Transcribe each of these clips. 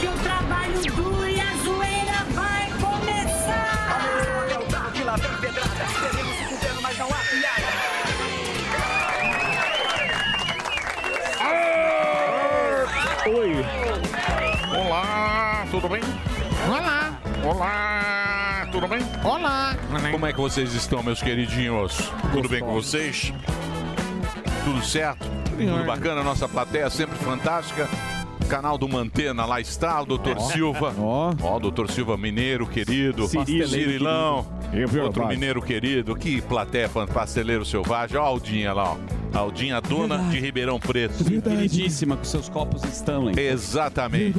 que o trabalho duro e a zoeira vai começar. É o carro que lá vem pedrada. Devemos se mas não há piada. Oi. Olá, tudo bem? Olá. Olá, tudo bem? Olá. Como é que vocês estão, meus queridinhos? Tudo bem com vocês? Tudo certo? Tudo bacana? Nossa plateia sempre fantástica. Canal do Mantena, lá está o Doutor Ó. Silva. Ó. Ó, Doutor Silva Mineiro, querido. Cirilão. Outro mineiro querido. Que plateia. Pasteleiro selvagem. Ó, a Aldinha lá, ó. Aldinha, dona de Ribeirão Preto. Queridíssima, com seus copos Stanley. Exatamente.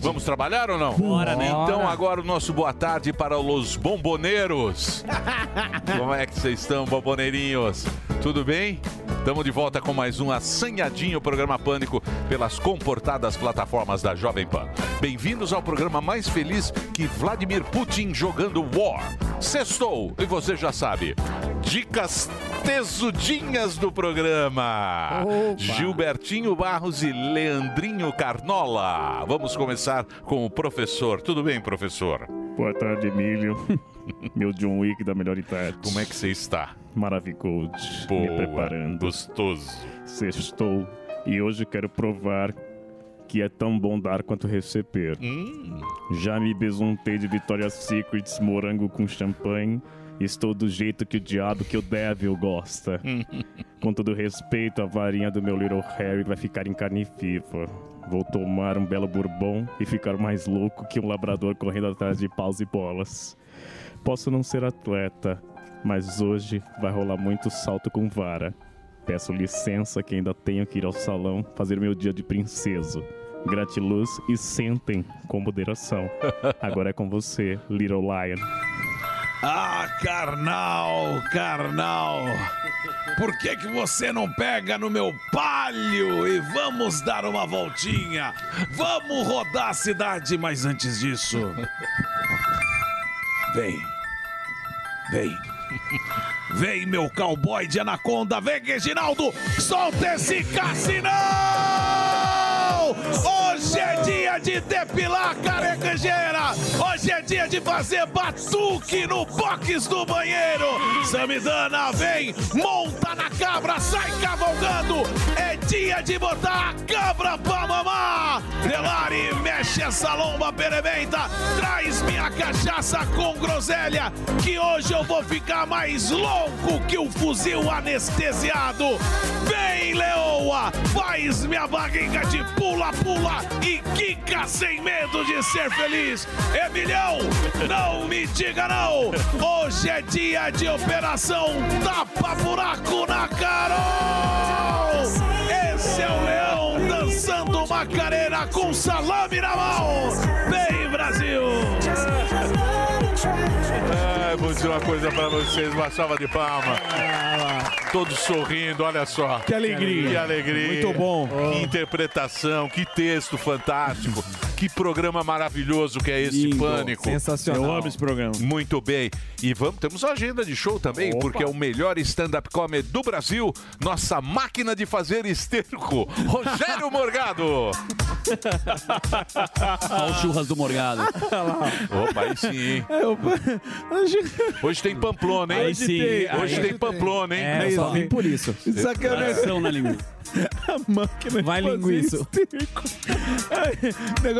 Vamos trabalhar ou não? Bora, né? Então agora o nosso boa tarde para os bomboneiros. Como é que vocês estão, bomboneirinhos? Tudo bem? Estamos de volta com mais um assanhadinho programa Pânico pelas comportadas plataformas da Jovem Pan. Bem-vindos ao programa mais feliz que Vladimir Putin jogando War. Sextou, e você já sabe. Dicas tesudinhas do programa. Gilbertinho Barros e Leandrinho Carnola. Vamos começar com o professor. Tudo bem, professor? Boa tarde, Emílio. Meu John Wick da melhor idade. Como é que você está? Maravilhoso. Me Boa, preparando. gostoso. Sextou. E hoje quero provar que é tão bom dar quanto receber. Hum. Já me besuntei de Victoria's Secrets morango com champanhe. Estou do jeito que o diabo, que o devil gosta. com todo respeito, a varinha do meu Little Harry vai ficar em carne viva. Vou tomar um belo bourbon e ficar mais louco que um labrador correndo atrás de paus e bolas. Posso não ser atleta, mas hoje vai rolar muito salto com vara. Peço licença que ainda tenho que ir ao salão fazer meu dia de princeso. Gratiluz e sentem com moderação. Agora é com você, Little Lion. Ah, carnal, carnal. Por que que você não pega no meu palio e vamos dar uma voltinha? Vamos rodar a cidade, mas antes disso. Vem. Vem. Vem, meu cowboy de anaconda. Vem, Reginaldo. Solta esse cassinão! Hoje é dia de depilar carecanjeira. Hoje é dia de fazer batuque no box do banheiro. Samidana, vem, monta na cabra, sai cavalgando. É dia de botar a cabra pra mamar. Delari, mexe essa lomba perebenta. Traz minha cachaça com groselha, que hoje eu vou ficar mais louco que um fuzil anestesiado. Vem, leoa, faz minha barriga de pula-pula e quica sem medo de ser feliz. Emilhão, não me diga não. Hoje é dia de operação tapa-buraco na Carol. Esse é o leão dançando macarena com salame na mão. Vem, Brasil. É, vou dizer uma coisa pra vocês, uma salva de palma. Todos sorrindo, olha só. Que alegria. Que alegria. Muito bom. Que interpretação, que texto fantástico. Que programa maravilhoso que é esse Lindo. Pânico. Sensacional. Eu amo esse programa. Muito bem. E vamos, temos agenda de show também, Opa. porque é o melhor stand-up comedy do Brasil. Nossa máquina de fazer esterco, Rogério Morgado. Olha o churras do Morgado. Opa, aí sim, hein? Hoje tem Pamplona, hein? Aí sim. Hoje Aí tem tem. Pamplona, hein? É, só vim por isso. Sacanagem. Coração na língua. A máquina Vai de fazer linguiça. esterco.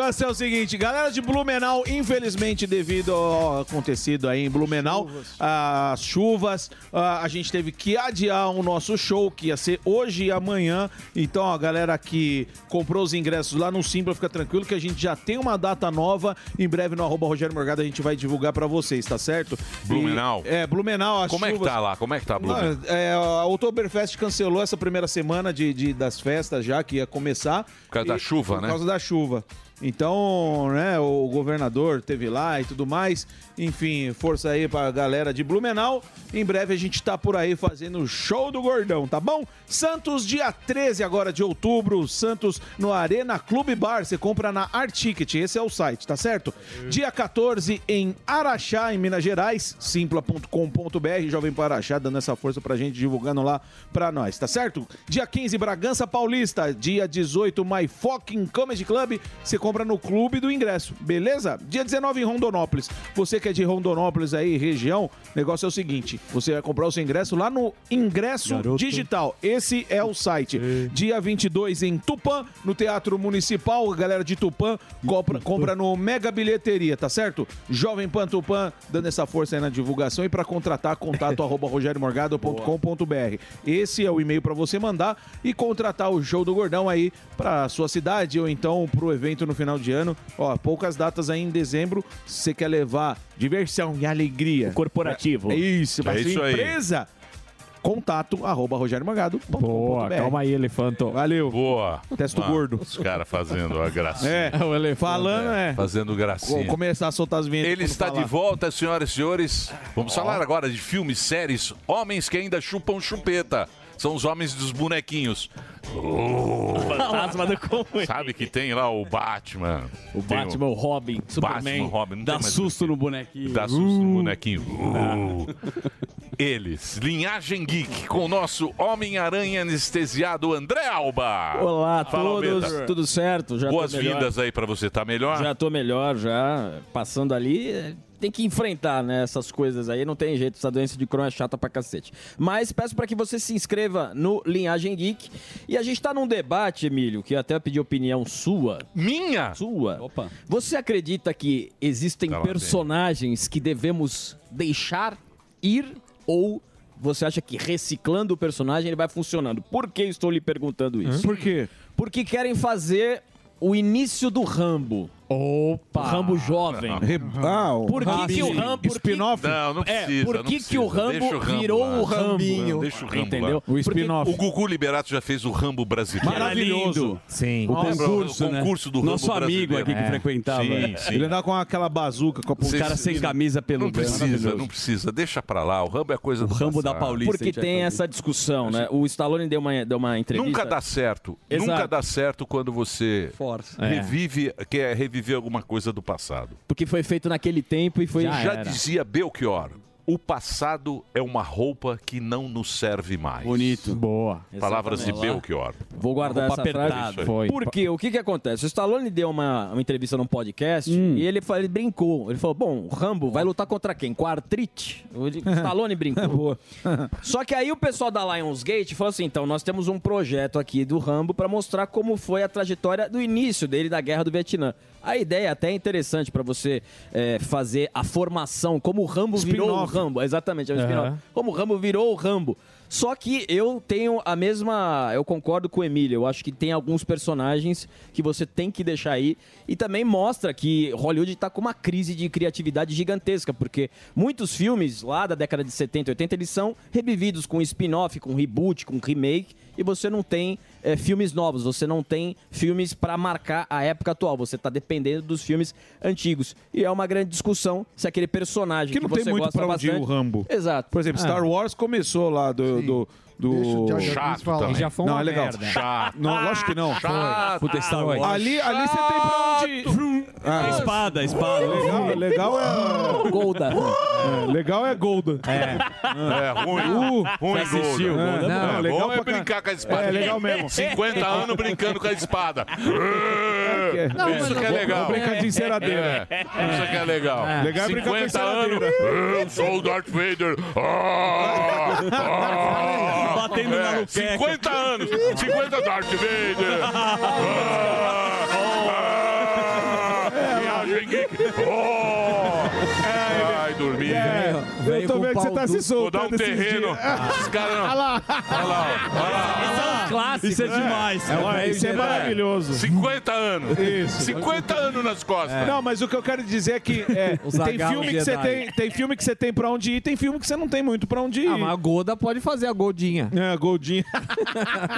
Negócio é o seguinte, galera de Blumenau, infelizmente devido ao acontecido aí em Blumenau, as chuvas, ah, a gente teve que adiar o nosso show, que ia ser hoje e amanhã. Então, a galera que comprou os ingressos lá no Simpla, fica tranquilo que a gente já tem uma data nova. Em breve no arroba Rogério Morgado a gente vai divulgar pra vocês, tá certo? E- Blumenau. é, Blumenau, as Como é que chuvas- tá lá? Como é que tá, Blumenau? não, é, a Oktoberfest cancelou essa primeira semana de, de- das festas já, que ia começar. Por causa da chuva, por né? Por causa da chuva. Então, né, o governador teve lá e tudo mais. Enfim, força aí pra galera de Blumenau. Em breve a gente tá por aí fazendo o show do Gordão, tá bom? Santos, dia 13 agora de outubro. Santos no Arena Clube Bar. Você compra na Articket, esse é o site, tá certo? Dia 14 em Araxá, em Minas Gerais. Simpla.com.br. Jovem para Araxá, dando essa força pra gente, divulgando lá pra nós, tá certo? Dia 15, Bragança Paulista. Dia 18, My Fucking Comedy Club. Você compra no Clube do Ingresso, beleza? Dia 19 em Rondonópolis. Você que é de Rondonópolis aí, região, o negócio é o seguinte: você vai comprar o seu ingresso lá no Ingresso Garoto. Digital. Esse é o site. Dia 22 em Tupã, no Teatro Municipal. A galera de Tupã compra, compra no Mega Bilheteria, tá certo? Jovem Pan Tupã, dando essa força aí na divulgação. E para contratar, contato arroba rogeriomorgado.com.br. Esse é o e-mail para você mandar e contratar o show do Gordão aí para sua cidade ou então pro evento no final de ano. Ó, poucas datas aí em dezembro. Se você quer levar diversão e alegria. Corporativo. É isso, pra É sua isso aí. empresa. Contato arroba rogeriomorgado.com.br. Boa, calma aí, elefanto. Valeu. Boa. Testo Ah, gordo. Os caras fazendo a gracinha. É, o elefante. falando, é. Fazendo Vou gracinha. começar a soltar as vinhetas. Ele está falar. de volta, senhoras e senhores. Vamos falar agora de filmes, séries, homens que ainda chupam chupeta. São os homens dos bonequinhos. Fantasma do. Sabe que tem lá o Batman. O tem Batman, o Robin, Superman. Batman, Robin, dá susto no bonequinho. Dá susto no bonequinho. Uh. Eles, Linhagem Geek, com o nosso Homem-Aranha anestesiado André Alba. Olá a todos, Almeida. tudo certo? Já. Boas-vindas aí pra você, tá melhor? Já tô melhor, já. Passando ali, tem que enfrentar, né, essas coisas aí. Não tem jeito, essa doença de Crohn é chata pra cacete. Mas peço pra que você se inscreva no Linhagem Geek. E a gente tá num debate, Emílio, que eu até pedi opinião sua. Minha? Sua. Opa. Você acredita que existem Tá personagens que devemos deixar ir ou você acha que reciclando o personagem ele vai funcionando? Por que estou lhe perguntando isso? Por quê? Porque querem fazer o início do Rambo. Opa! O Rambo jovem. Re- Ah, o Por que, Rambo. que o Rambo. por que- Spin-off? Não, não É, precisa. por não que, precisa. que o Rambo Deixa virou lá. o Rambo? Não, deixa o Rambo Entendeu? lá. O spin-off. O Gugu Liberato já fez o Rambo brasileiro. Maravilhoso. Sim. O concurso, o né? concurso do Nosso Rambo amigo brasileiro? aqui que É. frequentava. Sim, sim. Ele andava com aquela bazuca, com O cara sem camisa Não peluda. precisa, não precisa. Deixa pra lá. O Rambo é coisa O do Rambo da passado. Paulista. Porque tem fazer. essa discussão, né? O Stallone deu uma, deu uma entrevista. Nunca dá certo. Nunca dá certo quando você Força. revive, quer reviver alguma coisa do passado. Porque foi feito naquele tempo e foi. Já Já dizia Belchior, o passado é uma roupa que não nos serve mais. Bonito. Boa. Palavras de Exatamente. Belchior. Vou guardar essa frase. apertada. Foi. Por quê? O que que acontece? O Stallone deu uma, uma entrevista num podcast Hum. e ele, ele brincou. Ele falou, bom, o Rambo vai lutar contra quem? Com a artrite? O Stallone brincou. Só que aí o pessoal da Lionsgate falou assim, então, nós temos um projeto aqui do Rambo pra mostrar como foi a trajetória do início dele da Guerra do Vietnã. A ideia é até interessante pra você é, fazer a formação, como o Rambo virou o. Rambo. Exatamente, é um spin-off. Como o Rambo virou o Rambo. Só que eu tenho a mesma. Eu concordo com o Emílio. Eu acho que tem alguns personagens que você tem que deixar aí. E também mostra que Hollywood está com uma crise de criatividade gigantesca, porque muitos filmes lá da década de 70 e 80 eles são revividos com spin-off, com reboot, com remake. E você não tem eh, filmes novos, você não tem filmes para marcar a época atual. Você está dependendo dos filmes antigos. E é uma grande discussão se aquele personagem Que que, não tem você muito gosta pra onde ir bastante. o Rambo. Exato. Por exemplo, Star Wars começou lá do. Do, Chato também. Já foi Não, é legal. merda. Chato. Não, lógico que não. Chato. Puta, Star Wars. Ali, ali você tem pra onde. Ah, Espada, espada. legal, legal é. Golda. é, Legal é Golda. É ruim. Uh, ruim, assistiu, Golda. Golda? É, Não, legal bom é brincar com a espada. É, legal mesmo. 50 anos brincando com a espada. Não, Isso que é legal. Vamos brincar de enceradeira. É, isso que é legal. Legal é brincar com 50 anos. enceradeira. Eu sou o Darth Vader. Ah, ah, Batendo na é, luqueca. 50 anos. 50 Darth Vader. Ah, ah, tá se Vou dar um soltando esses terreno. dias. Os caras não. Olha lá. Olha lá, olha lá. Clássico. Isso é demais. Olha, Isso é maravilhoso. 50 anos. Isso. 50 anos nas costas. Não, mas o que eu quero dizer é que é, tem filme que você tem, tem filme que você tem pra onde ir, tem filme que você não tem muito pra onde ir. Ah, mas a Golda pode fazer a Goldinha. É, Goldinha.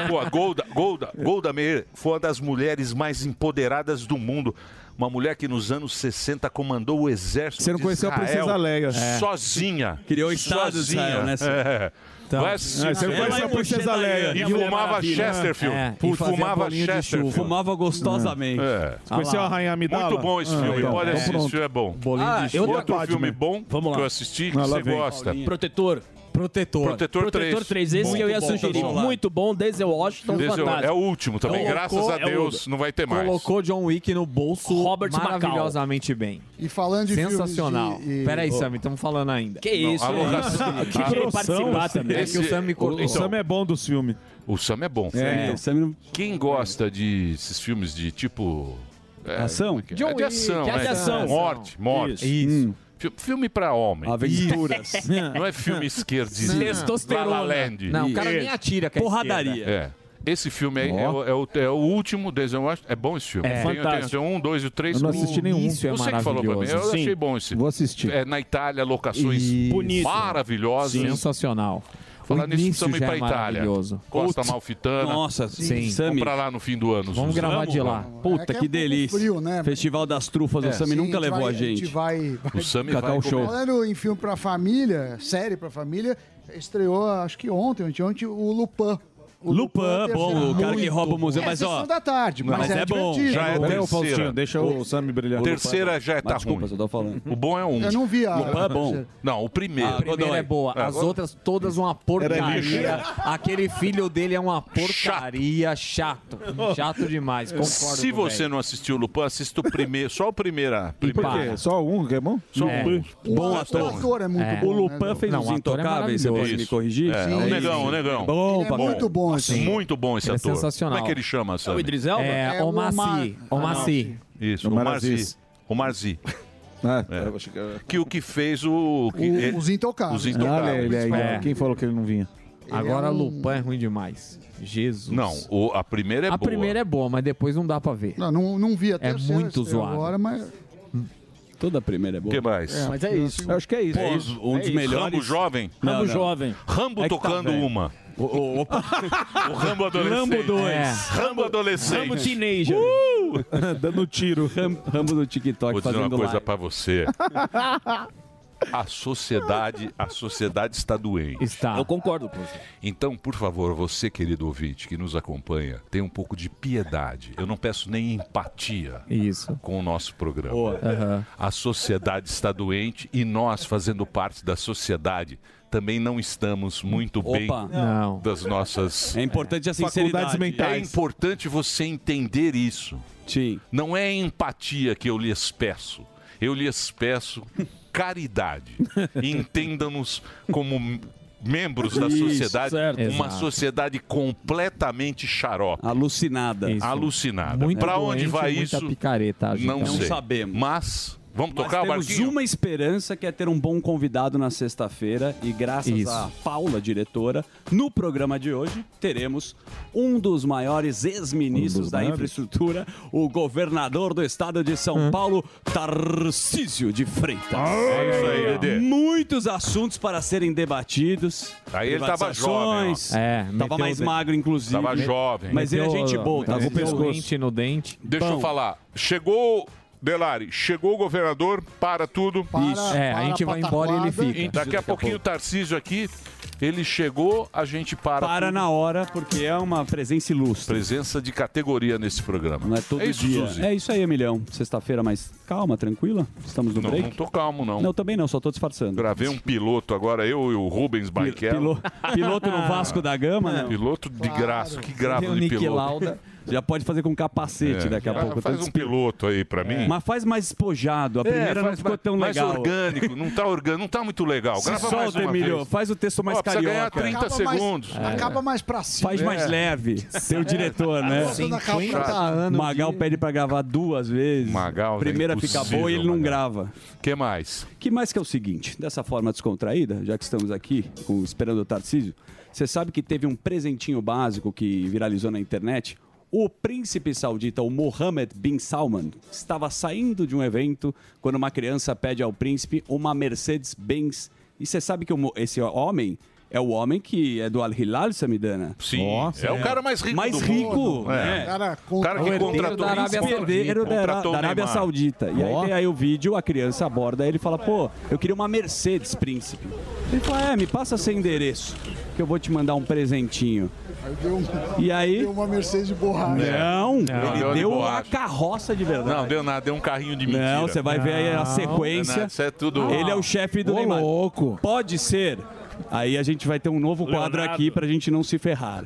Pô, a Golda, Golda, Golda Meir foi uma das mulheres mais empoderadas do mundo. Uma mulher que nos anos 60 comandou o exército Você não de conheceu a Israel Princesa Leia. É. Sozinha. Criou o Estado sozinha. Israel, né? É. Então, Vai assistir. Ah, você não a e Princesa Leia. E fumava. Chesterfield. É, e Fumava Chesterfield. Fumava gostosamente. É. Conheceu a Rainha Amidala? Muito bom esse Ah, filme. então, Pode então assistir, pronto. esse filme é bom. Bolinho Ah, de. Outro filme bom Vamos lá. que eu assisti, que Ah, você gosta. Protetor. Protetor. Protetor 3. Protetor 3, esse que eu ia Muito bom sugerir. também. Muito bom, Denzel Washington, Esse é o- fantástico. é o último também. Colocou- Graças a é o- Deus não vai ter mais. Colocou John Wick no bolso Robert Macau. maravilhosamente bem. E falando de Sensacional. de... e- Peraí, Sammy, estamos falando ainda. Que isso, alô, hein? Raça- Que querer participar também. É que o Sam me cortou. O Então. Sam é bom dos filmes. O Sam é bom. É. Você não- Quem gosta de esses filmes de tipo. é, Ação? é é? John É de ação, né? é de ação. Morte, morte. Isso. Fi- Filme pra homem. Aventuras. Não é filme esquerdista. Testosterona. La La Land. Não, o cara nem atira, que é Porradaria. esquerda. É. Esse filme aí é, o, é, o, é o último, Denzel Washington. É bom esse filme. É. tem, Fantástico. tem, tem um, dois e o três. Eu não O- assisti nenhum. Isso é Você que falou pra mim. Eu maravilhoso. achei bom esse. Vou assistir. É, na Itália, locações Isso. Maravilhosas. Sensacional. Falar o nisso, ir já pra é Itália. maravilhoso. Costa Putz. Malfitana. Nossa, Sim. Sammy. Vamos pra lá no fim do ano. Vamos gravar de lá. Puta, É que é delícia. frio, né? Festival das Trufas, o Sammy Sim, nunca levou vai- a gente. vai, O Sami vai Show. Falando em filme pra família, série pra família, estreou, acho que ontem, ontem, ontem o Lupin. O Lupin, terceira- bom, o cara que rouba o museu, É, mas ó. sessão da tarde, mas, mas é, é bom, já é terceira. Faustinho, deixa o Sam brilhar. Terceira já Mas tá desculpa, ruim. só tô falando. O bom é um. Eu não vi a... Lupin é bom. Não, o primeiro. A primeira é boa, as Agora- outras todas uma porcaria. Aquele filho dele é uma porcaria chato. Chato demais, concordo Se o você velho. não assistiu o Lupin, assista o primeiro, só o primeira. Por quê? Só um que é bom? só É. um. O Bom ator. O é muito É. bom. O Lupin né, fez os o é intocáveis, você pode me corrigir? É, o negão, o negão. Bom, Ele é bom, assim. Muito bom esse Ele é ator. sensacional. Como é que ele chama, O sabe? Idris Elba? É, É o o Maci. Mar- O Maci. Isso, O o Marzi. Marazis. O Marzi. Ah, É. achei que o que fez o. que- O- ele- os Intocáveis. Os? Intocáveis. Olha ele aí. É. Quem falou que ele não vinha? Ele Agora é um- Lupin é ruim demais. Jesus. Não, o- a primeira é a boa. primeira é boa, mas depois não dá pra ver. Não, não, não vi a É muito zoado. Agora, mas... Toda a primeira é O boa. que mais? Mas é isso. Eu acho que é isso. Pô, um dos melhores. Rambo jovem. Não, Rambo não. jovem. Rambo É tá tocando velho. uma. O, o, opa, O Rambo adolescente. Rambo 2. É. Rambo adolescente. Rambo teenager. Dando tiro. Ram- Rambo no TikTok Vou dizer uma fazendo coisa live. pra você. A sociedade, a sociedade está doente. Está. Eu concordo com você. Então, por favor, você, querido ouvinte, que nos acompanha, tenha um pouco de piedade. Eu não peço nem empatia Isso. com o nosso programa. A sociedade está doente e nós, fazendo parte da sociedade, também não estamos muito bem Opa. Não. das nossas. É importante a sinceridade. mentais. É importante você entender isso. Sim. Não é empatia que eu lhes peço. Eu lhes peço caridade. Entendam-nos como membros da Isso, sociedade, certo. uma Exato. sociedade completamente xarope, Alucinada. Isso. alucinada. Para onde vai isso? picareta. Não, Não sei. sabemos. Mas vamos Nós tocar o temos barquinho. uma esperança que é ter um bom convidado na sexta-feira e graças Isso. à Paula, diretora, no programa de hoje teremos um dos maiores ex-ministros Um da maiores? infraestrutura, o governador do estado de São Paulo, Tarcísio de Freitas. É isso aí, Dedê. Muitos assuntos para serem debatidos. Aí ele tava jovem, É, Tava mais magro, inclusive. Tava jovem. Mas ele é gente boa, tá meteu com o pescoço. dente no dente. Deixa eu Bom. falar. Chegou, Delari, chegou o governador, para tudo. Para, Isso. É, a gente vai embora e ele fica. Daqui a pouquinho o Tarcísio aqui, ele chegou, a gente para. Para tudo. na hora, porque é uma presença ilustre. Presença de categoria nesse programa. Não é todo é isso, dia. Suzy. É isso aí, Emilhão. Sexta-feira, mas calma, tranquila. Estamos no Não, break. não tô calmo, não. Não, também não, só tô disfarçando. Gravei um piloto agora, eu e o Rubens Barrichello. Pilo- piloto no Vasco da Gama, né? Piloto de graça, que grava de piloto. Lauda. Já pode fazer com capacete É. daqui a pouco. Faz um piloto aí pra mim. Mas faz mais espojado. A primeira não ficou mais- tão mais legal. orgânico, não tá orgânico, não tá muito legal. Se Grava mais solta, Emílio. Faz o texto mais Ó, precisa ganhar carioca. 30 Acaba mais- segundos. Acaba mais pra cima. Faz mais É. leve. Seu diretor, né? Voltando a calma. 50 anos. Magal de- pede pra gravar duas vezes. Magal, Primeira é fica boa e ele não Magal. grava. que mais? Que mais que é o seguinte, dessa forma descontraída, já que estamos aqui com, esperando o Tarcísio, você sabe que teve um presentinho básico que viralizou na internet? O príncipe saudita, o Mohammed bin Salman, estava saindo de um evento quando uma criança pede ao príncipe uma Mercedes-Benz. E você sabe que o esse homem, é o homem que é do Al Hilal, Samidana. Sim, é o cara mais rico Mais do rico, mundo. né? É. O cara que contratou da Arábia Saudita, da, contratou o da Arábia. Saudita. E aí tem aí o vídeo, a criança aborda ele e fala, pô, eu queria uma Mercedes, príncipe. Ele fala, é, me passa seu endereço, que eu vou te mandar um presentinho. Aí deu, um- E aí? deu uma Mercedes de borracha. Não, ele deu de deu uma carroça de verdade. Não, deu nada, deu um carrinho de mentira. Não, você vai ver aí a sequência. Não, Isso é tudo... Ele é o chefe do Ô, Neymar. louco. Pode ser. Aí a gente vai ter um novo quadro Leonardo. aqui pra gente não se ferrar.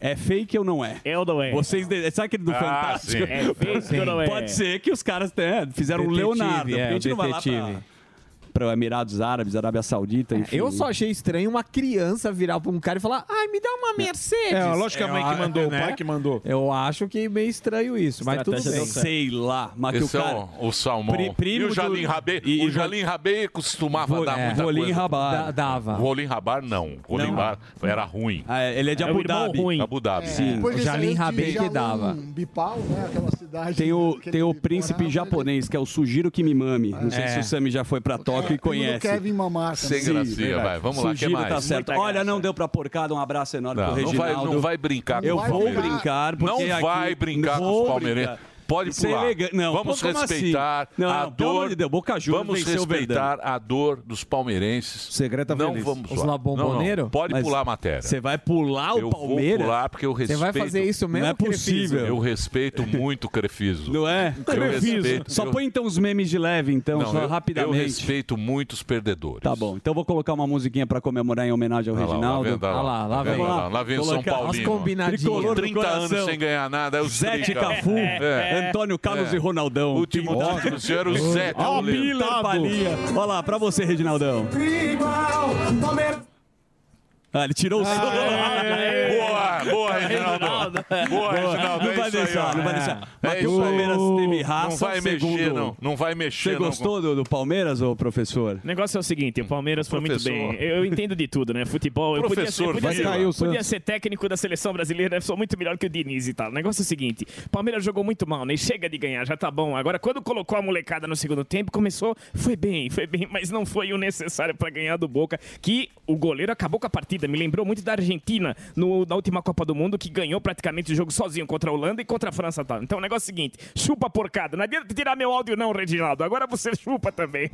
É, fake ou não é? É ou não é? Vocês, de- sabe aquele do Ah, Fantástico? sim. É fake ou não é? Pode ser que os caras tenham- fizeram um Detetive, Leonardo. é, a gente o não vai lá pra, pra Emirados Árabes, Arábia Saudita, enfim. Eu só achei estranho uma criança virar pra um cara e falar: ai, me dá uma Mercedes. É, lógico que a mãe que Eu- mandou, o né? pai que mandou. Eu acho que meio estranho isso, mas tudo bem. Sei lá, mas que o é cara... o, o Salmão. Pri- primo e o Jalim do- Rabê. e- o Jalim Rabê costumava Vo- dar é, muita Rolim coisa. Rabar. Da- dava. Rolim Rabar, não. Rolim Rabar era ruim. Ah, é, ele é de É o Abu Dhabi. ruim. Abu Dhabi. Sim. O Jalim Rabê que dava. Bipal, né? Aquela cidade. Tem o, tem o príncipe morava, japonês, que é o Sugiro Kimimami. Não sei É. se o Sami já foi pra Tóquio e do conhece. Kevin Mamar. Sem gracinha, verdade. vai. Vamos lá, que Sugiro mais? tá certo. Muita Olha, não deu pra porcada. Um abraço enorme Não, pro não vai, Reginaldo. não vai brincar com Eu vou brincar, Não porque aqui- vai brincar com Vou os palmeirenses. brincar. Pode Isso é pular. elegante. Não, Vamos assim? respeitar Não, a não, pelo amor dor. de Deus, Boca Juniors vamos respeitar a dor dos palmeirenses. Segredo tá Não feliz. vamos Os zoar. lá bomboneiro? Não, não. Pode Mas pular a matéria. Você vai pular o eu Palmeiras? vou pular porque eu Você respeito. vai fazer isso mesmo? Não é Crefiso? possível. Eu respeito muito o Crefiso. Não é? Eu respeito. Só eu- põe então os memes de leve, então, Não, só eu, eu rapidamente. respeito muito os perdedores. Tá bom, então eu vou colocar uma musiquinha pra comemorar em homenagem ao lá, lá Reginaldo. vem, lá, Olha lá, lá vem, lá, lá vem o São Colocar as combinadinhas. Tricolor do 30 anos sem ganhar nada. É o Strica. Cafu, É. Antônio Carlos É. e Ronaldão. O último título do senhor o Zete. Ó, Palinha. Olha lá, pra você, Reginaldão. Ah, ele tirou o celular. Boa, boa, Reginaldo. Boa, Reginaldo. Não é vai isso aí, deixar, não vai deixar. Mas É o. Palmeiras teve raça, Não vai segundo... mexer, não. Não vai mexer, Você não. gostou do, do Palmeiras, ô professor? O negócio é o seguinte, o Palmeiras foi muito Professor. bem. Eu entendo de tudo, né? Futebol. Eu podia ser, Professor, podia, vai ser, cair o podia ser técnico da seleção brasileira, eu sou muito melhor que o Diniz e tal. O negócio é o seguinte: o Palmeiras jogou muito mal, né? Chega de ganhar, já tá bom. Agora, quando colocou a molecada no segundo tempo, começou, foi bem, foi bem, mas não foi o necessário pra ganhar do Boca. Que o goleiro acabou com a partida. Me lembrou muito da Argentina no, na última Copa do Mundo, que ganhou praticamente o jogo sozinho contra a Holanda e contra a França. Tal. Então o negócio é o seguinte: chupa a porcada. Não adianta tirar meu áudio, não, Reginaldo. Agora você chupa também.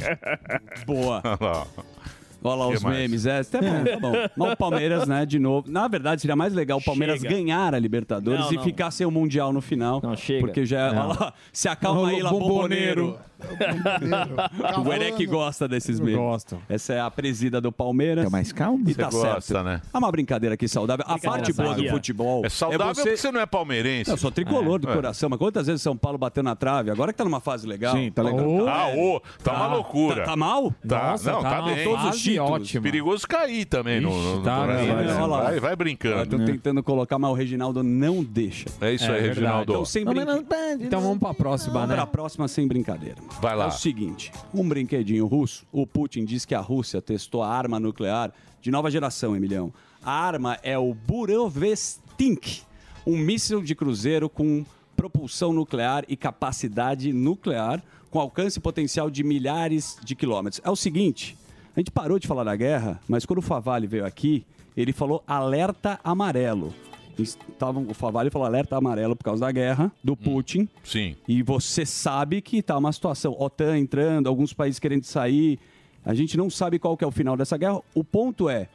Boa. Olha lá. Que os mais? memes. É, tá bom, tá bom. Mas o Palmeiras, né, de novo. Na verdade, seria mais legal o Palmeiras Chega. ganhar a Libertadores Não, e não. ficar sem o Mundial no final. Não, chega. Porque já. Olha lá, se acalma aí, lá, bomboneiro. O Erec gosta desses memes. Gosto. Essa é a presida do Palmeiras. Tá mais calmo? E tá gosta, certo. né? É uma brincadeira aqui saudável. A parte boa do futebol É saudável você... porque você não é palmeirense. Eu sou tricolor do É. coração, mas quantas vezes São Paulo bateu na trave? Agora que tá numa fase legal. Sim, tá legal. Oh, Ah, ô, tá uma loucura. Tá, tá mal? Tá, Nossa, não, tá, tá bem. todos os Fase títulos. ótima. Perigoso cair também no, no, no tá, vai, né? vai, brincando. tô tentando colocar, mas o Reginaldo não deixa. É isso É aí, verdade. Reginaldo. Então, sem brincadeira. Então vamos pra próxima, Vamos né? para a próxima sem brincadeira. Vai lá. É o seguinte: um brinquedinho russo. O Putin diz que a Rússia testou a arma nuclear de nova geração, Emilhão. A arma é o Burovestink, um míssil de cruzeiro com propulsão nuclear e capacidade nuclear, com alcance potencial de milhares de quilômetros. É o seguinte: a gente parou de falar da guerra, mas quando o Favale veio aqui, ele falou alerta amarelo. Estavam, o Favale falou alerta amarelo por causa da guerra do Putin. Sim. E você sabe que tá uma situação, OTAN entrando, alguns países querendo sair. A gente não sabe qual que é o final dessa guerra. O ponto é,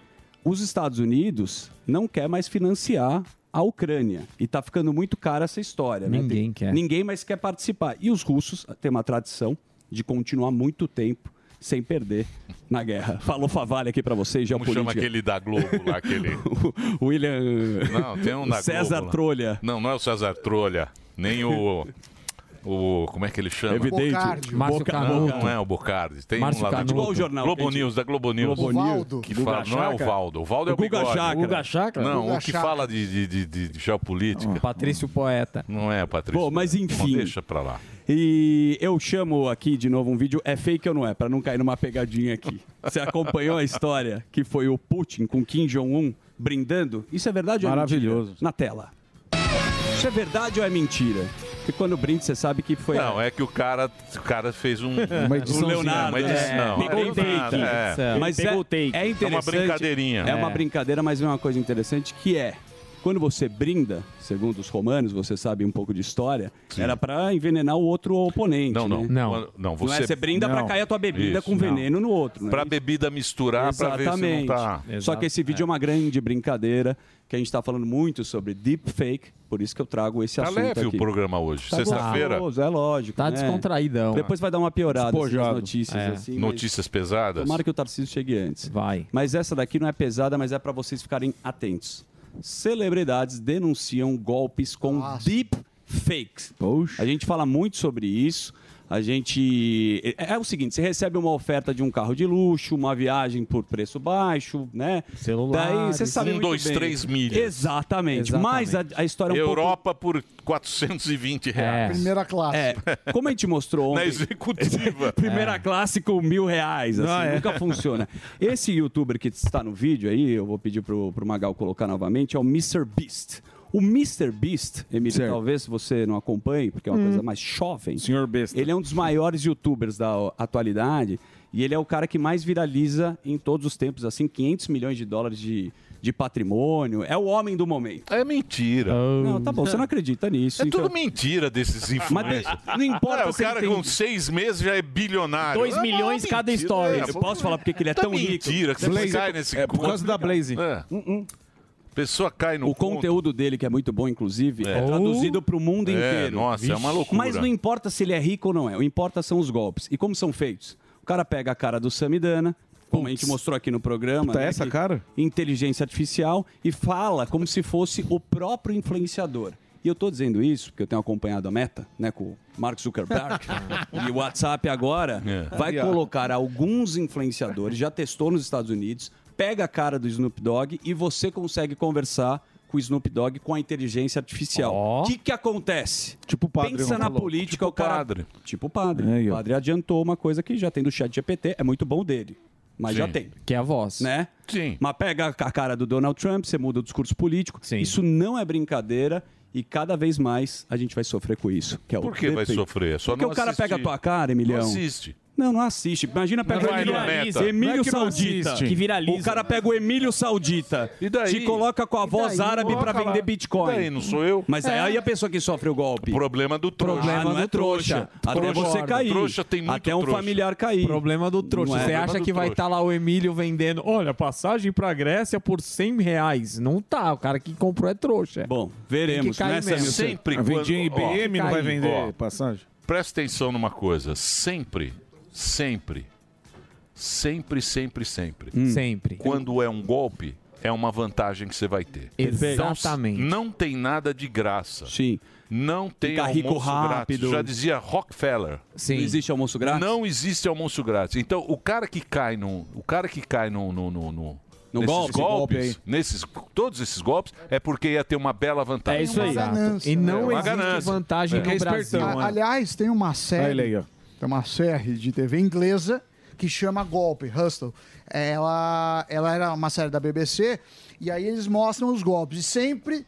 os Estados Unidos não quer mais financiar a Ucrânia. E tá ficando muito cara essa história. né? Ninguém Tem- quer. Ninguém mais quer participar. E os russos têm uma tradição de continuar muito tempo sem perder na guerra. Falou Favale aqui pra vocês, Como chama geopolítica. aquele da Globo lá, aquele... O William... Não, tem um da César Globo lá. Trolha. Não, não é o César Trolha. Nem o... O, como é que ele chama? Evidente. Bocardi. Márcio Boca-. Não, não é o Bocardi. Tem Márcio um lá da Canuto. Globo, Qual jornal? Globo News, da Globo News. Globo News. Valdo. Que fala, não é o? Valdo. O Valdo é o, O Guga. Chakra. Guga Chakra? Não, Guga o que Chakra. fala de, de, de, de geopolítica. Patrício Poeta. Não é, Patrícia. Bom, mas enfim. Não deixa pra lá. E eu chamo aqui de novo um vídeo, é fake ou não é? Pra não cair numa pegadinha aqui. Você acompanhou a história que foi o Putin com Kim Jong-un brindando? Isso é verdade ou é Maravilhoso. mentira? Na tela. Isso é verdade ou é mentira? Porque quando brinca, você sabe que foi. Não, é que o cara, o cara fez um... O Leonardo. Uma edição. é, Não, pegou é o take. É. Mas Pegou é, é interessante. É uma brincadeirinha. É uma É. brincadeira, mas é uma coisa interessante que é. Quando você brinda, segundo os romanos, você sabe um pouco de história, era pra envenenar o outro oponente. Não, não. né? Não, não, Não você... é, você brinda pra Não. cair a tua bebida Isso, com não. veneno no outro. né? Pra bebida misturar, pra ver se não Exatamente. tá... Só que esse vídeo é. uma grande brincadeira, que a gente tá falando muito sobre deepfake, por isso que eu trago esse Tá assunto leve o aqui. programa hoje. Tá Sexta-feira. É lógico. Tá né? descontraídão. Depois vai dar uma piorada assim, nas Despojado. notícias. É. Assim, mas- Notícias pesadas. Tomara que o Tarcísio chegue antes. Vai. Mas essa daqui não é pesada, mas é para vocês ficarem atentos. Celebridades denunciam golpes com deep fakes. A gente fala muito sobre isso. A gente. É, é o seguinte: você recebe uma oferta de um carro de luxo, uma viagem por preço baixo, né? Celular. Daí você sabe. Um, dois, bem. três milhas. Exatamente. Mas a, a história é um pouco. Europa por 420 reais. Primeira classe. É, como a gente mostrou Na ontem. executiva. Primeira classe com mil reais, assim, Ah, é. nunca funciona. Esse youtuber que está no vídeo aí, eu vou pedir pro, pro Magal colocar novamente, é o Mr. Beast. O Mr. Beast, Emílio, Certo. talvez você não acompanhe, porque é uma coisa mais jovem. Senhor Besta. Ele é um dos maiores youtubers da atualidade e ele é o cara que mais viraliza em todos os tempos, assim, 500 milhões de dólares de, de patrimônio. É o homem do momento. É mentira. Não, tá bom, você não acredita nisso. É então- tudo mentira desses influencers. Mas não importa É, o cara tem- com seis meses já é bilionário. Dois É uma milhões mentira. cada story. É, Eu posso falar porque que ele é tá tão rico. mentira que você Blaze- cai nesse é por causa da Blaze. É. Pessoa cai no O conteúdo dele, que é muito bom, inclusive, é, traduzido para o mundo É, inteiro. nossa, é uma loucura. Mas não importa se ele é rico ou não é. O importa são os golpes. E como são feitos? O cara pega a cara do Samidana, como a gente mostrou aqui no programa. Puta, né, essa que- cara? Inteligência artificial e fala como se fosse o próprio influenciador. E eu tô dizendo isso porque eu tenho acompanhado a Meta, né, com o Mark Zuckerberg. e o WhatsApp agora É. vai colocar alguns influenciadores, já testou nos Estados Unidos, pega a cara do Snoop Dogg e você consegue conversar com o Snoop Dogg com a inteligência artificial. O que que acontece? Tipo padre. Pensa não na falou. política, Tipo o cara... padre. Tipo padre. Ó. o padre adiantou uma coisa que já tem do chat GPT, é muito bom dele. Mas Sim. já tem, Que é a voz. né? Sim. Mas pega a cara do Donald Trump, você muda o discurso político. Sim. Isso não é brincadeira e cada vez mais a gente vai sofrer com isso. Que é o Por que vai sofrer? É só Porque não o cara assistir. pega a tua cara, Emilhão. Não assiste. Não, não assiste. Imagina pega o Emílio. Emílio é que não Saudita. Que viraliza. O cara pega o Emílio Saudita. E daí? Te coloca com a voz árabe lá. vender Bitcoin. E daí, não sou eu? Mas aí a pessoa que sofre o golpe. Problema do trouxa. Problema Ah, não do é trouxa. trouxa. Até você cair. Trouxa tem muito Até um trouxa. familiar cair. Problema do trouxa. Não é? Você Problema acha que vai estar lá o Emílio vendendo, olha, passagem pra Grécia por 100 reais. Não tá, o cara que comprou é trouxa. Bom, Tem veremos. que cair né? Sempre A quando... vendinha IBM não vai vender passagem? Presta atenção numa coisa. Sempre, sempre, sempre, sempre, sempre. Hum. Sempre. Quando é um golpe, é uma vantagem que você vai ter. Exatamente. Não tem nada de graça. Sim. Não tem rico almoço rápido. grátis. Já dizia Rockefeller. Sim. Não existe almoço grátis? Não existe almoço grátis. Então, o cara que cai no, o cara que cai no, no, no, no- No nesses golpe? golpes, Esse golpe nesses todos esses golpes, é porque ia ter uma bela vantagem. É isso aí. Ganância. E não É existe ganância. vantagem é no Brasil. espertão, A- aliás, tem uma série. Olha ele aí, ó. Tem uma série de TV inglesa que chama Golpe, Hustle. Ela, ela era uma série da BBC e aí eles mostram os golpes. E sempre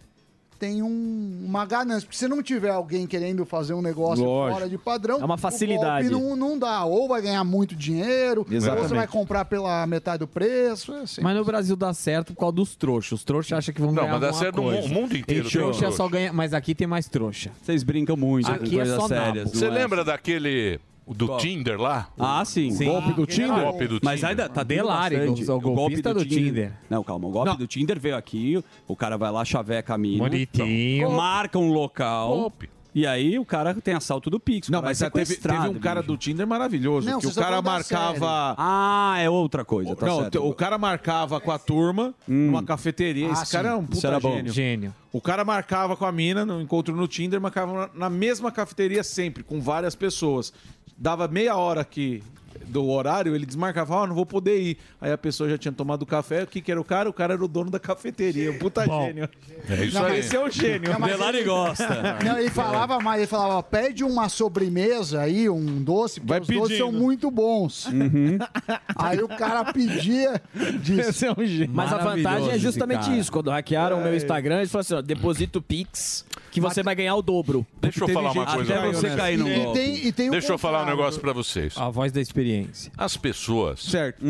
tem um- uma ganância. Porque se não tiver alguém querendo fazer um negócio Lógico. fora de padrão, É uma facilidade. o golpe não, não dá. Ou vai ganhar muito dinheiro, ou Exatamente. você vai comprar pela metade do preço. é assim. Mas no Brasil dá certo por causa dos trouxas. Os trouxas acham que vão Não, ganhar mas dá certo no coisa. mu- mundo inteiro E tem trouxa só ganha... Mas aqui tem mais trouxa. Vocês brincam muito Aqui com é coisas só sérias. não Você é? lembra daquele do Qual? Tinder lá? Ah, sim. Golpe do Tinder? O golpe do Mas Tinder. ainda tá tendo Delari, bastante. o golpista do Tinder. Não, calma. O golpe Não. do Tinder veio aqui, o cara vai lá, chaveca a mina. Bonitinho. Marca um local. Golpe. E aí o cara tem assalto do Pix. o Não, cara mas é teve, teve um cara do Tinder maravilhoso, Não, que o vocês estão cara falando da marcava... Ah, é outra coisa, tá não, certo. o cara marcava com a turma numa cafeteria. Ah, Esse sim. cara é um Isso puta era bom. gênio. Gênio. O cara marcava com a mina no encontro no Tinder, marcava na mesma cafeteria sempre, com várias pessoas. Dava meia hora aqui do horário, ele desmarcava, ó, não vou poder ir. Aí a pessoa já tinha tomado café, o que que era o cara? O cara era o dono da cafeteria, um puta gênio. É isso Não, aí. Esse é o gênio. Não, Delari ele- gosta. Não, ele falava mais, ele falava, ó, pede uma sobremesa aí, um doce, porque Vai os doces são pedindo. muito bons. Aí o cara pedia, disse, Esse é um gênio. Mas a vantagem é justamente isso. Quando hackearam o meu Instagram, eles falaram assim: ó, deposita o Pix. que você vai ganhar o dobro. Deixa eu falar uma coisa. pra vocês. E tem, e tem Deixa eu falar um negócio pra vocês. A voz da experiência. As pessoas, certo.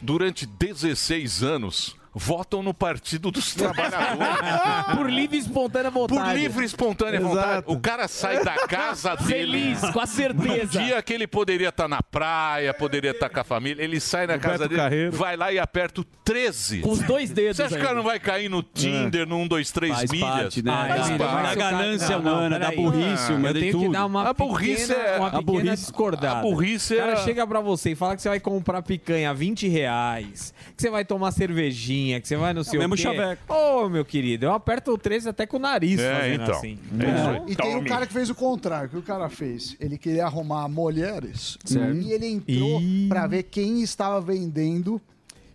durante 16 anos, votam no Partido dos Trabalhadores. Por livre e espontânea vontade. Por livre e espontânea vontade. O cara sai da casa dele. Feliz, com a certeza. No dia que ele poderia estar na praia, poderia estar com a família, ele sai da casa Beto dele, Carreiro. vai lá e aperta o 13. Com os dois dedos Você acha que o cara não vai cair no Tinder, no 1, 2, 3 Faz milhas? parte, né? Faz Da- parte. da ganância Não, não, humana, da burrice Eu humana, de tenho que dar uma A burrice pequena, é- uma a burrice- discordada. a burrice o cara é- chega pra você e fala que você vai comprar picanha a 20 reais, que você vai tomar cervejinha, que você vai no seu mesmo chaveco. Ô, meu querido, eu aperto o 13 até com o nariz É, fazendo então. assim. É isso aí. E tem um cara que fez o contrário. O que o cara fez? Ele queria arrumar mulheres e ele entrou pra ver quem estava vendendo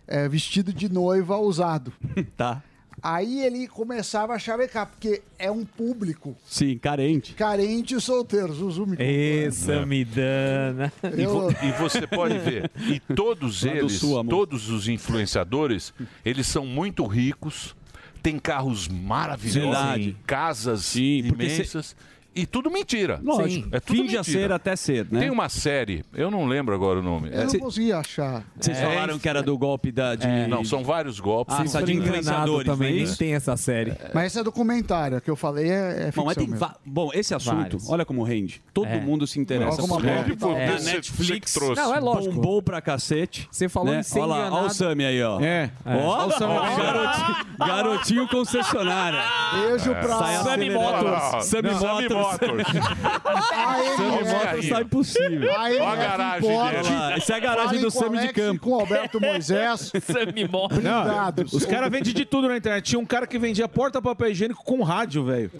é, vestido de noiva usado. Tá. Aí ele começava a chavecar, porque é um público Sim, carente. carente e solteiro. Zuzu me Ê, Samidana. E, vo- e você pode ver, e todos Lá eles, Sul, todos os influenciadores, eles são muito ricos, têm carros maravilhosos, casas Sim, porque imensas, e tudo mentira. Lógico. É tudo Finge a mentira. ser até ser, né? Tem uma série, eu não lembro agora o nome. Eu É- não consegui achar. Vocês falaram que era do golpe da, de... Não, são vários golpes. Ah, só de influenciadores, também, é nem tem essa série. Mas esse é documentário. O que eu falei é, é ficção Bom, mas tem va- Bom, esse assunto, Vários. olha como rende. Todo É. mundo se interessa Alguma por ele. É. Na você Netflix que trouxe. Não, é lógico. bombou pra cacete. Você falou né? em ser Olha lá, enganado. olha o Sami aí, ó. É. Ó, Olha o Sami ó, garotinho, garotinho concessionária. Beijo pra... Sai. Motors. Sammy Não, Sammy Motors. Sammy Motors tá impossível. A Olha a garagem dele. Essa é a garagem Fale do Sami de campo. Com o Alberto Moisés. Sammy Motors. Os caras vendem de tudo na internet. Tinha um cara que vendia porta papel higiênico com rádio, velho.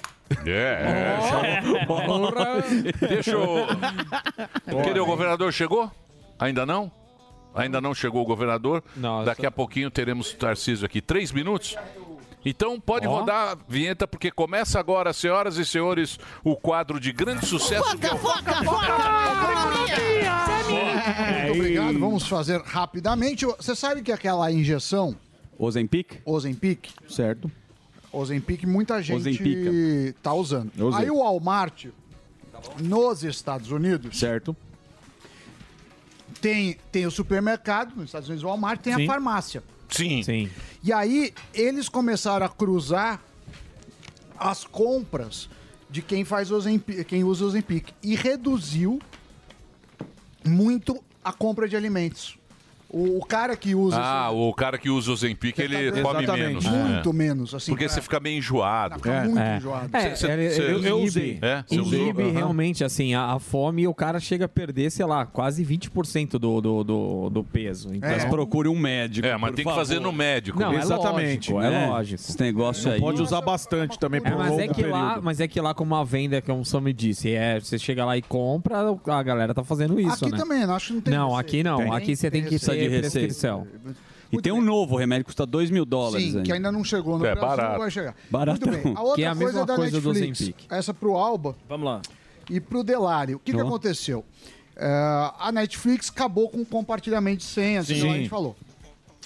É, é. Deixa eu. O governador? Chegou? Ainda não? Ainda não chegou o governador? Daqui a pouquinho teremos o Tarcísio aqui. Três minutos? Então pode rodar a vinheta, porque começa agora, senhoras e senhores, o quadro de grande sucesso que é o Muito obrigado. Vamos fazer rapidamente. Você sabe que aquela injeção, Ozempic? Ozempic, Certo. Ozempic, muita gente Ozempica. tá usando. Ozempic. Aí o Walmart, nos Estados Unidos, Certo. tem, tem o supermercado, nos Estados Unidos o Walmart, tem Sim. a farmácia. Sim. Sim. E aí eles começaram a cruzar as compras de quem faz Ozempic, quem usa o Ozempic e reduziu muito a compra de alimentos. O, o cara que usa Ah, o cara que usa o Zempic, ele come menos. muito É. menos, assim, Porque você fica meio enjoado. fica É. muito É. enjoado. É, eu- usei. É, você inibe realmente, assim, a, a fome e o cara chega a perder, sei lá, quase 20% do, do, do, do peso. Então, Mas procure um médico. É, mas por tem que favor. fazer no médico. Não, é Exatamente, lógico, é lógico. Esse negócio aí. pode usar bastante também por É, um mas, é longo que lá, período. mas é que lá, como a venda, que o Sammy disse, é, você chega lá e compra, a galera tá fazendo isso, aqui né? também, acho que não tem Não, receita. aqui não. Tem. Aqui você tem que receita. De receita. prescrição. E tem um novo remédio que custa 2 mil dólares Sim, ainda. que ainda não chegou no É, Brasil, barato. vai chegar. Baratão. Muito bem. A outra Que é a coisa mesma da coisa do Netflix, Ozempic. essa pro Alba Vamos lá. e pro Delari. O que, que aconteceu? É, a Netflix acabou com o compartilhamento de senhas, Sim. como a gente falou.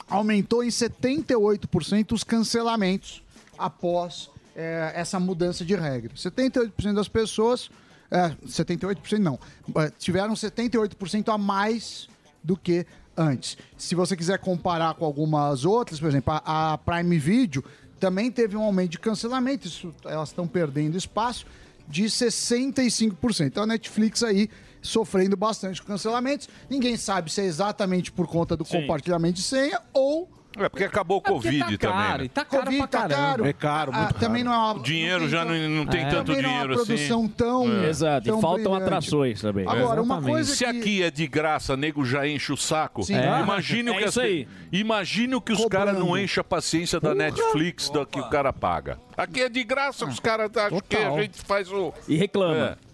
Aumentou em 78% os cancelamentos após é, essa mudança de regra. 78% das pessoas, é, 78% não, é, tiveram 78% a mais do que antes. Se você quiser comparar com algumas outras, por exemplo, a, a Prime Video também teve um aumento de cancelamento, isso, elas estão perdendo espaço, de 65%. Então a Netflix aí sofrendo bastante com cancelamentos. Ninguém sabe se é exatamente por conta do compartilhamento de senha ou É porque acabou o Covid tá caro, também. né? e tá caro Covid pra tá caro. É caro, Ah, muito também não é uma, O dinheiro já não, não tem É. tanto também não é uma dinheiro assim. produção tão Exato. tão e faltam brilhante. atrações também. Agora, uma coisa Se que... aqui é de graça, nego já enche o saco. Sim. É. Imagine o É que isso as- aí. Imagine o que os caras não enchem a paciência da Netflix da que o cara paga. Aqui é de graça, os caras acham que a gente faz o. E reclama. É.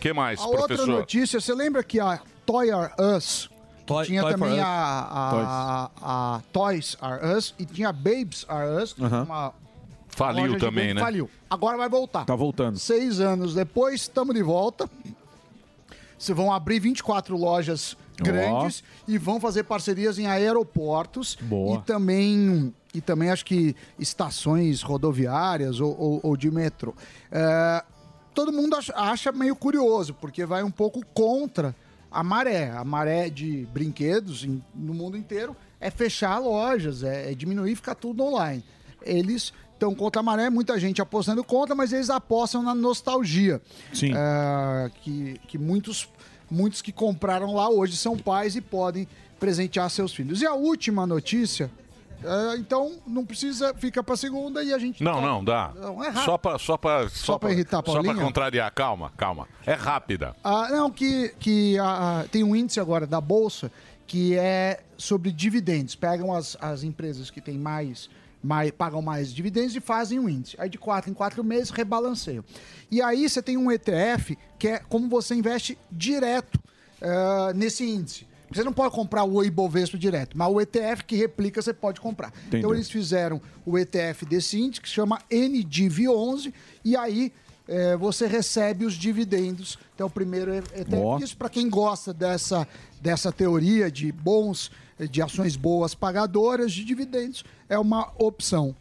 que mais, A outra professor? notícia, você lembra que a Toy R Us Toy- tinha Toy também Us. a, a, a Toys R Us e tinha Babes R Us, que Aham. é uma Faliu também, né? Faliu. Agora vai voltar. Tá voltando. Seis anos depois, estamos de volta. Vocês vão abrir 24 lojas grandes e vão fazer parcerias em aeroportos Boa. e também e também acho que estações rodoviárias ou, ou- ou de metrô. É, todo mundo acha meio curioso, porque vai um pouco contra a maré. A maré de brinquedos em- no mundo inteiro é fechar lojas, é, é diminuir ficar tudo online. Eles estão contra a maré, muita gente apostando contra, mas eles apostam na nostalgia. Sim. É, que, que muitos, muitos que compraram lá hoje são pais e podem presentear seus filhos. E a última notícia, é, então não precisa, fica para segunda e a gente. Não, não, dá. Não, é rápido. só pra, só pra, só pra irritar a Só pra Paulinha? contrariar. Calma, calma. É rápida. Ah, não, que, que ah, tem um índice agora da Bolsa que é sobre dividendos. Pegam as, as empresas que têm mais, mais, pagam mais dividendos e fazem um índice. Aí de quatro em quatro meses rebalanceiam. E aí você tem um ETF que é como você investe direto ah, nesse índice. Você não pode comprar o Ibovespa direto, mas o ETF que replica você pode comprar. Entendi. Então eles fizeram o ETF desse índice que chama NDIV11 e aí eh, você recebe os dividendos. Então o primeiro é ETF. Ó. Isso para quem gosta dessa, dessa teoria de bons, de ações boas pagadoras de dividendos, é uma opção.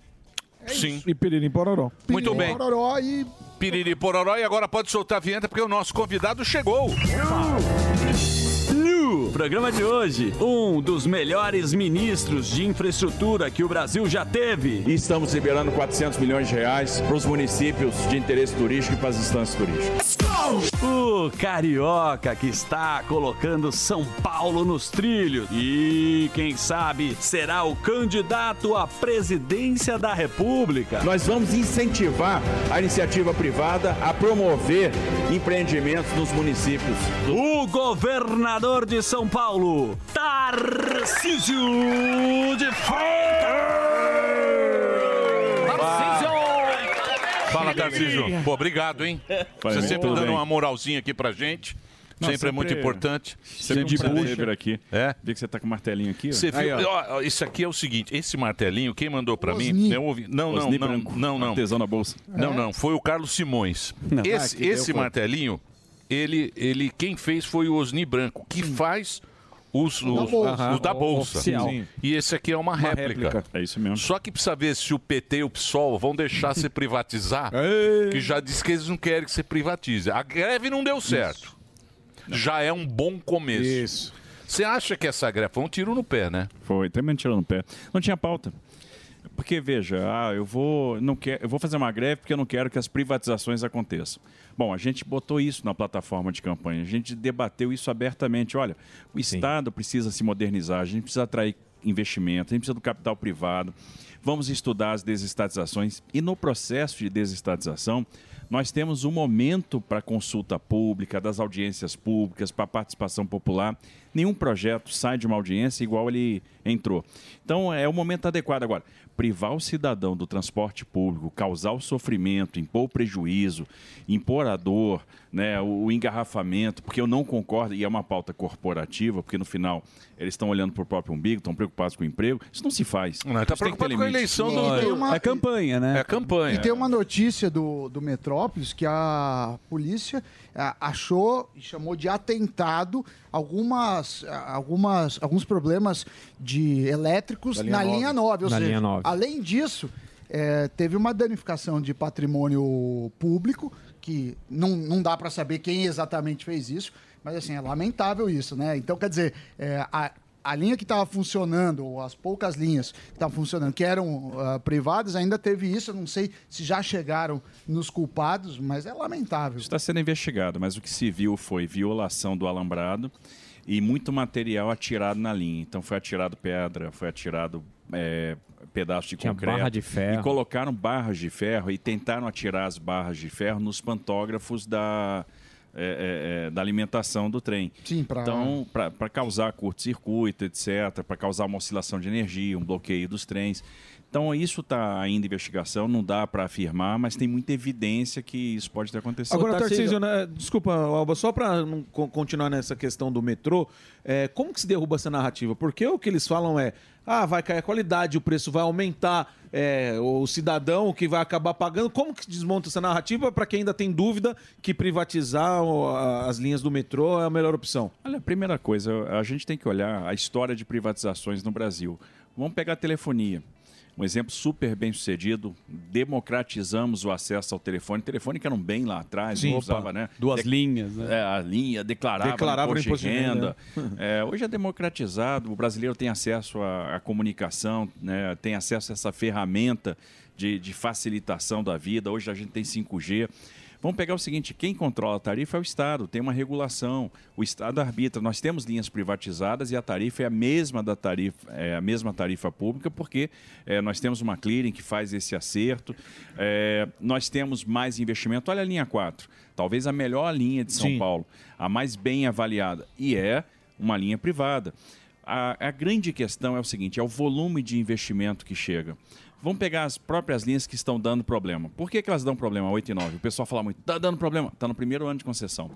Sim. E Piririm Pororó. Muito Piriri bem. Pororó e Piriri Pororó e agora pode soltar a vinheta porque o nosso convidado chegou. Programa de hoje, um dos melhores ministros de infraestrutura que o Brasil já teve. E estamos liberando 400 milhões de reais para os municípios de interesse turístico e para as instâncias turísticas. O carioca que está colocando São Paulo nos trilhos. E quem sabe será o candidato à presidência da República. Nós vamos incentivar a iniciativa privada a promover empreendimentos nos municípios. O governador de São Paulo, Tarcísio de Fala, Tarcísio. Pô, obrigado, hein? Vai, Você muito sempre dando bem. uma moralzinha aqui pra gente. Não, sempre, é muito importante. Sempre de bucha. aqui. É? Vê que você tá com o martelinho aqui, ó. Você viu? Aí, ó. ó, isso aqui é o seguinte: esse martelinho, quem mandou pra mim? Eu ouvi. Não, não, Osni não, branco, não, não. artesão na bolsa. Não, É? não. Foi o Carlos Simões. Não. Esse, Ah, esse martelinho, ele, ele, quem fez foi o Osni Branco, que faz os, O da os, bolsa. os da bolsa. E esse aqui é uma, Uma réplica. réplica. É isso mesmo. Só que precisa ver se o PT e o PSOL vão deixar se privatizar, que já diz que eles não querem que se privatize. A greve não deu certo. Já é um bom começo. Isso. Você acha que essa greve foi um tiro no pé, né? Foi, também tirou no pé. Não tinha pauta. Porque, veja, ah, eu vou, não quero, eu vou fazer uma greve porque eu não quero que as privatizações aconteçam. Bom, a gente botou isso na plataforma de campanha, a gente debateu isso abertamente. Olha, o Estado precisa se modernizar, a gente precisa atrair investimento, a gente precisa do capital privado, vamos estudar as desestatizações. E no processo de desestatização, nós temos um momento para consulta pública, das audiências públicas, para participação popular. Nenhum projeto sai de uma audiência igual ele entrou. Então é o momento adequado agora. Privar o cidadão do transporte público, causar o sofrimento, impor prejuízo, impor a dor, né, o, o engarrafamento, porque eu não concordo, e é uma pauta corporativa, porque no final eles estão olhando para o próprio umbigo, estão preocupados com o emprego. Isso não se faz. Não, tá ter preocupado com a eleição do- uma- É campanha, né? É campanha. E tem uma notícia do, do Metrópolis que a polícia achou e chamou de atentado algumas, algumas, alguns problemas de elétricos linha na nove. linha 9. Ou Na seja, linha nove. além disso, eh, teve uma danificação de patrimônio público, que não, não dá para saber quem exatamente fez isso, mas assim, é lamentável isso, né? Então, quer dizer, eh, a, a linha que estava funcionando, ou as poucas linhas que estavam funcionando, que eram ah, privadas, ainda teve isso. Eu não sei se já chegaram nos culpados, mas é lamentável. Está sendo investigado, mas o que se viu foi violação do alambrado e muito material atirado na linha. Então foi atirado pedra, foi atirado é, pedaço de Tinha concreto. barra de ferro. E colocaram barras de ferro e tentaram atirar as barras de ferro nos pantógrafos da, é, é, é, da alimentação do trem. Sim, para Então, para causar curto-circuito, etc., para causar uma oscilação de energia, um bloqueio dos trens. Então, isso está ainda em investigação, não dá para afirmar, mas tem muita evidência que isso pode ter acontecido. Agora, Tarcísio, né, desculpa, Alba, só para continuar nessa questão do metrô, é, como que se derruba essa narrativa? Porque o que eles falam é, ah, vai cair a qualidade, o preço vai aumentar, é, o cidadão que vai acabar pagando. Como que desmonta essa narrativa para quem ainda tem dúvida que privatizar as linhas do metrô é a melhor opção? Olha, a primeira coisa, a gente tem que olhar a história de privatizações no Brasil. Vamos pegar a telefonia. Um exemplo super bem sucedido, democratizamos o acesso ao telefone. O telefone que era um bem lá atrás, Sim. Opa, usava, né? duas linhas, né? É, a linha, declarava, Declarava imposto de imposto de renda. renda. É, hoje é democratizado, o brasileiro tem acesso à, à comunicação, né, tem acesso a essa ferramenta de, de facilitação da vida. Hoje a gente tem 5G. Vamos pegar o seguinte: quem controla a tarifa é o Estado, tem uma regulação, o Estado arbitra. Nós temos linhas privatizadas e a tarifa é a mesma da tarifa, é a mesma tarifa pública, porque é, nós temos uma clearing que faz esse acerto. É, nós temos mais investimento. Olha a linha 4, talvez a melhor linha de São Sim. Paulo, a mais bem avaliada, e é uma linha privada. A, a grande questão é o seguinte: é o volume de investimento que chega. Vamos pegar as próprias linhas que estão dando problema. Por que, que elas dão problema 8 e 9? O pessoal fala muito, está dando problema. Está no primeiro ano de concessão.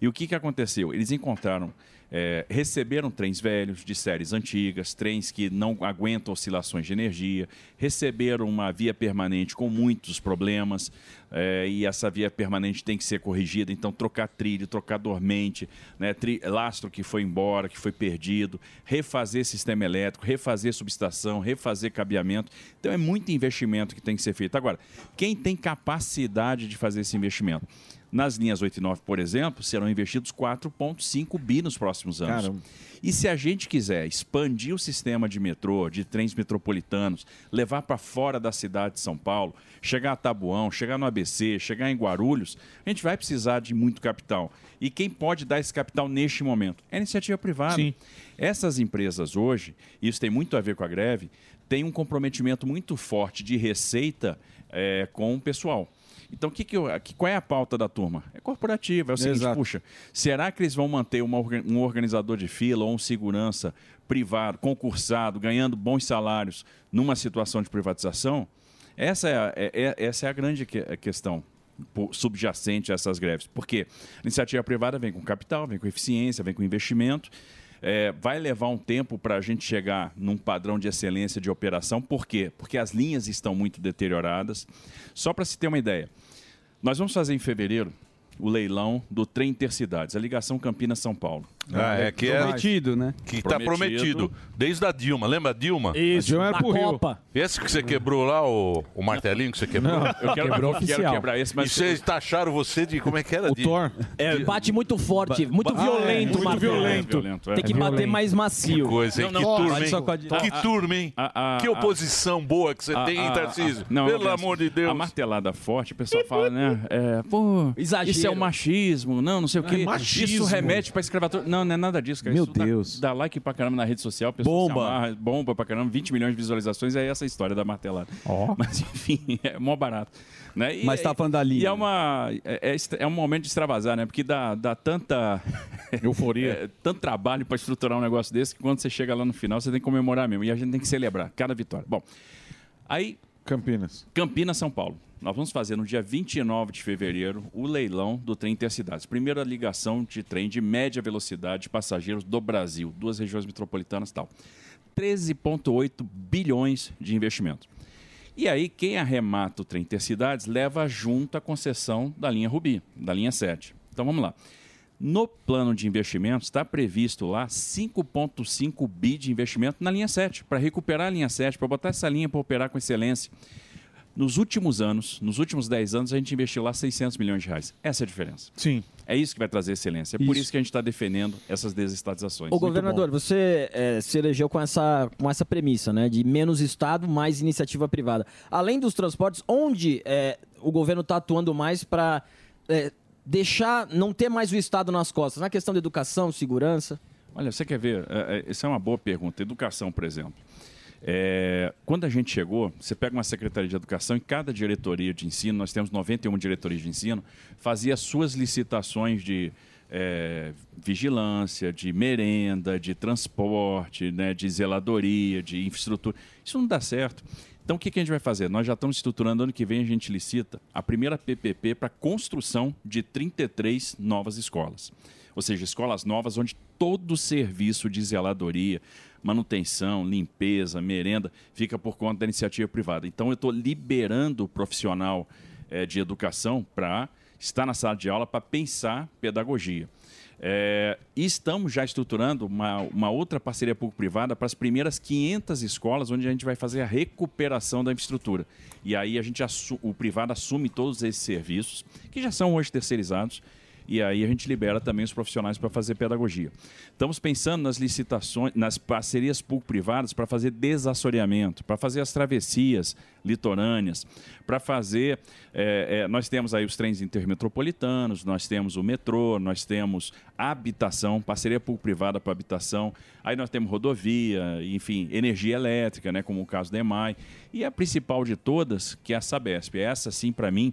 E o que, que aconteceu? Eles encontraram, é, receberam trens velhos, de séries antigas, trens que não aguentam oscilações de energia, receberam uma via permanente com muitos problemas, é, e essa via permanente tem que ser corrigida. Então, trocar trilho, trocar dormente, né, tri- lastro que foi embora, que foi perdido, refazer sistema elétrico, refazer subestação, refazer cabeamento. Então, é muito investimento que tem que ser feito. Agora, quem tem capacidade de fazer esse investimento? Nas linhas 8 e 9, por exemplo, serão investidos 4,5 bi nos próximos anos. Caramba. E se a gente quiser expandir o sistema de metrô, de trens metropolitanos, levar para fora da cidade de São Paulo, chegar a Tabuão, chegar no ABC, chegar em Guarulhos, a gente vai precisar de muito capital. E quem pode dar esse capital neste momento? É a iniciativa privada. Sim. Essas empresas hoje, e isso tem muito a ver com a greve, têm um comprometimento muito forte de receita eh, com o pessoal. Então, que que eu- que- qual é a pauta da turma? É corporativa. É o seguinte, Exato. puxa, será que eles vão manter uma um organizador de fila ou um segurança privado, concursado, ganhando bons salários numa situação de privatização? Essa é a, é- é- essa é a grande que- a questão subjacente a essas greves. Porque a iniciativa privada vem com capital, vem com eficiência, vem com investimento. É, vai levar um tempo para a gente chegar num padrão de excelência de operação. Por quê? Porque as linhas estão muito deterioradas. Só para se ter uma ideia, nós vamos fazer em fevereiro o leilão do trem Intercidades, a ligação Campinas-São Paulo. Ah, é que é Prometido, né? Que está prometido. Desde a Dilma. Lembra a Dilma? Isso, Dilma era na pro Rio. Copa. Esse que você quebrou lá, o, o martelinho que você quebrou? Não, Eu quero, Quebrou eu quero oficial. quebrar esse, E mas vocês taxaram você de. Como é que era? O de, Thor. É, bate muito forte, muito ba- violento, Ah, é, muito Marcelo. violento. violento, é. Tem que É bater violento. mais macio. coisa, hein? Não, que não, turma, bate hein? a Que a- turma, hein? a- a- que oposição boa que você a- tem, hein, a- Tarcísio? a- Pelo amor de Deus. A martelada forte, o pessoal fala, né? É, pô, Exagero. Isso é o machismo, não, não sei o quê. machismo. Isso remete pra escravatura. Não, não é nada disso, cara. Meu Isso dá- Deus. Dá, like pra caramba na rede social, pessoal Bomba. amarra, bomba pra caramba, 20 milhões de visualizações, é essa a história da martelada. Ó. Mas enfim, é mó barato. Né? E- Mas tá falando da linha. E é, uma, é, é é um momento de extravasar, né? Porque dá, dá tanta. Euforia. é, tanto trabalho para estruturar um negócio desse que quando você chega lá no final, você tem que comemorar mesmo. E a gente tem que celebrar cada vitória. Bom, aí Campinas. Campinas, São Paulo. Nós vamos fazer no dia 29 de fevereiro o leilão do trem Intercidades. Primeira ligação de trem de média velocidade de passageiros do Brasil, duas regiões metropolitanas e tal. 13,8 bilhões de investimento. E aí, quem arremata o trem Intercidades leva junto a concessão da linha Rubi, da linha 7. Então vamos lá. No plano de investimentos está previsto lá 5,5 bi de investimento na linha 7, para recuperar a linha 7, para botar essa linha para operar com excelência. Nos últimos anos, nos últimos 10 anos, a gente investiu lá 600 milhões de reais. Essa é a diferença. Sim. É isso que vai trazer excelência. É por Isso. isso que a gente está defendendo essas desestatizações. Ô, governador, você eh, se elegeu com essa, com essa premissa, né? De menos Estado, mais iniciativa privada. Além dos transportes, onde eh, o governo está atuando mais para deixar, não ter mais o Estado nas costas? Na questão da educação, segurança? Olha, você quer ver? É, é, Essa é uma boa pergunta. Educação, por exemplo. É, quando a gente chegou, você pega uma secretaria de educação e cada diretoria de ensino, nós temos 91 diretorias de ensino, fazia suas licitações de é, vigilância, de merenda, de transporte, né, de zeladoria, de infraestrutura. Isso não dá certo. Então, o que, que a gente vai fazer? Nós já estamos estruturando, ano que vem a gente licita a primeira PPP para construção de 33 novas escolas. Ou seja, escolas novas onde todo o serviço de zeladoria, manutenção, limpeza, merenda, fica por conta da iniciativa privada. Então, eu estou liberando o profissional eh, de educação para estar na sala de aula para pensar pedagogia. É, e estamos já estruturando uma, uma outra parceria público-privada para as primeiras 500 escolas, onde a gente vai fazer a recuperação da infraestrutura. E aí a gente o privado assume todos esses serviços, que já são hoje terceirizados, e aí a gente libera também os profissionais para fazer pedagogia. Estamos pensando nas licitações, nas parcerias público-privadas para fazer desassoreamento, para fazer as travessias litorâneas, para fazer. é, é, nós temos aí os trens intermetropolitanos, nós temos o metrô, nós temos habitação, parceria público-privada para habitação, aí nós temos rodovia, enfim, energia elétrica, né, como o caso da EMAI, e a principal de todas, que é a Sabesp. Essa, sim, para mim,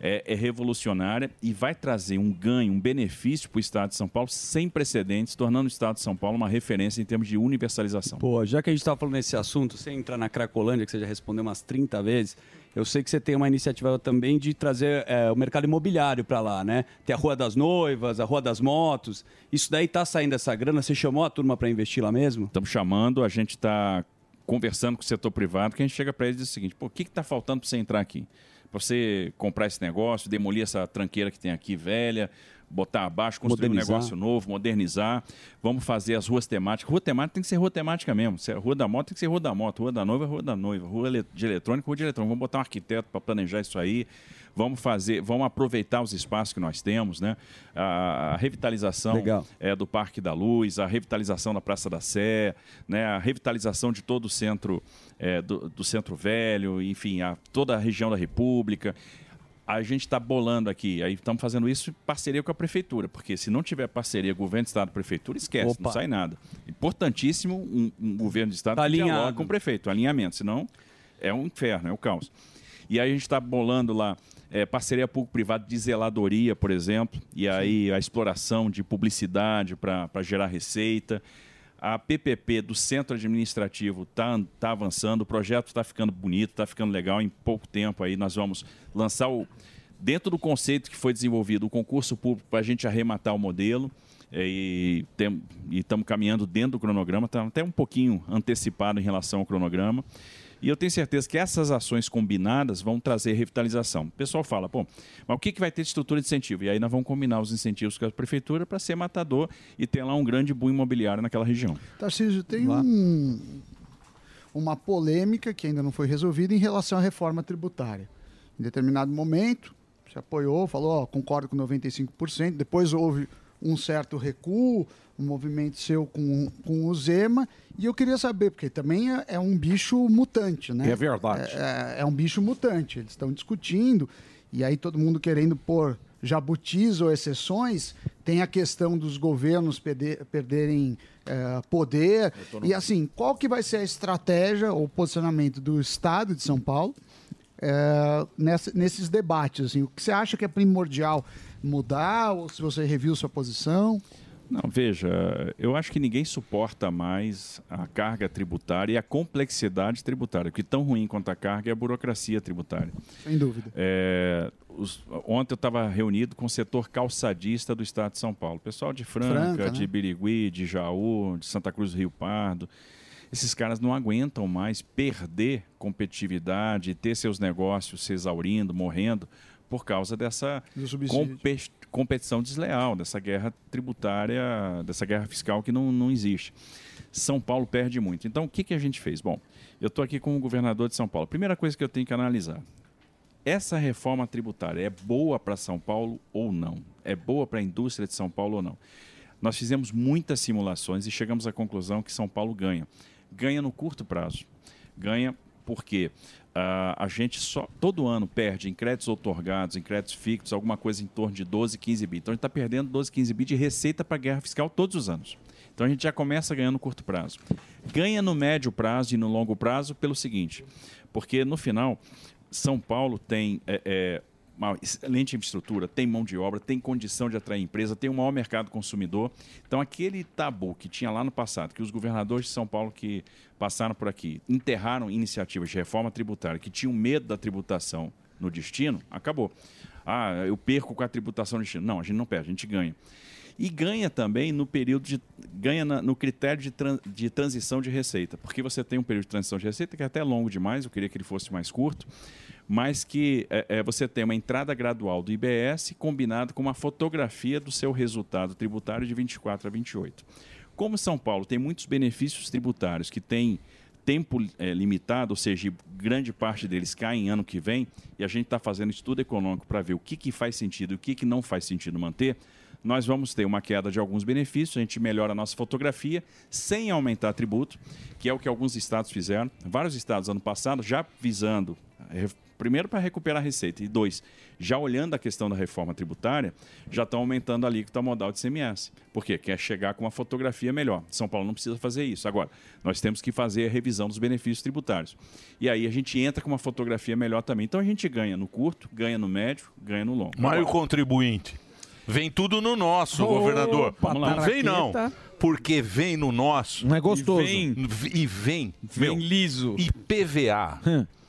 é, é revolucionária e vai trazer um ganho, um benefício para o Estado de São Paulo sem precedentes, tornando o Estado de São Paulo uma referência em termos de universalização. Pô, já que a gente estava falando nesse assunto, sem entrar na Cracolândia, que você já respondeu umas 30 vezes, eu sei que você tem uma iniciativa também de trazer é, o mercado imobiliário para lá, né? Tem a Rua das Noivas, a Rua das Motos. Isso daí tá saindo essa grana? Você chamou a turma para investir lá mesmo? Estamos chamando, a gente está conversando com o setor privado, que a gente chega para eles e diz o seguinte, pô, o que está faltando para você entrar aqui? Para você comprar esse negócio, demolir essa tranqueira que tem aqui velha, botar abaixo, construir Modernizar. um negócio novo, modernizar. Vamos fazer as ruas temáticas. Rua temática tem que ser rua temática mesmo. Se é rua da moto tem que ser rua da moto, rua da noiva, rua da noiva, rua de eletrônica, rua de eletrônica. Vamos botar um arquiteto para planejar isso aí. Vamos fazer, vamos aproveitar os espaços que nós temos, né? A, revitalização Legal. é, do Parque da Luz, a revitalização da Praça da Sé, né, a revitalização de todo o centro é, do, do Centro Velho, enfim, a, toda a região da República. A gente está bolando aqui, aí estamos fazendo isso em parceria com a prefeitura, porque se não tiver parceria governo, estado, prefeitura, esquece, Opa. não sai nada. Importantíssimo um, um governo de estado Tá que com o prefeito, alinhamento, senão é um inferno, é o caos. E aí a gente está bolando lá é, parceria público-privada de zeladoria, por exemplo, e aí a exploração de publicidade para gerar receita. A PPP do Centro Administrativo está tá avançando, o projeto está ficando bonito, está ficando legal. Em pouco tempo aí nós vamos lançar o dentro do conceito que foi desenvolvido o concurso público para a gente arrematar o modelo. é, E estamos caminhando dentro do cronograma, está até um pouquinho antecipado em relação ao cronograma. E eu tenho certeza que essas ações combinadas vão trazer revitalização. O pessoal fala, pô, mas o que, que vai ter de estrutura de incentivo? E aí nós vamos combinar os incentivos com a prefeitura para ser matador e ter lá um grande boom imobiliário naquela região. Tarcísio, tem um- uma polêmica que ainda não foi resolvida em relação à reforma tributária. Em determinado momento, se apoiou, falou, ó, concordo com 95%, depois houve um certo recuo, um movimento seu com, com o Zema, e eu queria saber, porque também é, é um bicho mutante, né? É verdade. É, é um bicho mutante, eles estão discutindo, e aí todo mundo querendo pôr jabutis ou exceções, tem a questão dos governos perder- perderem eh, poder. E assim, qual que vai ser a estratégia ou posicionamento do Estado de São Paulo eh, nessa- nesses debates? Assim, o que você acha que é primordial mudar, ou se você reviu sua posição? Não, veja, eu acho que ninguém suporta mais a carga tributária e a complexidade tributária. O que tão ruim quanto a carga é a burocracia tributária. Sem dúvida. É, os- ontem eu estava reunido com o setor calçadista do estado de São Paulo. Pessoal de Franca, Franca, né? de Birigui, de Jaú, de Santa Cruz do Rio Pardo. Esses caras não aguentam mais perder competitividade, ter seus negócios se exaurindo, morrendo, por causa dessa competição desleal, dessa guerra tributária, dessa guerra fiscal que não, não existe. São Paulo perde muito. Então, o que, que a gente fez? Bom, eu estou aqui com o governador de São Paulo. Primeira coisa que eu tenho que analisar: essa reforma tributária é boa para São Paulo ou não? É boa para a indústria de São Paulo ou não? Nós fizemos muitas simulações e chegamos à conclusão que São Paulo ganha. Ganha no curto prazo. Ganha porque a gente só todo ano perde em créditos otorgados, em créditos fixos, alguma coisa em torno de 12, 15 bi. Então a gente está perdendo 12, 15 bi de receita para a guerra fiscal todos os anos. Então a gente já começa ganhando no curto prazo. Ganha no médio prazo e no longo prazo pelo seguinte, porque no final São Paulo tem é, é, uma excelente infraestrutura, tem mão de obra, tem condição de atrair empresa, tem um maior mercado consumidor. Então, aquele tabu que tinha lá no passado, que os governadores de São Paulo que passaram por aqui enterraram iniciativas de reforma tributária, que tinham medo da tributação no destino, acabou. Ah, eu perco com a tributação no destino. Não, a gente não perde, a gente ganha. E ganha também no período de. ganha na- no critério de, tran- de transição de receita. Porque você tem um período de transição de receita que é até longo demais, eu queria que ele fosse mais curto, mas que é, é, você tem uma entrada gradual do IBS combinado com uma fotografia do seu resultado tributário de 24 a 28. Como São Paulo tem muitos benefícios tributários que têm tempo eh, limitado, ou seja, grande parte deles cai em ano que vem, e a gente está fazendo estudo econômico para ver o que, que faz sentido e o que, que não faz sentido manter, nós vamos ter uma queda de alguns benefícios, a gente melhora a nossa fotografia sem aumentar tributo, que é o que alguns estados fizeram. Vários estados ano passado já visando, eh, primeiro para recuperar a receita, e dois, já olhando a questão da reforma tributária, já estão aumentando a alíquota modal de CMS. Por quê? Quer chegar com uma fotografia melhor. São Paulo não precisa fazer isso. Agora, nós temos que fazer a revisão dos benefícios tributários. E aí a gente entra com uma fotografia melhor também. Então a gente ganha no curto, ganha no médio, ganha no longo. Mas o Agora, contribuinte? Vem tudo no nosso, Opa, governador. Lá. Não vem não. Porque vem no nosso. Não é gostoso. E vem. E vem, vem liso. IPVA.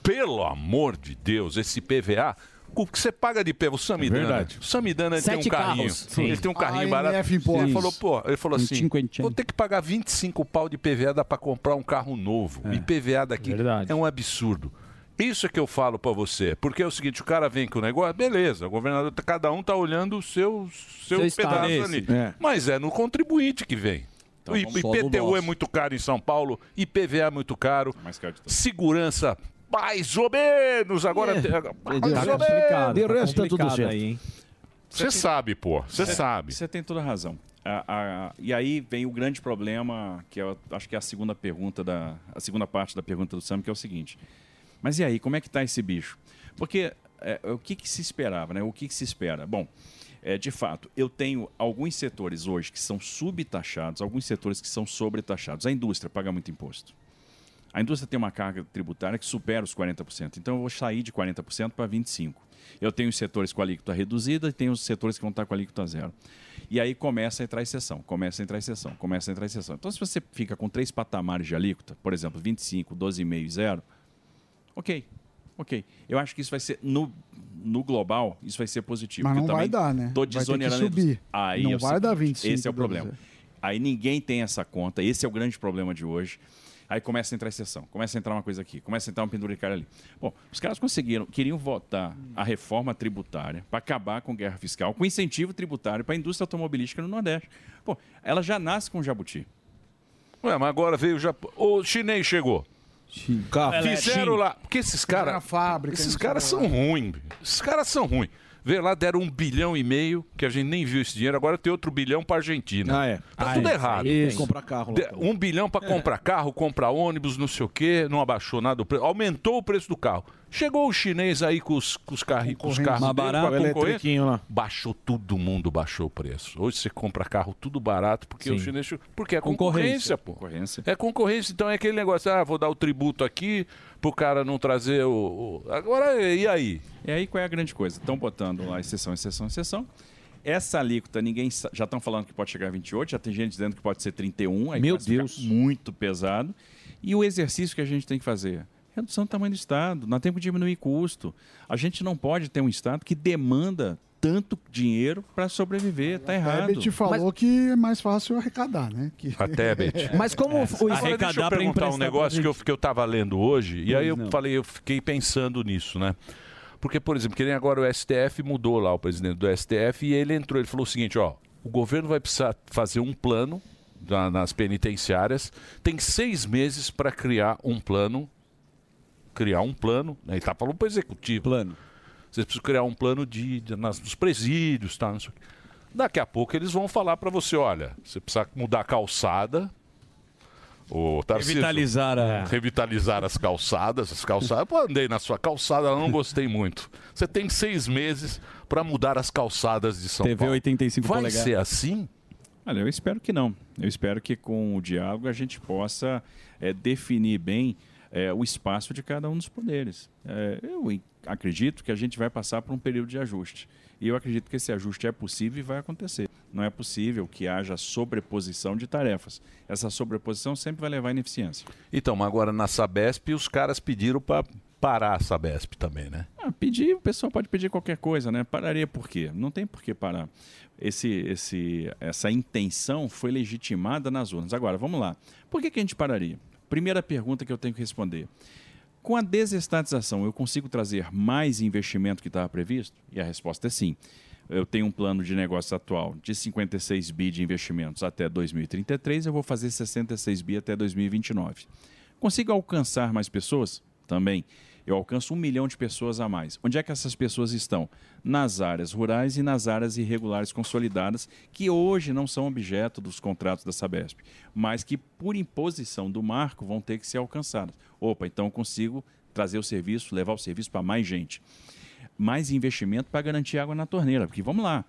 Pelo amor de Deus, esse PVA. O que você paga de PVA? O Samidana. verdade. O Samidana tem um carrinho. Ele tem um carrinho barato. Ele falou, pô, ele falou Um assim: cinquentinho. vou ter que pagar 25 pau de PVA, dá pra comprar um carro novo. É. IPVA daqui é um absurdo. Isso é que eu falo pra você. Porque é o seguinte, o cara vem com o negócio, beleza, o governador, tá- cada um tá olhando o seu, seu, Seu pedaço Esse. ali. É. Mas é no contribuinte que vem. Então, o IPTU é muito caro em São Paulo, IPVA é muito caro, Mais caro de tudo. segurança mais ou menos. Agora, É. tem- mais Tá ou complicado, menos. tá De resto, tá tudo complicado certo. aí, hein? Você sabe, pô, você sabe. Você tem toda a razão. A- a- e aí vem o grande problema, que eu acho que é a segunda pergunta da a segunda parte da pergunta do Sam, que é o seguinte: mas e aí, como é que está esse bicho? Porque é, o que, que se esperava, né? O que, que se espera? Bom, é, de fato, eu tenho alguns setores hoje que são subtaxados, alguns setores que são sobretaxados. A indústria paga muito imposto. A indústria tem uma carga tributária que supera os 40%. Então eu vou sair de 40% para 25%. Eu tenho os setores com alíquota reduzida e tenho os setores que vão estar com alíquota zero. E aí começa a entrar exceção, começa a entrar exceção, começa a entrar exceção. Então se você fica com três patamares de alíquota, por exemplo, 25, 12,5 e 0, ok, ok. Eu acho que isso vai ser, no, no global, isso vai ser positivo. Mas não eu vai dar, né? Tô Vai ter desonerando a subir. Aí Não é vai dar seguinte, 25, Esse é o 12. problema. Aí ninguém tem essa conta, esse é o grande problema de hoje. Aí começa a entrar exceção, começa a entrar uma coisa aqui, começa a entrar uma penduricária ali. Bom, os caras conseguiram, queriam votar a reforma tributária para acabar com guerra fiscal, com incentivo tributário para a indústria automobilística no Nordeste. Pô, ela já nasce com jabuti. Ué, mas agora veio o Japão. O chinês chegou. Fizeram lá. Porque esses caras. Esses caras são ruins. Esses caras são ruins. Veio lá, deram um bilhão e meio, que a gente nem viu esse dinheiro, agora tem outro bilhão pra Argentina. Ah, é. Tá Ah, tudo é. errado. Isso. Comprar carro lá. Um bilhão pra comprar carro, comprar ônibus, não sei o quê, não abaixou nada o preço. Aumentou o preço do carro. Chegou o chinês aí com os, com os, carri, com os carros Mais dele, barato, com lá. Baixou, todo mundo baixou o preço. Hoje você compra carro tudo barato, porque o Sim. chinês... Porque é Concorrência. concorrência, pô. Concorrência. É concorrência, então é aquele negócio, ah, vou dar o tributo aqui pro cara não trazer o... o- Agora, e aí? E aí qual é a grande coisa? Estão botando lá exceção, exceção, exceção. Essa alíquota, ninguém sa- já estão falando que pode chegar a 28, já tem gente dizendo que pode ser 31, aí Meu a Deus. muito pesado. E o exercício que a gente tem que fazer? Redução do tamanho do Estado, nós temos que diminuir custo. A gente não pode ter um Estado que demanda tanto dinheiro para sobreviver, tá errado. Tebet falou que é mais fácil arrecadar, né? Que... A Tebet. Mas como o Agora, deixa eu perguntar um negócio que eu, que eu tava lendo hoje, e aí eu não. falei, eu fiquei pensando nisso, né? Porque, por exemplo, que nem agora o STF mudou lá, o presidente do STF, e ele entrou, ele falou o seguinte, ó, o governo vai precisar fazer um plano na- nas penitenciárias, tem seis meses para criar um plano, criar um plano, né? ele tá falando para o executivo. Plano. Vocês precisam criar um plano de, de- nas, nos presídios, tá? não sei o quê. Daqui a pouco eles vão falar para você, olha, você precisa mudar a calçada, o Tarcísio, Revitalizar a- revitalizar as calçadas, as calçadas. Eu andei na sua calçada, não gostei muito. Você tem seis meses para mudar as calçadas de São TV Paulo. 85 Vai polegadas. ser assim? Olha, eu espero que não. Eu espero que com o diálogo a gente possa eh, definir bem eh, o espaço de cada um dos poderes. Eh, eu acredito que a gente vai passar por um período de ajuste. E eu acredito que esse ajuste é possível e vai acontecer. Não é possível que haja sobreposição de tarefas. Essa sobreposição sempre vai levar à ineficiência. Então, mas agora na Sabesp os caras pediram para parar a Sabesp também, né? Ah, pedir, o pessoal pode pedir qualquer coisa, né? Pararia por quê? Não tem por que parar. Esse, esse, essa intenção foi legitimada nas urnas. Agora, vamos lá. Por que, que a gente pararia? Primeira pergunta que eu tenho que responder. Com a desestatização, eu consigo trazer mais investimento que estava previsto? E a resposta é sim. Eu tenho um plano de negócio atual de 56 bi de investimentos até 2033, eu vou fazer 66 bi até 2029. Consigo alcançar mais pessoas? Também. Eu alcanço um milhão de pessoas a mais. Onde é que essas pessoas estão? Nas áreas rurais e nas áreas irregulares consolidadas, que hoje não são objeto dos contratos da Sabesp, mas que, por imposição do marco, vão ter que ser alcançadas. Opa, então eu consigo trazer o serviço, levar o serviço para mais gente. Mais investimento para garantir água na torneira. Porque vamos lá,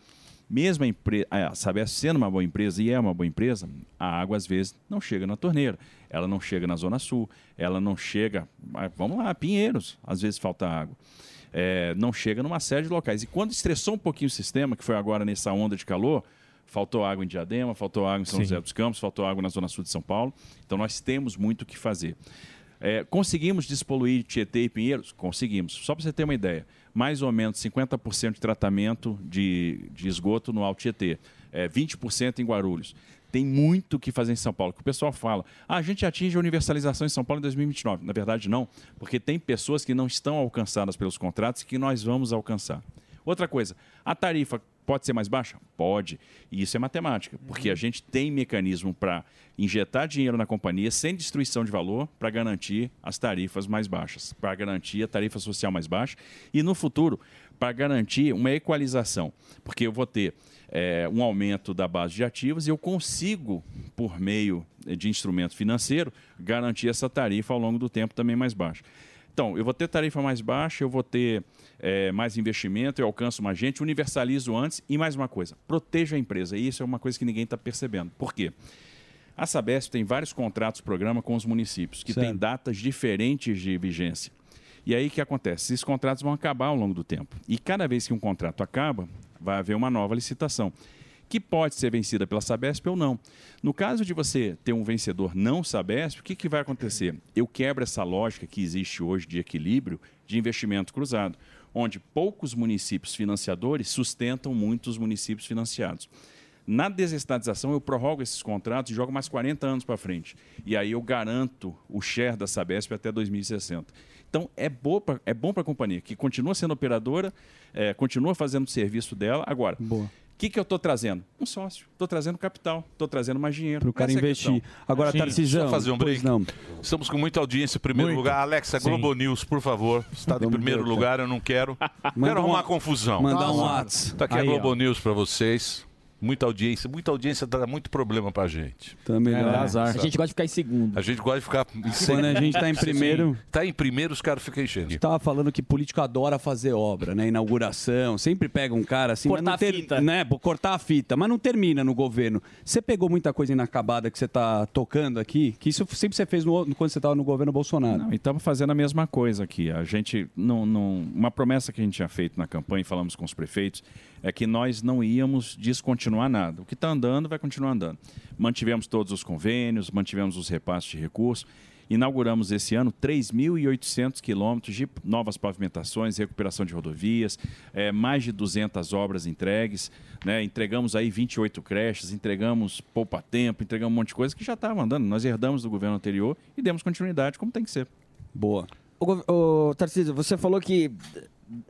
mesmo a, empre... a Sabesp sendo uma boa empresa, e é uma boa empresa, a água às vezes não chega na torneira. Ela não chega na Zona Sul, ela não chega. ah, Vamos lá, Pinheiros, às vezes falta água. É, não chega numa série de locais. E quando estressou um pouquinho o sistema, que foi agora nessa onda de calor, faltou água em Diadema, faltou água em São Sim. José dos Campos, faltou água na Zona Sul de São Paulo. Então nós temos muito o que fazer. É, conseguimos despoluir Tietê e Pinheiros? Conseguimos. Só para você ter uma ideia, mais ou menos 50% de tratamento de, de esgoto no Alto Tietê, é, 20% em Guarulhos. Tem muito o que fazer em São Paulo. Que o pessoal fala, ah, a gente atinge a universalização em São Paulo em 2029. Na verdade, não, porque tem pessoas que não estão alcançadas pelos contratos que nós vamos alcançar. Outra coisa, a tarifa pode ser mais baixa? Pode. E isso é matemática, porque a gente tem mecanismo para injetar dinheiro na companhia sem destruição de valor para garantir as tarifas mais baixas, para garantir a tarifa social mais baixa e no futuro para garantir uma equalização, porque eu vou ter é, um aumento da base de ativos e eu consigo, por meio de instrumento financeiro, garantir essa tarifa ao longo do tempo também mais baixa. Então, eu vou ter tarifa mais baixa, eu vou ter é, mais investimento, eu alcanço mais gente, universalizo antes e mais uma coisa, protejo a empresa. E isso é uma coisa que ninguém está percebendo. Por quê? A Sabesp tem vários contratos programa com os municípios, que têm datas diferentes de vigência. E aí o que acontece? Esses contratos vão acabar ao longo do tempo. E cada vez que um contrato acaba, vai haver uma nova licitação, que pode ser vencida pela Sabesp ou não. No caso de você ter um vencedor não Sabesp, o que, que vai acontecer? Eu quebro essa lógica que existe hoje de equilíbrio de investimento cruzado, onde poucos municípios financiadores sustentam muitos municípios financiados. Na desestatização, eu prorrogo esses contratos e jogo mais 40 anos para frente. E aí eu garanto o share da Sabesp até 2060. Então, é, boa pra- é bom para a companhia, que continua sendo operadora, é, continua fazendo o serviço dela. Agora, o que, que eu estou trazendo? Um sócio. Estou trazendo capital, estou trazendo mais dinheiro. Pro cara Essa é investir. Agora, Sim, Tarcisão, fazer um break. não. Estamos com muita audiência em primeiro Muito. lugar. Alexa, Sim. Globo News, por favor. Está em primeiro ver, lugar, eu não quero. Quero arrumar um- confusão. mandar um Calma. Whats. Tá aqui Aí, a Globo ó. News para vocês. Muita audiência. Muita audiência dá muito problema pra gente. Também É, dá azar. A gente gosta de ficar em segundo. A gente gosta de ficar em Quando a gente tá em primeiro- Tá em primeiro, os caras ficam enchendo. Estava falando que político adora fazer obra, né? Inauguração. Sempre pega um cara assim. Cortar a ter- fita. Né? Cortar a fita, mas não termina no governo. Você pegou muita coisa inacabada que você tá tocando aqui, que isso sempre você fez no- quando você estava no governo Bolsonaro. Não, e estamos fazendo a mesma coisa aqui. A gente não, não, uma promessa que a gente tinha feito na campanha, falamos com os prefeitos, é que nós não íamos descontinuar nada. O que está andando vai continuar andando. Mantivemos todos os convênios, mantivemos os repasses de recursos. Inauguramos esse ano 3.800 quilômetros de novas pavimentações, recuperação de rodovias, eh, mais de 200 obras entregues, né? entregamos aí 28 creches, entregamos poupa-tempo, entregamos um monte de coisa que já estava andando. Nós herdamos do governo anterior e demos continuidade como tem que ser. Boa. Gov- ô, Tarcísio, você falou que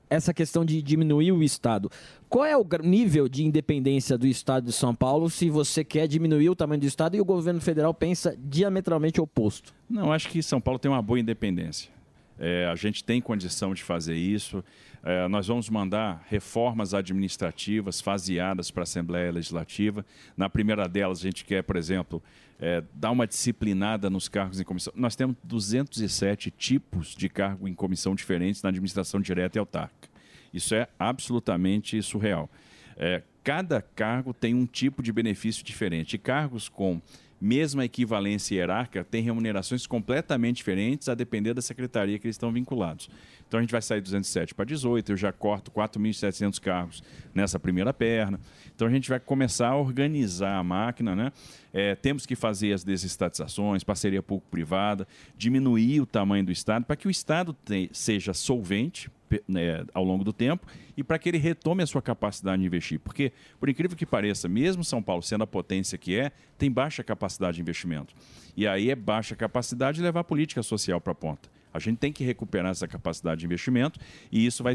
essa questão de diminuir o Estado. Qual é o nível de independência do Estado de São Paulo se você quer diminuir o tamanho do Estado e o governo federal pensa diametralmente oposto? Não, acho que São Paulo tem uma boa independência. É, a gente tem condição de fazer isso. É, nós vamos mandar reformas administrativas faseadas para a Assembleia Legislativa. Na primeira delas, a gente quer, por exemplo, é, dar uma disciplinada nos cargos em comissão. Nós temos 207 tipos de cargo em comissão diferentes na administração direta e autárquica. Isso é absolutamente surreal. É, cada cargo tem um tipo de benefício diferente. E cargos com mesma equivalência hierárquica têm remunerações completamente diferentes a depender da secretaria que eles estão vinculados. Então a gente vai sair 207 para 18, eu já corto 4.700 cargos nessa primeira perna. Então a gente vai começar a organizar a máquina, né? É, temos que fazer as desestatizações, parceria público-privada, diminuir o tamanho do Estado para que o Estado te- seja solvente, né, ao longo do tempo e para que ele retome a sua capacidade de investir. Porque, por incrível que pareça, mesmo São Paulo sendo a potência que é, tem baixa capacidade de investimento. E aí é baixa capacidade de levar a política social para a ponta. A gente tem que recuperar essa capacidade de investimento e isso vai,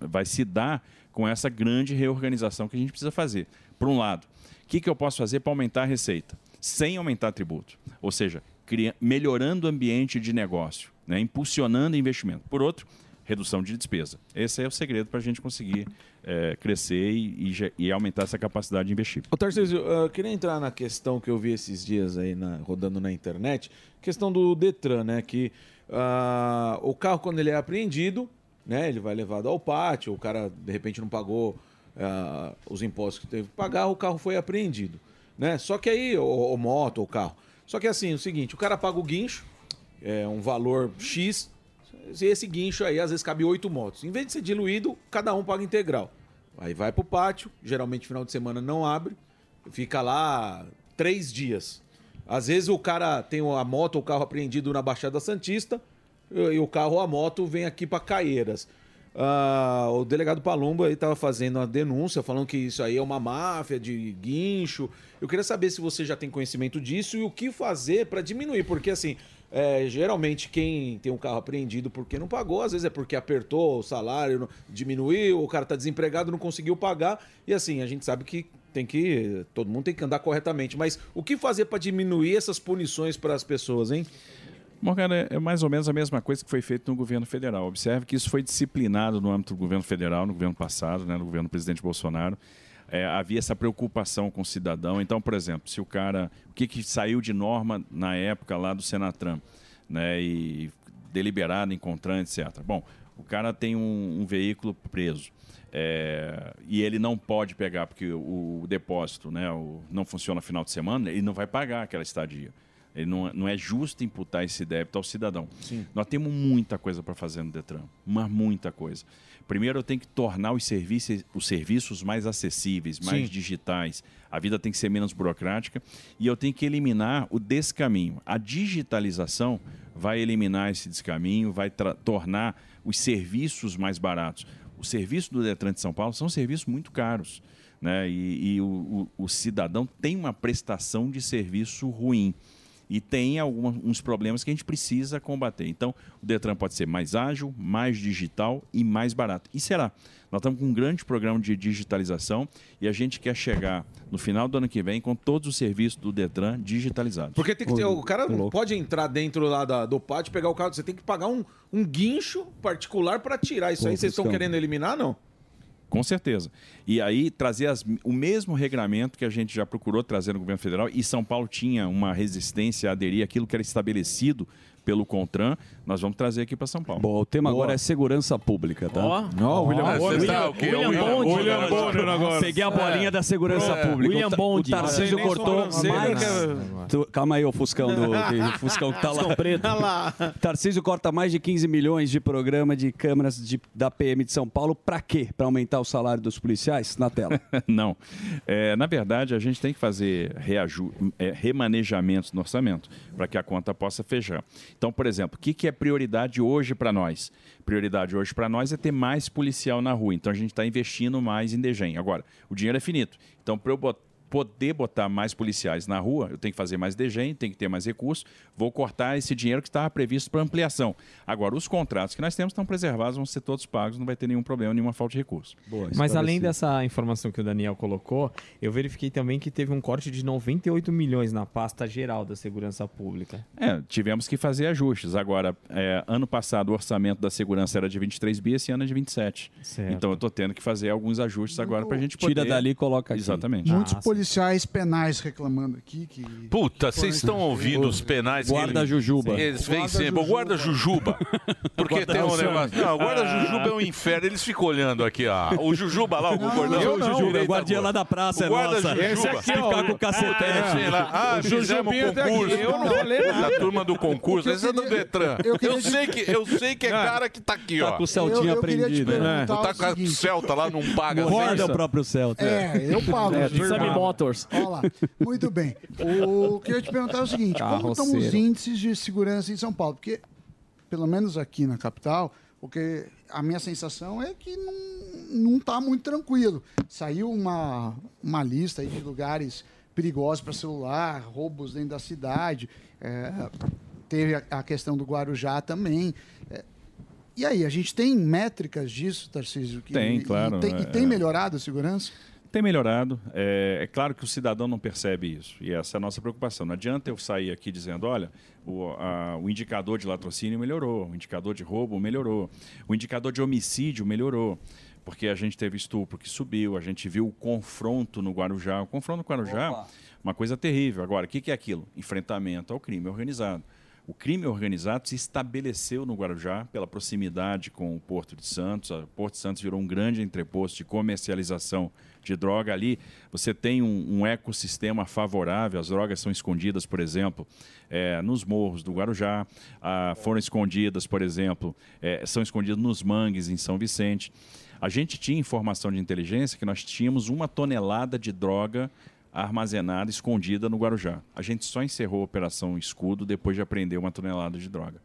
vai se dar com essa grande reorganização que a gente precisa fazer. Por um lado, o que, que eu posso fazer para aumentar a receita? Sem aumentar tributo. Ou seja, cria- melhorando o ambiente de negócio, né? impulsionando investimento. Por outro, redução de despesa. Esse é o segredo para a gente conseguir eh, crescer e, e e aumentar essa capacidade de investir. Ô Tarcísio, eu queria entrar na questão que eu vi esses dias aí na- rodando na internet, questão do Detran, né? Que ah, o carro, quando ele é apreendido, né? Ele vai levado ao pátio, o cara de repente não pagou ah, os impostos que teve que pagar, o carro foi apreendido, né? Só que aí, ou moto, ou carro. Só que assim, é o seguinte, o cara paga o guincho, é um valor X, e esse guincho aí às vezes cabe oito motos. Em vez de ser diluído, cada um paga integral. Aí vai pro pátio, geralmente final de semana não abre, fica lá três dias. Às vezes o cara tem a moto ou o carro apreendido na Baixada Santista e o carro ou a moto vem aqui para Caieiras. Ah, o delegado Palumbo aí estava fazendo uma denúncia, falando que isso aí é uma máfia de guincho. Eu queria saber se você já tem conhecimento disso e o que fazer para diminuir, porque assim, é, geralmente quem tem um carro apreendido porque não pagou, às vezes é porque apertou o salário, diminuiu, o cara tá desempregado, não conseguiu pagar. E assim, a gente sabe que tem que. Todo mundo tem que andar corretamente. Mas o que fazer para diminuir essas punições para as pessoas, hein? Cara, é mais ou menos a mesma coisa que foi feito no governo federal. Observe que isso foi disciplinado no âmbito do governo federal, no governo passado, né, no governo do presidente Bolsonaro. É, havia essa preocupação com o cidadão. Então, por exemplo, se o cara. O que, que saiu de norma na época lá do Senatran, né? E deliberado em CONTRAN, etc. Bom, o cara tem um, um veículo preso. É, e ele não pode pegar porque o, o depósito né, o- não funciona final de semana, ele não vai pagar aquela estadia. Ele não, não é justo imputar esse débito ao cidadão. Sim. Nós temos muita coisa para fazer no Detran, mas muita coisa. Primeiro, eu tenho que tornar os serviços, os serviços mais acessíveis, mais Sim. digitais. A vida tem que ser menos burocrática e eu tenho que eliminar o descaminho. A digitalização vai eliminar esse descaminho, vai tornar os serviços mais baratos. Os serviços do Detran de São Paulo são serviços muito caros. Né? E, e o, o- o cidadão tem uma prestação de serviço ruim e tem alguns problemas que a gente precisa combater. Então, o Detran pode ser mais ágil, mais digital e mais barato. E será? Nós estamos com um grande programa de digitalização e a gente quer chegar no final do ano que vem com todos os serviços do Detran digitalizados. Porque tem que ter. O cara não pode entrar dentro lá da- do pátio e pegar o carro. Você tem que pagar um, um guincho particular para tirar isso aí. Vocês estão querendo eliminar, não? Com certeza. E aí trazer as- o mesmo regramento que a gente já procurou trazer no governo federal, e São Paulo tinha uma resistência a aderir àquilo que era estabelecido pelo CONTRAN, nós vamos trazer aqui para São Paulo. Bom, o tema Boa. agora é segurança pública, tá? Ó. Ó, William Bonner. Você tá o quê? William Bonner. William Bonner agora. Peguei a bolinha É. da segurança É. pública. William Bonde. O Tarcísio cortou mais... que Tu- Calma aí, o Fuscão do que- o Fuscão que tá lá. Preto. Lá. Tarcísio corta mais de 15 milhões de programa de câmeras de- da PM de São Paulo. Pra quê? Pra aumentar o salário dos policiais? Na tela. Não. É, na verdade, a gente tem que fazer reaju- é, remanejamentos no orçamento para que a conta possa fechar. Então, por exemplo, o que, que é prioridade hoje para nós? Prioridade hoje para nós é ter mais policial na rua. Então, a gente está investindo mais em DGEM. Agora, o dinheiro é finito. Então, para eu bot- poder botar mais policiais na rua, eu tenho que fazer mais DGEM, tenho que ter mais recursos, vou cortar esse dinheiro que estava previsto para ampliação. Agora, os contratos que nós temos estão preservados, vão ser todos pagos, não vai ter nenhum problema, nenhuma falta de recurso. Mas além dessa informação que o Daniel colocou, eu verifiquei também que teve um corte de 98 milhões na pasta geral da segurança pública. É, tivemos que fazer ajustes. Agora, é, ano passado o orçamento da segurança era de 23 bi, esse ano é de 27. Certo. Então eu estou tendo que fazer alguns ajustes agora para a gente poder... Tira dali e coloca aqui. Exatamente. Muitos policiais penais reclamando aqui que. Puta, vocês estão ouvindo os penais que Guarda eles- Jujuba. Eles vêm sempre. O guarda Jujuba. Porque Guarda tem um negócio. Não, o guarda Ah. Jujuba é um inferno. Eles ficam olhando aqui, ó. O Jujuba lá, o concordão. eu não, Jujuba, o guardinha lá da praça, o é guarda nossa. Jujuba. Esse aqui, ó, Ficar com o cacetete. Puta, sei lá. Ah, O fizemos tá aqui, concurso. eu não falei nada. Da turma do concurso. O que eu Esse é do Detran. eu sei que, eu sei que é cara que tá aqui, Tá ó. com o Celtinha aprendido. Não tá o com a seguinte. Celta lá, não paga. Guarda o próprio Celta. É, eu pago. É, Motors. Olha lá. Muito bem. O que eu ia te perguntar é o seguinte: como estão os índices de segurança em São Paulo? Porque, pelo menos aqui na capital, Porque a minha sensação é que não, não tá muito tranquilo. Saiu uma, uma lista aí de lugares perigosos para celular, roubos dentro da cidade. é, teve a, a questão do Guarujá também. É, e aí, a gente tem métricas disso, Tarcísio? Que, Tem, e- claro, E tem, e é- tem melhorado a segurança? Tem melhorado. É, é claro que o cidadão não percebe isso. E essa é a nossa preocupação. Não adianta eu sair aqui dizendo, olha, o, a- o indicador de latrocínio melhorou, o indicador de roubo melhorou, o indicador de homicídio melhorou. Porque a gente teve estupro que subiu, a gente viu o confronto no Guarujá. O confronto no Guarujá, uma coisa terrível. Agora, o que que é aquilo? Enfrentamento ao crime organizado. O crime organizado se estabeleceu no Guarujá pela proximidade com o Porto de Santos. O Porto de Santos virou um grande entreposto de comercialização de droga ali. Você tem um, um ecossistema favorável. As drogas são escondidas, por exemplo, eh, nos morros do Guarujá. Ah, foram escondidas, por exemplo, eh, são escondidas nos mangues em São Vicente. A gente tinha informação de inteligência que nós tínhamos uma tonelada de droga armazenada, escondida no Guarujá. A gente só encerrou a Operação Escudo depois de apreender uma tonelada de droga.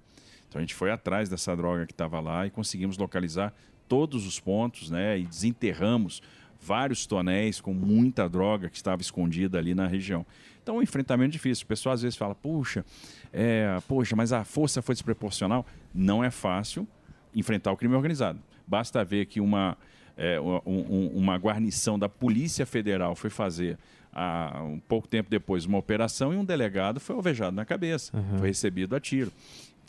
Então a gente foi atrás dessa droga que estava lá e conseguimos localizar todos os pontos, né? E desenterramos vários tonéis com muita droga que estava escondida ali na região. Então, um enfrentamento difícil. O pessoal às vezes fala, puxa, é, poxa, mas a força foi desproporcional. Não é fácil enfrentar o crime organizado. Basta ver que uma, é, um- um- uma guarnição da Polícia Federal foi fazer, há um pouco tempo depois, uma operação e um delegado foi alvejado na cabeça, foi recebido a tiro.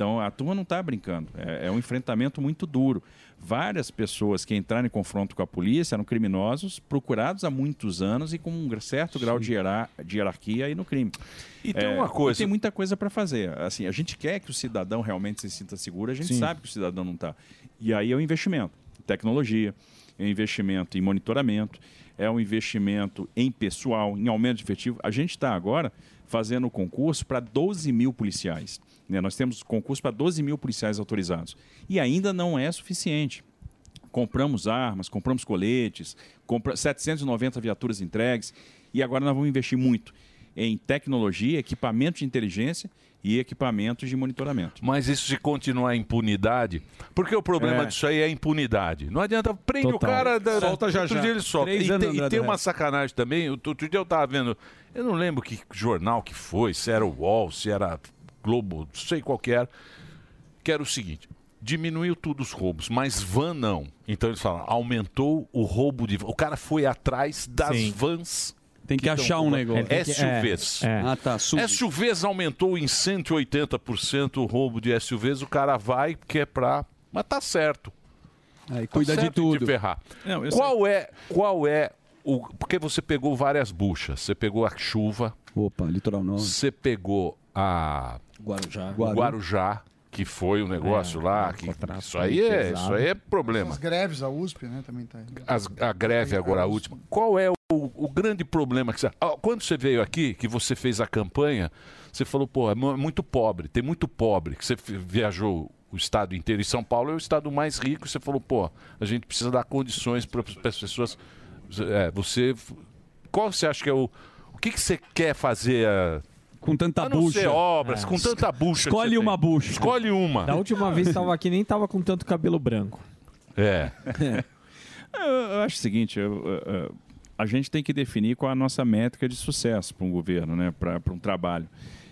Então a turma não está brincando. É, é um enfrentamento muito duro. Várias pessoas que entraram em confronto com a polícia eram criminosos, procurados há muitos anos e com um certo grau de, hierar- de hierarquia aí no crime. E tem uma coisa- Tem muita coisa para fazer. Assim, a gente quer que o cidadão realmente se sinta seguro, a gente Sim. sabe que o cidadão não está. E aí é o investimento em tecnologia, é um investimento em monitoramento, é um investimento em pessoal, em aumento de efetivo. A gente está agora fazendo o concurso para 12 mil policiais. né? Nós temos concurso para 12 mil policiais autorizados. E ainda não é suficiente. Compramos armas, compramos coletes, compra 790 viaturas entregues e agora nós vamos investir muito em tecnologia, equipamento de inteligência e equipamentos de monitoramento. Mas isso se continuar a impunidade, porque o problema É. disso aí é a impunidade. Não adianta, prende Total. o cara, da, Solta já outro já. dia ele solta. Três E anos tem, e tem uma sacanagem também, outro outro dia eu tava vendo, eu não lembro que jornal que foi, se era o UOL, se era Globo, não sei qual que era, que era o seguinte, diminuiu tudo os roubos, mas van não. Então eles falam, aumentou o roubo de van. O cara foi atrás das Sim. vans. Tem que tão achar um roubando. negócio. Que- SUVs. é, é. Ah, tá, sub. SUVs aumentou em 180% o roubo de SUVs, o cara vai que é pra... Mas tá certo. Aí Tá cuida de certo te tudo. ferrar. Não, eu qual é, qual é o porque você pegou várias buchas, você pegou a chuva, Opa, litoral norte. você pegou a Guarujá, Guarujá, que foi o negócio É, lá, que isso aí é, isso aí é problema. As greves, a USP, né, também tá aí. As- a greve agora a última. Qual é o, o grande problema que você, Ah, quando você veio aqui, que você fez a campanha, você falou, pô, é mu- muito pobre, tem muito pobre, que você viajou o estado inteiro e São Paulo é o estado mais rico, e você falou, pô, a gente precisa dar condições para as pessoas. É, você, qual você acha que é o o que, que você quer fazer? ah, Com tanta a não bucha. ser obras, É. com tanta bucha. Escolhe uma tem. bucha. Escolhe uma. Da última vez que estava aqui nem tava com tanto cabelo branco. É. Eu, eu acho o seguinte, eu, eu, eu, a gente tem que definir qual a nossa métrica de sucesso para um governo, né, para um trabalho.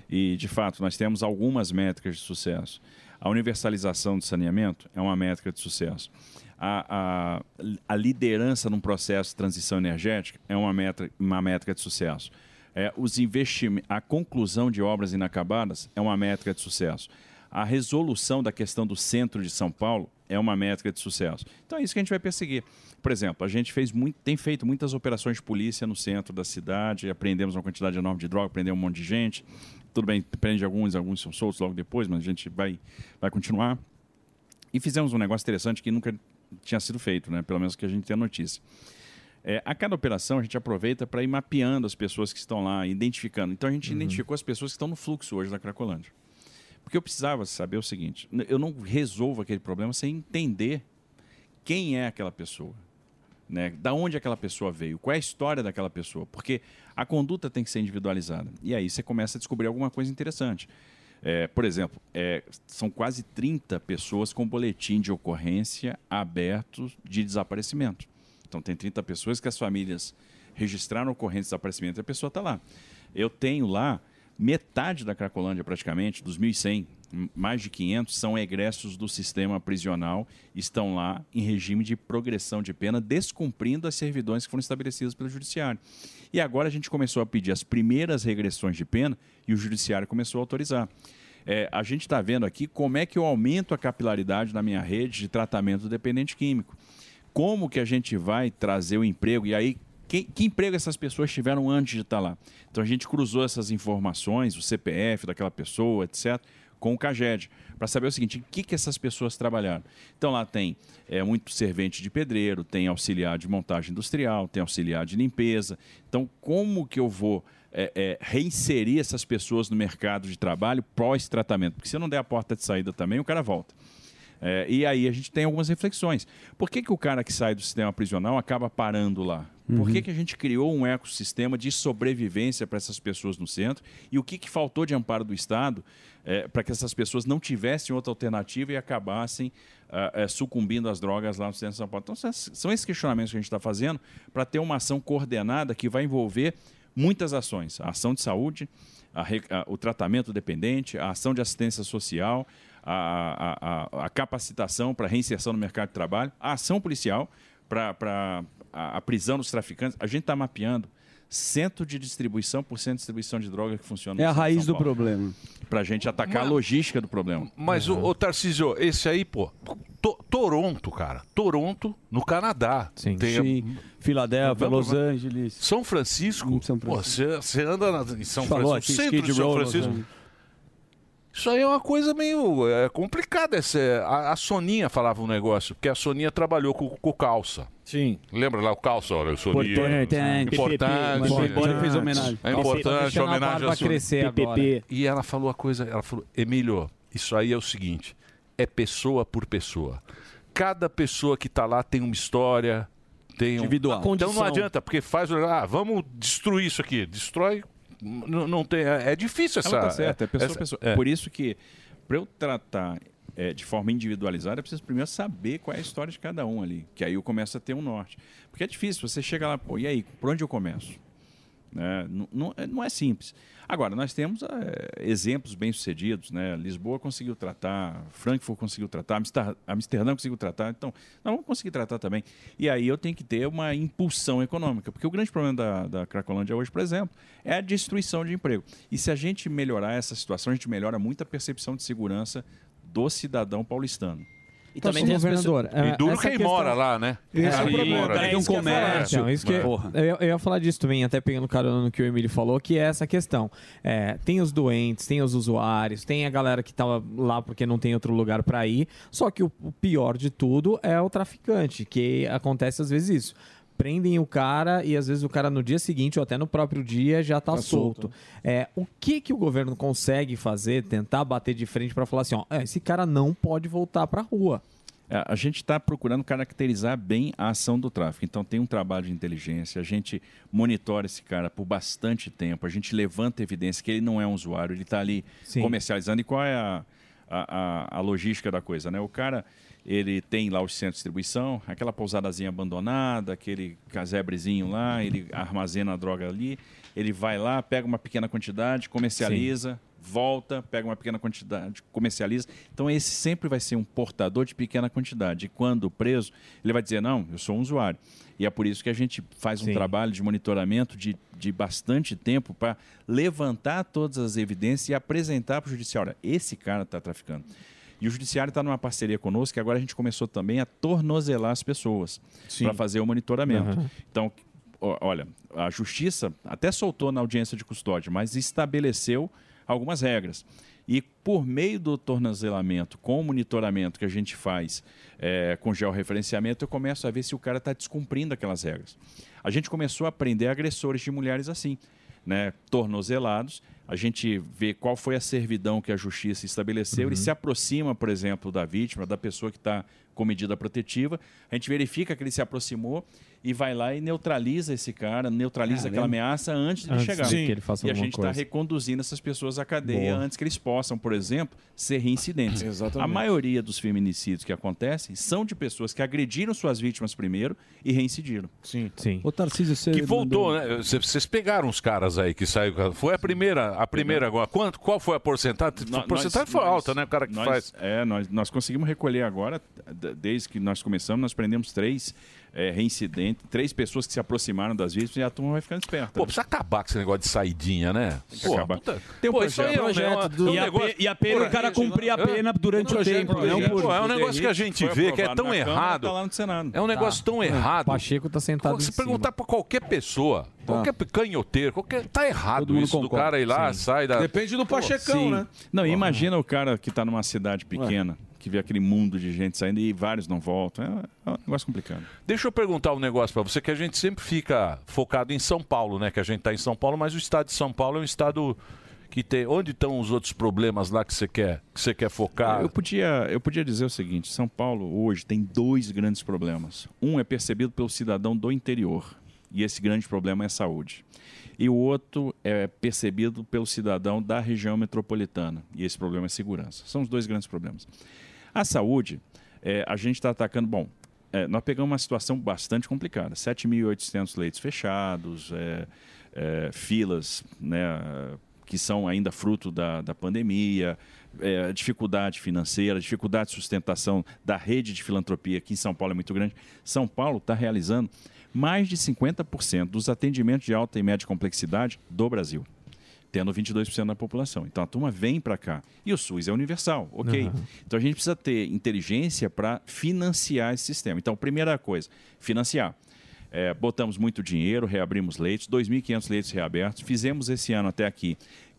E, de fato, nós temos algumas métricas de sucesso. A universalização do saneamento é uma métrica de sucesso. A, a, a liderança num processo de transição energética é uma métrica, uma métrica de sucesso. É, os investimentos, a conclusão de obras inacabadas é uma métrica de sucesso. A resolução da questão do centro de São Paulo é uma métrica de sucesso. Então é isso que a gente vai perseguir. Por exemplo, a gente fez muito, tem feito muitas operações de polícia no centro da cidade, apreendemos uma quantidade enorme de droga, prendemos um monte de gente. Tudo bem, prende alguns, alguns são soltos logo depois, mas a gente vai, vai continuar. E fizemos um negócio interessante que nunca tinha sido feito, né? pelo menos que a gente tem a notícia. É, a cada operação a gente aproveita para ir mapeando as pessoas que estão lá, identificando. Então a gente identificou as pessoas que estão no fluxo hoje da Cracolândia. Porque eu precisava saber o seguinte: eu não resolvo aquele problema sem entender quem é aquela pessoa. Né? Da onde aquela pessoa veio, qual é a história daquela pessoa, porque a conduta tem que ser individualizada. E aí você começa a descobrir alguma coisa interessante. É, por exemplo, é, são quase 30 pessoas com boletim de ocorrência aberto de desaparecimento. Então, tem 30 pessoas que as famílias registraram ocorrência de desaparecimento e a pessoa está lá. Eu tenho lá metade da Cracolândia, praticamente, dos 1.100, m- mais de 500, são egressos do sistema prisional, estão lá em regime de progressão de pena, descumprindo as servidões que foram estabelecidas pelo Judiciário. E agora a gente começou a pedir as primeiras regressões de pena e o Judiciário começou a autorizar. É, a gente está vendo aqui como é que eu aumento a capilaridade na minha rede de tratamento do dependente químico. Como que a gente vai trazer o emprego? E aí, que, que emprego essas pessoas tiveram antes de estar lá? Então a gente cruzou essas informações, o CPF daquela pessoa, etc., com o CAGED, para saber o seguinte: o que, que essas pessoas trabalharam. Então lá tem é, muito servente de pedreiro, tem auxiliar de montagem industrial, tem auxiliar de limpeza. Então, como que eu vou é, é, reinserir essas pessoas no mercado de trabalho pós-tratamento? Porque se não der a porta de saída também, o cara volta. É, e aí a gente tem algumas reflexões. Por que, que o cara que sai do sistema prisional acaba parando lá? Por que, que a gente criou um ecossistema de sobrevivência para essas pessoas no centro? E o que, que faltou de amparo do Estado é, para que essas pessoas não tivessem outra alternativa e acabassem ah, eh, sucumbindo às drogas lá no centro de São Paulo? Então, são esses- questionamentos que a gente está fazendo para ter uma ação coordenada que vai envolver muitas ações: a ação de saúde, a a- o tratamento dependente, a ação de assistência social, a, a- a- a capacitação para reinserção no mercado de trabalho, a ação policial para a, a prisão dos traficantes. A gente está mapeando centro de distribuição por centro de distribuição de droga que funciona É a raiz do problema. Para a gente atacar a logística do problema. Mas, o, o Tarcísio, esse aí, pô, To- Toronto, cara. Toronto, no Canadá. Sim, Sim. Filadélfia, Los Angeles. São Francisco. São Pô, você você anda na- em São Falou Francisco, aqui, centro de São Francisco. Isso aí é uma coisa meio é, complicada. Essa, a, a Soninha falava um negócio, porque a Soninha trabalhou com, com o calça. Sim. Lembra lá o calça? Olha, o Soninha. Importante. Importante. PPP. Bora fez homenagem. É Calça. importante, a homenagem Soninha. crescer agora. E ela falou a coisa, ela falou, Emílio, isso aí é o seguinte, é pessoa por pessoa. Cada pessoa que tá lá tem uma história, tem um... Individual. Então não adianta, porque faz, ah, vamos destruir isso aqui. Destrói, não, não tem, é, é difícil essa... Ela tá certa, é pessoa essa- a pessoa. é. Por isso que, para eu tratar é, de forma individualizada, eu preciso primeiro saber qual é a história de cada um ali. Que aí eu começo a ter um norte. Porque é difícil, você chega lá, pô, e aí, por onde eu começo? Né? Não, é- não é simples. Agora, nós temos é, exemplos bem-sucedidos. Né? Lisboa conseguiu tratar, Frankfurt conseguiu tratar, Amster- Amsterdã conseguiu tratar. Então, nós vamos conseguir tratar também. E aí eu tenho que ter uma impulsão econômica. Porque o grande problema da, da Cracolândia hoje, por exemplo, é a destruição de emprego. E se a gente melhorar essa situação, a gente melhora muito a percepção de segurança do cidadão paulistano. E Então, assim, governador, é, E duro essa quem questão- mora lá, né? Esse é o mora. Tem um comércio. Então, isso que Porra. eu, eu ia falar disso também, até pegando carona no que o Emílio falou, que é essa questão. É, tem os doentes, tem os usuários, tem a galera que tá lá porque não tem outro lugar para ir. Só que o, o pior de tudo é o traficante, que acontece às vezes isso. Prendem o cara e às vezes o cara no dia seguinte ou até no próprio dia já tá, Tá solto. solto. É, o que que o governo consegue fazer, tentar bater de frente para falar assim, ó, é, esse cara não pode voltar pra rua. É, A gente está procurando caracterizar bem a ação do tráfico. Então, tem um trabalho de inteligência, a gente monitora esse cara por bastante tempo, a gente levanta evidência que ele não é um usuário, ele está ali Sim. comercializando. E qual é a, a, a- a logística da coisa? Né? O cara ele tem lá os centros de distribuição, aquela pousadazinha abandonada, aquele casebrezinho lá, ele armazena a droga ali, ele vai lá, pega uma pequena quantidade, comercializa, volta, pega uma pequena quantidade, comercializa. Então esse sempre vai ser um portador de pequena quantidade. E quando preso, ele vai dizer, não, eu sou um usuário. E é por isso que a gente faz um Sim. trabalho de monitoramento de, de bastante tempo para levantar todas as evidências e apresentar para o judiciário. Olha, esse cara está traficando. E o judiciário está numa parceria conosco, que agora a gente começou também a tornozelar as pessoas para fazer o monitoramento. Uhum. Então, olha, a justiça até soltou na audiência de custódia, mas estabeleceu algumas regras. E por meio do tornozelamento, com o monitoramento que a gente faz eh, com georreferenciamento, eu começo a ver se o cara está descumprindo aquelas regras. A gente começou a prender agressores de mulheres assim, né, tornozelados, a gente vê qual foi a servidão que a justiça estabeleceu, ele se aproxima, por exemplo, da vítima, da pessoa que está com medida protetiva, a gente verifica que ele se aproximou e vai lá e neutraliza esse cara, neutraliza Caramba. aquela ameaça antes de ele Antes chegar. de que ele faça e a gente está reconduzindo essas pessoas à cadeia Boa. antes que eles possam, por exemplo, ser reincidentes. A maioria dos feminicídios que acontecem são de pessoas que agrediram suas vítimas primeiro e reincidiram. Sim. Sim. Ô, Tarcísio, você. Que voltou, mandou- né? Cê- Vocês pegaram os caras aí que saiu. Foi a primeira, a primeira agora. Quanto, qual foi a porcentagem? No- a porcentagem nós- foi nós- alta, né? O cara que nós- faz. É, nós, nós conseguimos recolher agora, desde que nós começamos, nós prendemos três é, reincidentes, três pessoas que se aproximaram das vítimas e a turma vai ficando esperta. Pô, precisa acabar com esse negócio de saidinha, né? Tem que acabar. Tem um Pô, projeto. isso aí é um projeto negócio- E a pe- e a pena, o cara cumprir a pena durante o tempo, não por- Pô, é um negócio que a gente vê que é tão na Câmara, errado. tá lá no Senado. É um negócio tão errado. Pacheco tá sentado Se perguntar pra qualquer pessoa, qualquer canhoteiro, qualquer. Tá errado isso do concorda. cara ir lá, Sim. sai da. Depende do Pô, Pachecão, né? Não, imagina o cara que está numa cidade pequena, que vê aquele mundo de gente saindo e vários não voltam. É, é um negócio complicado. Deixa eu perguntar um negócio pra você, que a gente sempre fica focado em São Paulo, né? Que a gente tá em São Paulo, mas o estado de São Paulo é um estado que tem. Onde estão os outros problemas lá que você quer, que você quer focar? Eu podia, eu podia dizer o seguinte: São Paulo hoje tem dois grandes problemas. Um é percebido pelo cidadão do interior, e esse grande problema é a saúde. E o outro é percebido pelo cidadão da região metropolitana, e esse problema é segurança. São os dois grandes problemas. A saúde, é, a gente está atacando. Bom, é, nós pegamos uma situação bastante complicada: 7.800 leitos fechados, é, é, filas, né, que são ainda fruto da, da pandemia, é, dificuldade financeira, dificuldade de sustentação da rede de filantropia aqui em São Paulo é muito grande. São Paulo está realizando mais de 50% dos atendimentos de alta e média complexidade do Brasil, tendo 22% da população. Então a turma vem para cá. E o SUS é universal, ok. Aham. Então a gente precisa ter inteligência para financiar esse sistema. Então, primeira coisa, financiar. É, botamos muito dinheiro, reabrimos leitos, 2.500 leitos reabertos. Fizemos esse ano até aqui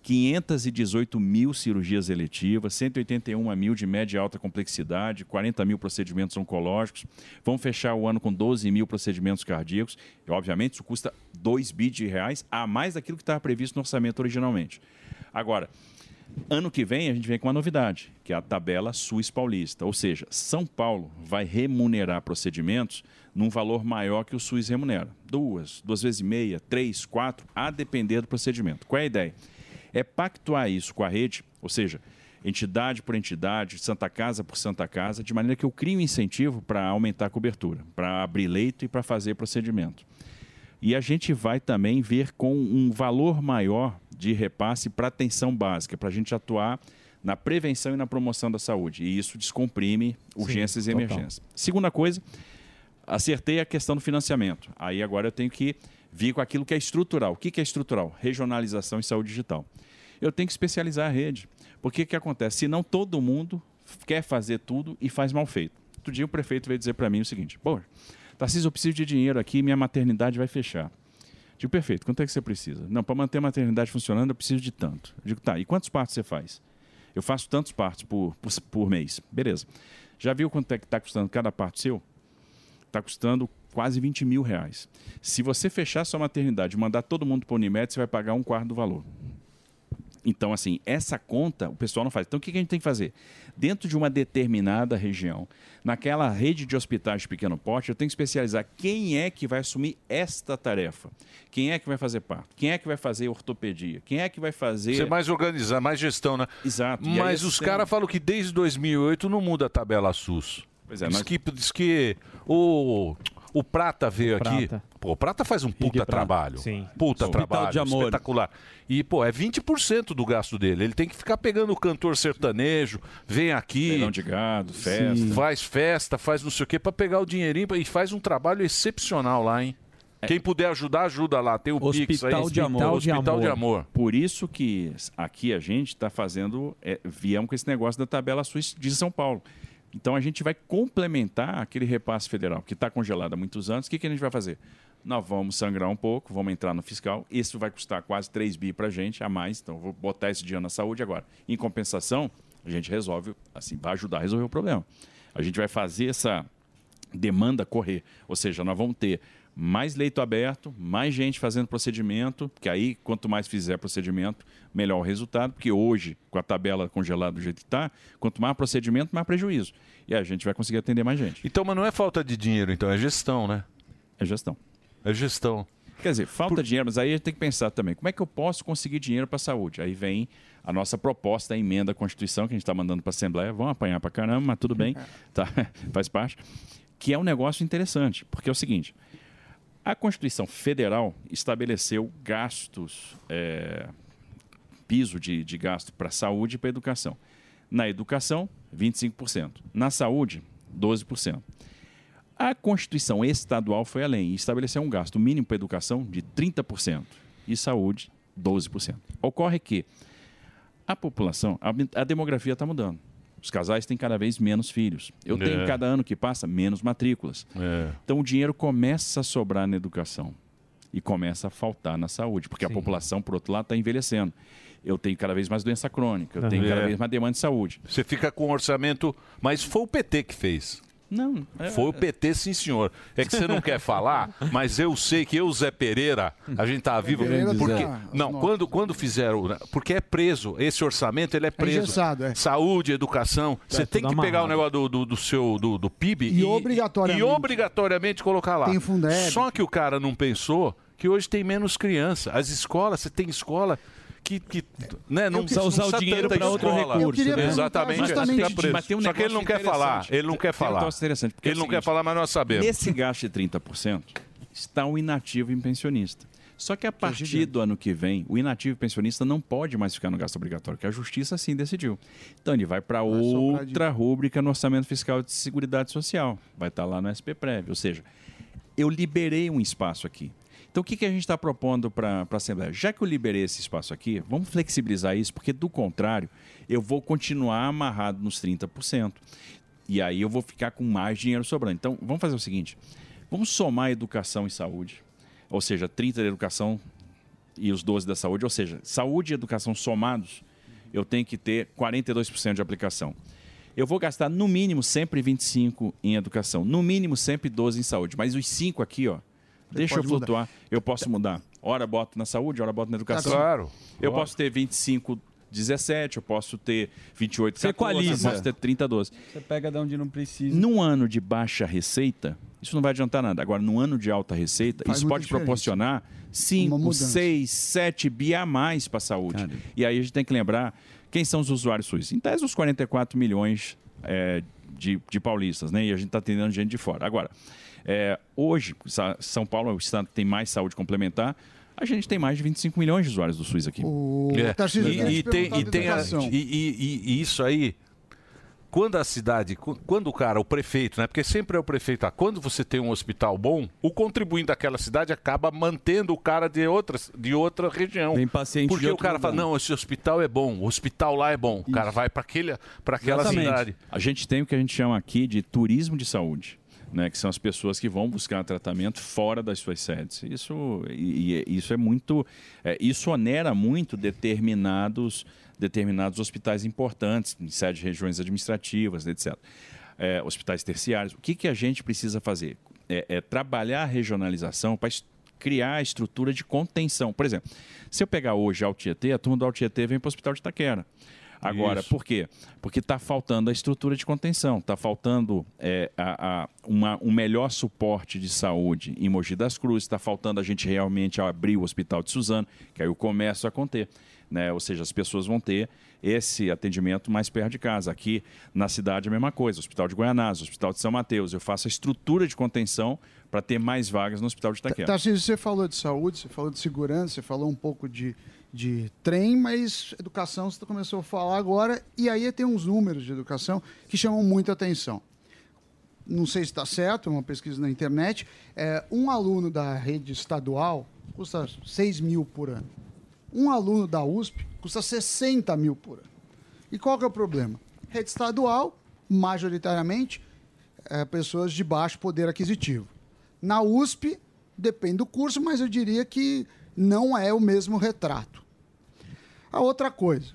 518 mil cirurgias eletivas, 181 mil de média e alta complexidade, 40 mil procedimentos oncológicos. Vamos fechar o ano com 12 mil procedimentos cardíacos. E, obviamente, isso custa 2 bi de reais a mais daquilo que estava previsto no orçamento originalmente. Agora, Ano que vem a gente vem com uma novidade, que é a tabela SUS paulista. Ou seja, São Paulo vai remunerar procedimentos num valor maior que o SUS remunera. Duas, duas vezes e meia, três, quatro, a depender do procedimento. Qual é a ideia? É pactuar isso com a rede, ou seja, entidade por entidade, Santa Casa por Santa Casa, de maneira que eu crie um incentivo para aumentar a cobertura, para abrir leito e para fazer procedimento. E a gente vai também ver com um valor maior de repasse para atenção básica, para a gente atuar na prevenção e na promoção da saúde. E isso descomprime urgências e total. emergências. Segunda coisa, acertei a questão do financiamento. Aí agora eu tenho que vir com aquilo que é estrutural. O que é estrutural? Regionalização e saúde digital. Eu tenho que especializar a rede. Porque o que acontece? Senão todo mundo quer fazer tudo e faz mal feito. Outro dia o prefeito veio dizer para mim o seguinte: pô, Tarcísio, eu preciso de dinheiro aqui, minha maternidade vai fechar. Digo, perfeito, quanto é que você precisa? Não, para manter a maternidade funcionando, eu preciso de tanto. Digo, tá, e quantos partos você faz? Eu faço tantos partos por, por, por mês. Beleza. Já viu quanto é que está custando cada parto seu? Está custando quase 20 mil reais. Se você fechar sua maternidade e mandar todo mundo para o Unimed, você vai pagar um quarto do valor. Então, assim, essa conta o pessoal não faz. Então, o que a gente tem que fazer? Dentro de uma determinada região, naquela rede de hospitais de pequeno porte, eu tenho que especializar quem é que vai assumir esta tarefa. Quem é que vai fazer parto? Quem é que vai fazer ortopedia? Quem é que vai fazer... Você mais organizar, mais gestão, né? Exato. E Mas os caras falam que desde 2008 não muda a tabela SUS. Pois é, diz, nós- que, diz que o, o Prata veio O aqui. Prata. Pô, o Prata faz um puta Prata. trabalho. Sim. Puta Hospital trabalho. de amor. Espetacular. E, pô, é 20% do gasto dele. Ele tem que ficar pegando o cantor sertanejo, vem aqui. Leilão de gado, festa. Faz festa, faz não sei o quê, pra pegar o dinheirinho e faz um trabalho excepcional lá, hein? Quem puder ajudar, ajuda lá. Tem o Pix aí. Hospital de Amor. Hospital de Amor. Por isso que aqui a gente está fazendo, é, viemos com esse negócio da tabela SUS de São Paulo. Então a gente vai complementar aquele repasse federal que está congelado há muitos anos. O que, que a gente vai fazer? Nós vamos sangrar um pouco, vamos entrar no fiscal. Isso vai custar quase 3 bi para a gente, a mais. Então vou botar esse dinheiro na saúde agora. Em compensação, a gente resolve, assim, vai ajudar a resolver o problema. A gente vai fazer essa demanda correr. Ou seja, nós vamos ter mais leito aberto, mais gente fazendo procedimento, que aí, quanto mais fizer procedimento, melhor o resultado, porque hoje, com a tabela congelada do jeito que está, quanto mais procedimento, mais prejuízo. E a gente vai conseguir atender mais gente. Então, mas não é falta de dinheiro, então, é gestão, né? É gestão. É gestão. Quer dizer, falta dinheiro, mas aí a gente tem que pensar também, como é que eu posso conseguir dinheiro para a saúde? Aí vem a nossa proposta, a emenda à Constituição, que a gente está mandando para a Assembleia, vão apanhar para caramba, mas tudo bem, tá? faz parte, que é um negócio interessante, porque é o seguinte, a Constituição Federal estabeleceu gastos, é, piso de, de gasto para saúde e para educação. Na educação, 25%. Na saúde, 12%. A Constituição estadual foi além e estabeleceu um gasto mínimo para educação de 30% e saúde 12%. Ocorre que a população, a, a demografia está mudando. Os casais têm cada vez menos filhos. Eu É. tenho cada ano que passa menos matrículas. Então o dinheiro começa a sobrar na educação e começa a faltar na saúde, porque a população, por outro lado, está envelhecendo. Eu tenho cada vez mais doença crônica, eu tenho cada É. vez mais demanda de saúde. Você fica com um orçamento. Mas foi o PT que fez. Não. é- Foi o PT, sim, senhor. É que você não quer falar, mas eu sei que eu, Zé Pereira, a gente tá vivo. Pereira Porque, tá- não, quando, quando fizeram. né, Porque é preso. Esse orçamento ele é preso. engessado, é. Saúde, educação. Você tem que tudo pegar o amarrado. negócio do, do, do seu do, do PIB E obrigatoriamente. e obrigatoriamente colocar lá. Tem Fundeb. Só que o cara não pensou que hoje tem menos criança. As escolas, você tem escola. Que, que né, não não usar o precisa dinheiro pra outro recurso, né? Exatamente. justamente preso. Mas tem um Só que ele não quer falar. Ele não quer um falar. negócio interessante, é Ele o não quer falar, mas nós sabemos. Nesse gasto de 30%, está o inativo e pensionista. Só que a partir do ano que vem, o inativo pensionista não pode mais ficar no gasto obrigatório, que a justiça assim decidiu. Então ele vai para outra rúbrica no orçamento fiscal de seguridade social. Vai estar lá no SP Prévio. Ou seja, eu liberei um espaço aqui. Então, o que, que a gente está propondo para a Assembleia? Já que eu liberei esse espaço aqui, vamos flexibilizar isso, porque, do contrário, eu vou continuar amarrado nos 30%. E aí eu vou ficar com mais dinheiro sobrando. Então, vamos fazer o seguinte: vamos somar educação e saúde. Ou seja, 30 da educação e os 12 da saúde. Ou seja, saúde e educação somados, eu tenho que ter 42% de aplicação. Eu vou gastar no mínimo sempre 25 em educação, no mínimo sempre 12 em saúde, mas os 5 aqui, ó, deixa eu pode mudar. flutuar, eu posso mudar. Hora boto na saúde, hora boto na educação. Claro. Eu Claro. posso ter 25 17, eu posso ter 28 Você 14, eu posso ter 30 12. Você pega de onde não precisa. Num ano de baixa receita, isso não vai adiantar nada. Agora, num ano de alta receita, Faz isso pode diferença. proporcionar Uma 5, mudança. 6, 7 bi a mais para a saúde. E aí a gente tem que lembrar quem são os usuários SUS. Em tese, os 44 milhões é, de, de paulistas, né? E a gente está atendendo gente de fora. Agora, é, hoje, São Paulo é o estado que tem mais saúde complementar. A gente tem mais de 25 milhões de usuários do SUS aqui. É. Eu queria E, e te tem, e, tem a- e- e- e- e isso aí, quando a cidade, quando o cara, o prefeito, né? Porque sempre é o prefeito, ah, quando você tem um hospital bom, o contribuinte daquela cidade acaba mantendo o cara de, outras, de outra região. Vem paciente Porque de o outro cara lugar. fala, não, esse hospital é bom, o hospital lá é bom. O cara vai para aquela cidade. A gente tem o que a gente chama aqui de turismo de saúde. Né, que são as pessoas que vão buscar tratamento fora das suas sedes. Isso, e, e isso é muito. é, isso onera muito determinados, determinados hospitais importantes, em sede de regiões administrativas, etc. É, hospitais terciários. O que, que a gente precisa fazer? É, é trabalhar a regionalização para criar a estrutura de contenção. Por exemplo, se eu pegar hoje a Altietê, a turma do Altietê vem para o Hospital de Itaquera. Agora, Isso. por quê? Porque está faltando a estrutura de contenção, está faltando é, a- a- uma- um melhor suporte de saúde em Mogi das Cruzes, está faltando a gente realmente abrir o Hospital de Suzano, que aí o comércio vai conter. Né? Ou seja, as pessoas vão ter esse atendimento mais perto de casa. Aqui na cidade é a mesma coisa, Hospital de Goianás, Hospital de São Mateus. Eu faço a estrutura de contenção para ter mais vagas no Hospital de Itaquera. Tarcísio, você falou de saúde, você falou de segurança, você falou um pouco de, de trem, mas educação você começou a falar agora, e aí tem uns números de educação que chamam muita atenção. Não sei se está certo, é uma pesquisa na internet. É, um aluno da rede estadual custa 6 mil por ano. Um aluno da USP custa 60 mil por ano. E qual que é o problema? Rede estadual, majoritariamente, é, pessoas de baixo poder aquisitivo. Na USP, depende do curso, mas eu diria que não é o mesmo retrato. A outra coisa,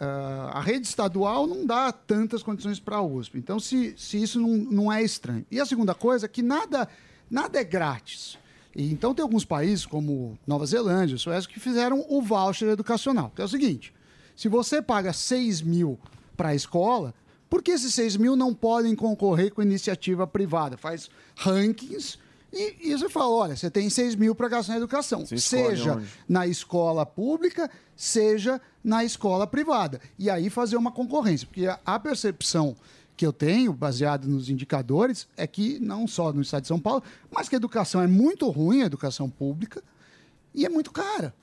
ah, a rede estadual não dá tantas condições para a USP. Então, se, se isso não, não é estranho. E a segunda coisa é que nada, nada é grátis. E, então tem alguns países, como Nova Zelândia, Suécia, que fizeram o voucher educacional, que é o seguinte: se você paga 6 mil para a escola, por que esses 6 mil não podem concorrer com iniciativa privada? Faz rankings e, e você fala: olha, você tem 6 mil para gastar na educação, seja onde. na escola pública, seja na escola privada. E aí fazer uma concorrência, porque a- a percepção que eu tenho, baseado nos indicadores, é que não só no estado de São Paulo, mas que a educação é muito ruim, a educação pública, e é muito cara.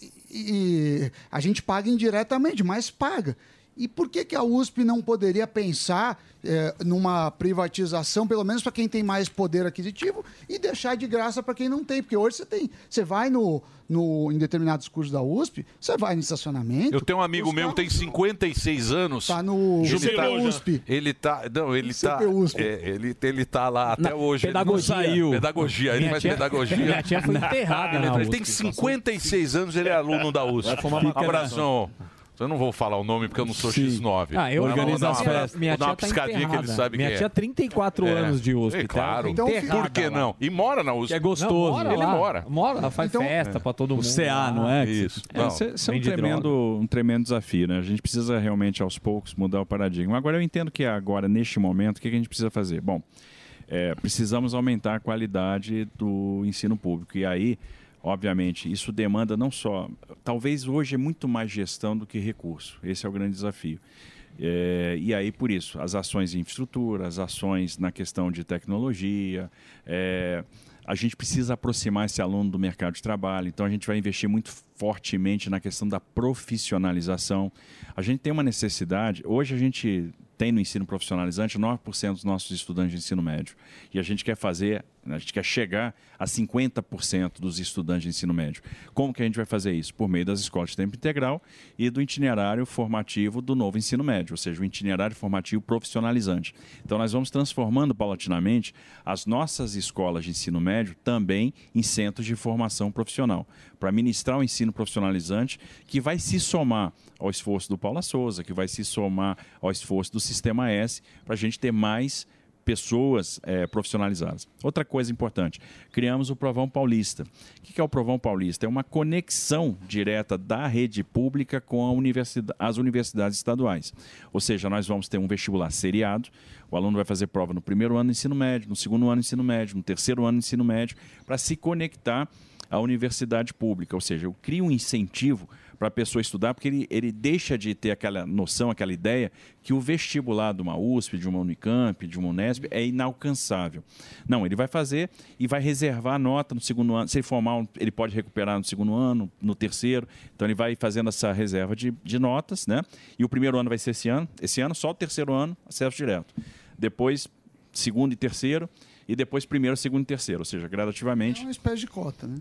E, e a gente paga indiretamente, mas paga. E por que, que a USP não poderia pensar eh, numa privatização, pelo menos para quem tem mais poder aquisitivo, e deixar de graça para quem não tem? Porque hoje você tem. Você vai no, no, em determinados cursos da USP, você vai no estacionamento. Eu tenho um amigo meu que tem 56 anos. Tá no ele tá, USP. Ele tá. Não, ele tá. É, ele, ele tá lá até Na hoje. pedagogia. Ele não saiu. Pedagogia. Ele Minha faz tia- pedagogia. minha tia foi enterrada na Ele tem USP. 56 anos, ele é aluno da USP. Vai maconha. Abração. Eu não vou falar o nome porque eu não sou X9. Ah, eu organizo as festas. Minha dar uma tia tá piscadinha que ele sabe Minha quem é. tia, 34 anos de USP, É, tá? claro. Então, Por que não? E mora na USP. Que é gostoso. mora ele lá. mora. Mora, ela faz festa pra todo mundo. Isso. É, Não. Isso é- isso é um tremendo, um tremendo desafio, né? A gente precisa realmente, aos poucos, mudar o paradigma. Agora, eu entendo que agora, neste momento, o que que a gente precisa fazer? Bom, é, precisamos aumentar a qualidade do ensino público. E aí, obviamente, isso demanda não só... Talvez hoje é muito mais gestão do que recurso. Esse é o grande desafio. É, e aí, por isso, as ações em infraestrutura, as ações na questão de tecnologia, é, a gente precisa aproximar esse aluno do mercado de trabalho, então a gente vai investir muito fortemente na questão da profissionalização. A gente tem uma necessidade, hoje a gente tem no ensino profissionalizante 9% dos nossos estudantes de ensino médio. E a gente quer fazer, a gente quer chegar a 50% dos estudantes de ensino médio. Como que a gente vai fazer isso? Por meio das escolas de tempo integral e do itinerário formativo do novo ensino médio, ou seja, o itinerário formativo profissionalizante. Então nós vamos transformando paulatinamente as nossas escolas de ensino médio também em centros de formação profissional, para ministrar o ensino profissionalizante que vai se somar ao esforço do Paula Souza, que vai se somar ao esforço do Sistema S, para a gente ter mais pessoas eh, profissionalizadas. Outra coisa importante, criamos o Provão Paulista. O que é o Provão Paulista? É uma conexão direta da rede pública com universidade, as universidades estaduais. Ou seja, nós vamos ter um vestibular seriado, o aluno vai fazer prova no primeiro ano do ensino médio, no segundo ano do ensino médio, no terceiro ano do ensino médio, para se conectar à universidade pública. Ou seja, eu crio um incentivo para a pessoa estudar, porque ele, ele deixa de ter aquela noção, aquela ideia que o vestibular de uma USP, de uma Unicamp, de uma Unesp é inalcançável. Não, ele vai fazer e vai reservar nota no segundo ano. Se ele formar, ele pode recuperar no segundo ano, no terceiro. Então ele vai fazendo essa reserva de, de notas, né? E o primeiro ano vai ser esse ano. Esse ano, só o terceiro ano, acesso direto. Depois, segundo e terceiro. E depois primeiro, segundo e terceiro. Ou seja, gradativamente. É uma espécie de cota, né?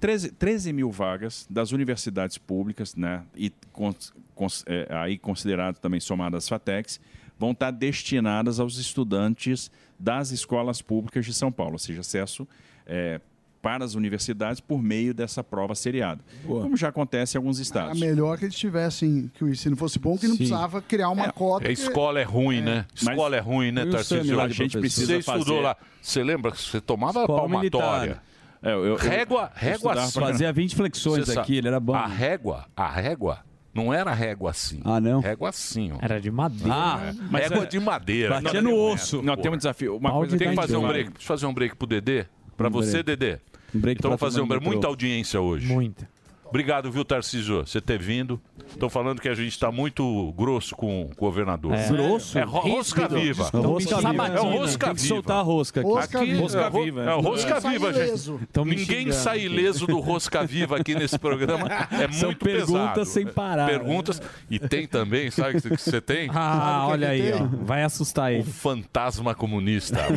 13, 13 mil vagas das universidades públicas, né, e cons- cons- é, aí considerado também somadas as FATECs, vão estar destinadas aos estudantes das escolas públicas de São Paulo, ou seja, acesso é, para as universidades por meio dessa prova seriada, como já acontece em alguns Era estados. melhor que eles tivessem, que o ensino fosse bom, que não Sim. precisava criar uma cota. A que- escola é ruim, né? Mas- Escola é ruim, né, o Tarcísio? Lá de professor? Você estudou fazer- lá. Você lembra que você tomava Escola palmatória? militar. É, eu- eu- régua, eu régua estudava assim. Fazia 20 flexões Você sabe, aqui, ele era bom. A régua, a régua, não era régua assim. Ah, não? Régua assim, ó. Era de madeira. Ah, Mas régua é- de madeira. Batia Não, no osso. não, tem um desafio. Uma Tem coisa que que fazer um vai- break. Deixa eu fazer um break pro Dedê. Pra Um você, break. Dedê. Um break então vamos fazer um break. Muita audiência hoje. Muita. Obrigado, viu, Tarcísio, você ter vindo. Estão falando que a gente está muito grosso com o governador. É. Grosso? É ro- rosca viva. Estão Rosca viva. É o rosca Tem que viva. soltar a rosca aqui. Rosca Aqui, viva. Rosca é, ro- viva. É o rosca viva, gente. Ninguém sai ileso do rosca viva aqui nesse programa. É São muito perguntas pesado. sem parar. Perguntas. E tem também, sabe o que você tem? Ah, que olha que aí, ó. Vai assustar ele. O fantasma comunista.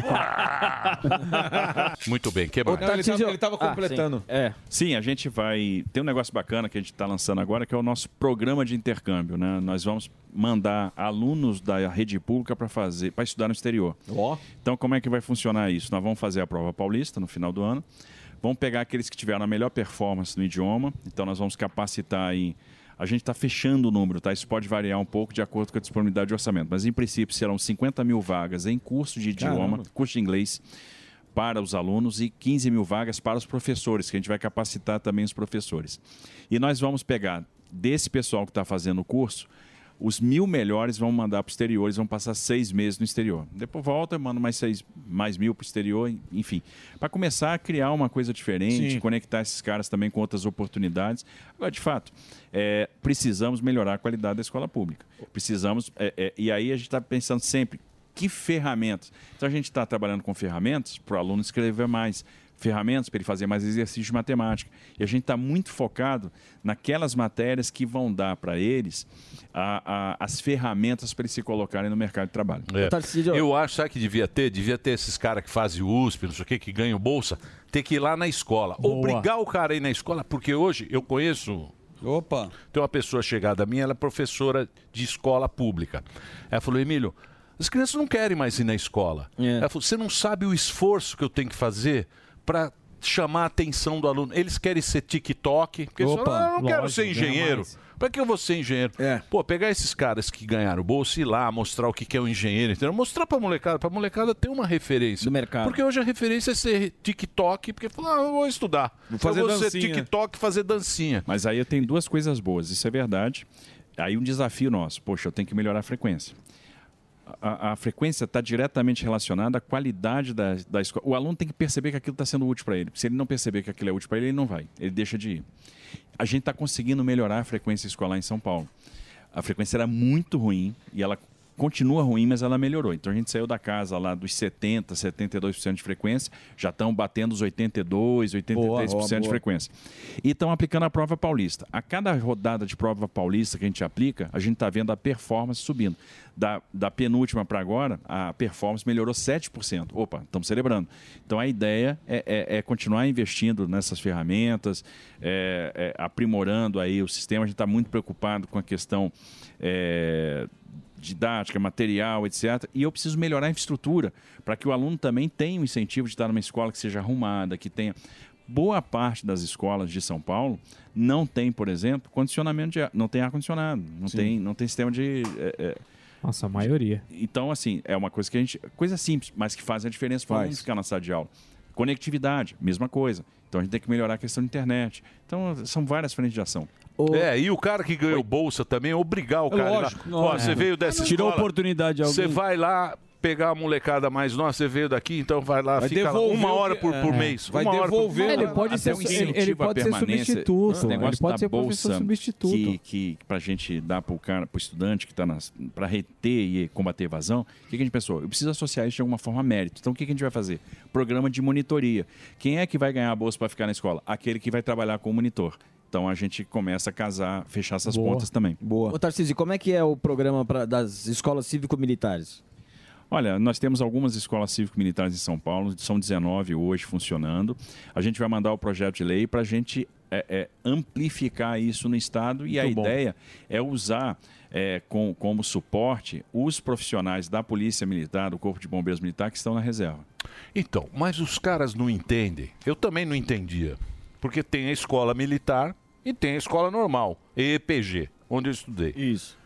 Muito bem, que mais? Ah, É. Sim, a gente vai. Tem um negócio bacana que a gente está lançando agora, que é o nosso programa de intercâmbio. Né? Nós vamos mandar alunos da rede pública para fazer, para estudar no exterior. Então, como é que vai funcionar isso? Nós vamos fazer a prova paulista no final do ano. Vamos pegar aqueles que tiveram a melhor performance no idioma. Então, nós vamos capacitar aí. A gente está fechando o número, tá? Isso pode variar um pouco de acordo com a disponibilidade de orçamento. Mas, em princípio, serão 50 mil vagas em curso de idioma, Caramba. curso de inglês para os alunos e 15 mil vagas para os professores, que a gente vai capacitar também os professores. E nós vamos pegar desse pessoal que está fazendo o curso, os mil melhores vão mandar para o exterior, eles vão passar seis meses no exterior. Depois volta, manda mais seis, mais mil para o exterior, enfim. Para começar a criar uma coisa diferente, Sim. conectar esses caras também com outras oportunidades. Agora, de fato, é, precisamos melhorar a qualidade da escola pública. Precisamos, é, é, e aí a gente está pensando sempre, que ferramentas? Então a gente está trabalhando com ferramentas para o aluno escrever mais, ferramentas para ele fazer mais exercício de matemática. E a gente está muito focado naquelas matérias que vão dar para eles a- a- as ferramentas para eles se colocarem no mercado de trabalho. É. Eu acho, sabe que devia ter? Devia ter esses caras que fazem USP, não sei o que, que ganham bolsa, ter que ir lá na escola. Boa. Obrigar o cara a ir na escola, porque hoje eu conheço. Opa! Tem uma pessoa chegada a mim, ela é professora de escola pública. Ela falou, Emílio, as crianças não querem mais ir na escola. Ela falou, você não sabe o esforço que eu tenho que fazer para chamar a atenção do aluno. Eles querem ser TikTok, porque eles Opa, falam, ah, eu não quero lógico, ser ganha engenheiro. Pra que eu vou ser engenheiro? Pô, pegar esses caras que ganharam bolsa e ir lá mostrar o que que é um engenheiro, entendeu? Mostrar pra molecada, pra molecada ter uma referência. Do mercado. Porque hoje a referência é ser TikTok, porque fala, ah, eu vou estudar. Vou fazer eu vou ser dancinha. TikTok fazer dancinha. Mas aí eu tenho duas coisas boas, isso é verdade. Aí um desafio nosso, poxa, eu tenho que melhorar a frequência. A, a frequência está diretamente relacionada à qualidade da, da escola. O aluno tem que perceber que aquilo está sendo útil para ele. Se ele não perceber que aquilo é útil para ele, ele não vai. Ele deixa de ir. A gente está conseguindo melhorar a frequência escolar em São Paulo. A frequência era muito ruim e ela continua ruim, mas ela melhorou. Então a gente saiu da casa lá dos 70, 72% de frequência, já estão batendo os 82, 83% Boa, boa, de boa. frequência. E estão aplicando a prova paulista. A cada rodada de prova paulista que a gente aplica, a gente está vendo a performance subindo. Da, da penúltima para agora, a performance melhorou 7%. Opa, estamos celebrando. Então a ideia é, é- é continuar investindo nessas ferramentas, é- é aprimorando aí o sistema. A gente está muito preocupado com a questão é, didática, material, etc. E eu preciso melhorar a infraestrutura para que o aluno também tenha o incentivo de estar numa escola que seja arrumada, que tenha. Boa parte das escolas de São Paulo não tem, por exemplo, condicionamento de ar, não tem ar condicionado, não Sim. tem, não tem sistema de é, é, Nossa, a maioria. então, assim, é uma coisa que a gente. Coisa simples, mas que faz a diferença para ficar na sala de aula. Conectividade, mesma coisa. Então a gente tem que melhorar a questão da internet. Então, são várias frentes de ação. É, e o cara que ganhou bolsa também, obrigar o cara. a ir lá. Lógico. Ó, É. você veio dessa Tirou escola, oportunidade de alguém. Você vai lá pegar a molecada mais nova, você veio daqui, então vai lá, Vai fica lá devolver uma hora por, por é. mês. Vai uma hora por- devolver Ele pode ser- um ele- pode ser permanência. substituto, Esse negócio ele pode ser bolsa substituto. Que, que pra gente dar pro cara, pro estudante que tá nas, pra reter e combater a evasão, o que, que a gente pensou? Eu preciso associar isso de alguma forma a mérito. Então o que, que a gente vai fazer? Programa de monitoria. Quem é que vai ganhar a bolsa para ficar na escola? Aquele que vai trabalhar com o monitor. Então a gente começa a casar, fechar essas Boa. pontas também. Ô, Tarcísio, como é que é o programa pra, das escolas cívico-militares? Olha, nós temos algumas escolas cívico-militares em São Paulo, são 19 hoje funcionando. A gente vai mandar o projeto de lei para a gente é, é, amplificar isso no Estado e a Muito bom. ideia é usar é, com- como suporte os profissionais da Polícia Militar, do Corpo de Bombeiros Militar que estão na reserva. Então, mas os caras não entendem. Eu também não entendia. Porque tem a escola militar e tem a escola normal, EPG, onde eu estudei. Isso.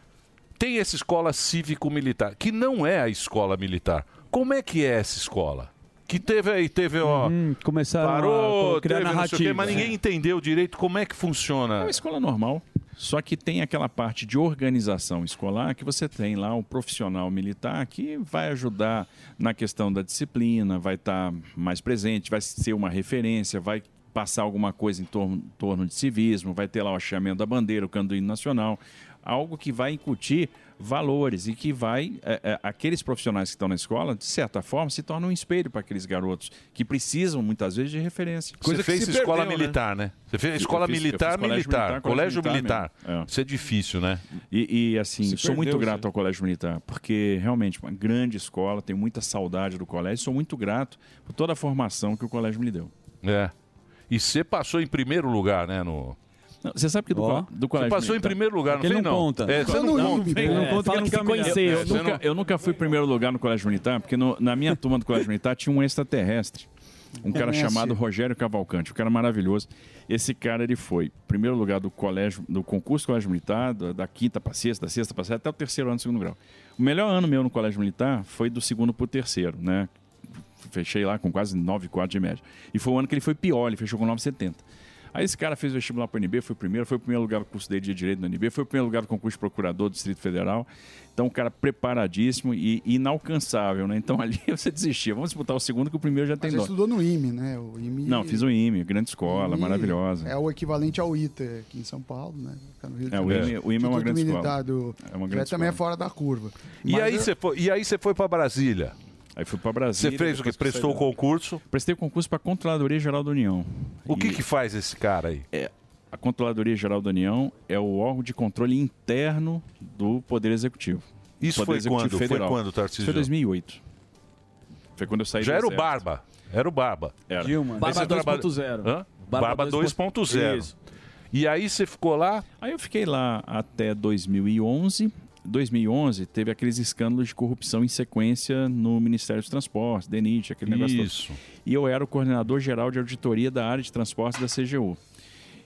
Tem essa escola cívico-militar, que não é a escola militar. Como é que é essa escola? Que teve aí, teve, ó. começaram parou, a criar teve o quê, narrativa. mas ninguém entendeu direito como é que funciona. É uma escola normal. Só que tem aquela parte de organização escolar que você tem lá um profissional militar que vai ajudar na questão da disciplina, vai estar mais presente, vai ser uma referência, vai passar alguma coisa em torno, em torno de civismo, vai ter lá o achamento da bandeira, o candoíno nacional, algo que vai incutir valores e que vai é, é, aqueles profissionais que estão na escola de certa forma se tornam um espelho para aqueles garotos que precisam muitas vezes de referência Você fez escola militar, né? Você fez escola fiz- militar, colégio militar, colégio militar. mesmo. É. Isso é difícil, né? E, e, assim, Se sou muito perdeu, grato ao Colégio Militar, porque realmente uma grande escola, tenho muita saudade do colégio, sou muito grato por toda a formação que o colégio me deu. É. E você passou em primeiro lugar, né? No... Não, você sabe que do, co- do colégio Você passou em militar- primeiro lugar, não Ele foi, não? conta. É, você não conta. Ele não conta que que conheceu. É, Eu, você nunca, não- eu nunca fui em primeiro lugar no Colégio Militar, porque no- na minha turma do Colégio Militar tinha um extraterrestre. Um cara chamado Rogério Cavalcante, um cara maravilhoso. Esse cara, ele foi primeiro lugar do colégio, do concurso do Colégio Militar, da, da quinta para sexta, da sexta para sétima, até o terceiro ano do segundo grau. O melhor ano meu no Colégio Militar foi do segundo para o terceiro, né? fechei lá com quase 9,4 de média. E foi o ano que ele foi pior, ele fechou com 9,70. Aí esse cara fez o vestibular para o NB, foi o primeiro, foi o primeiro lugar no curso dele de Direito no NB, foi o primeiro lugar no concurso de procurador do Distrito Federal. Então, um cara preparadíssimo e inalcançável, né? Então, ali você desistia. Vamos disputar o segundo, que o primeiro já tem Você dó. estudou no IME, né? O IME Não, fiz o IME, grande escola, IME maravilhosa. É o equivalente ao ITA aqui em São Paulo, né? Fica no Rio de É, o Janeiro. IME- o IME é uma grande Militar escola. Do... É uma grande também é fora da curva. E Mas aí, eu- você foi, e aí você foi para Brasília? Aí fui para Brasília. Você fez o quê? Prestou o concurso? Prestei o concurso para a Controladoria Geral da União. O que que faz esse cara aí? É, a Controladoria Geral da União é o órgão de controle interno do Poder Executivo. Isso Poder foi Executivo quando? Foi quando, Tarcísio? Isso foi 2008. Foi quando eu saí Já do era o. Barba. Era o Barba. Era. Dilma. Barba você trabalha- 2.0. Hã? Barba Barba 2.0. Isso. E aí você ficou lá? Aí eu fiquei lá até 2011. 2011 teve aqueles escândalos de corrupção em sequência no Ministério dos Transportes, DENIT, aquele negócio todo. Isso. E eu era o coordenador geral de auditoria da área de transportes da CGU.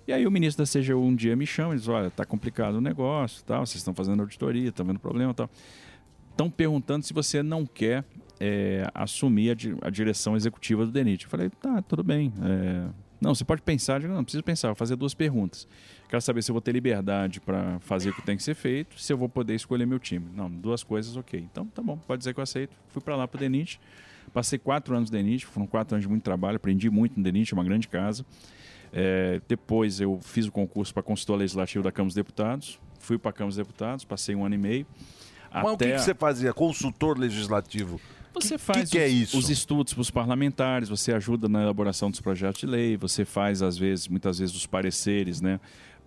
E aí o ministro da CGU um dia me chama e diz, olha, tá complicado o negócio, tal, vocês estão fazendo auditoria, estão vendo problema e tal. Estão perguntando se você não quer é, assumir a, di- a direção executiva do DENIT. Eu falei, tá, tudo bem. é, não, você pode pensar, eu digo, não, não preciso pensar, vou fazer duas perguntas. Quero saber se eu vou ter liberdade para fazer o que tem que ser feito, se eu vou poder escolher meu time. Não, duas coisas, ok. Então, tá bom, pode dizer que eu aceito. Fui para lá para o DENIT, passei quatro anos no DENIT, foram quatro anos de muito trabalho, aprendi muito no DENIT, é uma grande casa. É, depois eu fiz o concurso para consultor legislativo da Câmara dos Deputados, fui para a Câmara dos Deputados, passei um ano e meio. Mas o que, até- que você fazia? Consultor legislativo? Você Que- faz que, que é os, isso? os estudos para os parlamentares, você ajuda na elaboração dos projetos de lei, você faz, às vezes, muitas vezes, os pareceres, né?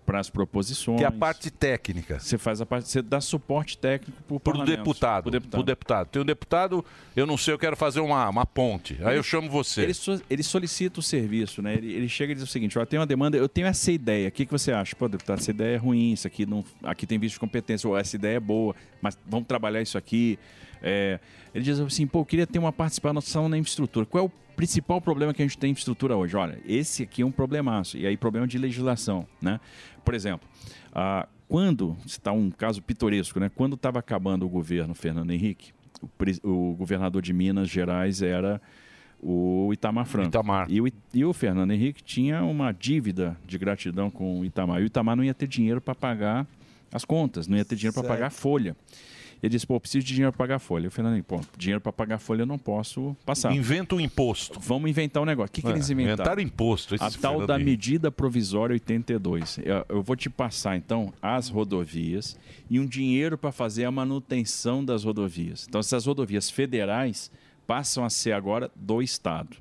Para as proposições. Que é a parte técnica. Você faz a parte. Você dá suporte técnico para o deputado. Pro deputado. Deputado. Tem um deputado, eu não sei, eu quero fazer uma, uma ponte. Aí eu chamo você. Ele, so- ele solicita o serviço, né? Ele, ele chega e diz o seguinte: eu tenho uma demanda, eu tenho essa ideia. O que, que você acha? Pô, deputado, essa ideia é ruim, isso aqui não. Aqui tem visto de competência, ou essa ideia é boa, mas vamos trabalhar isso aqui. É, ele diz assim, pô, eu queria ter uma participação na infraestrutura. Qual é o principal problema que a gente tem em infraestrutura hoje? Olha, esse aqui é um problemaço. E aí, problema de legislação, né? Por exemplo, ah, quando, está um caso pitoresco, né? Quando estava acabando o governo Fernando Henrique, o, o governador de Minas Gerais era o Itamar Franco. E, o, e o Fernando Henrique tinha uma dívida de gratidão com o Itamar. E o Itamar não ia ter dinheiro para pagar as contas, não ia ter dinheiro para pagar a folha. Ele disse, pô, preciso de dinheiro para pagar a folha. E Fernando Henrique, pô, dinheiro para pagar a folha eu não posso passar. Inventa um imposto. Vamos inventar um negócio. O que, que É, eles inventaram? inventaram imposto, A tal da medida provisória 82. Eu, eu vou te passar, então, as rodovias e um dinheiro para fazer a manutenção das rodovias. Então, essas rodovias federais passam a ser agora do Estado.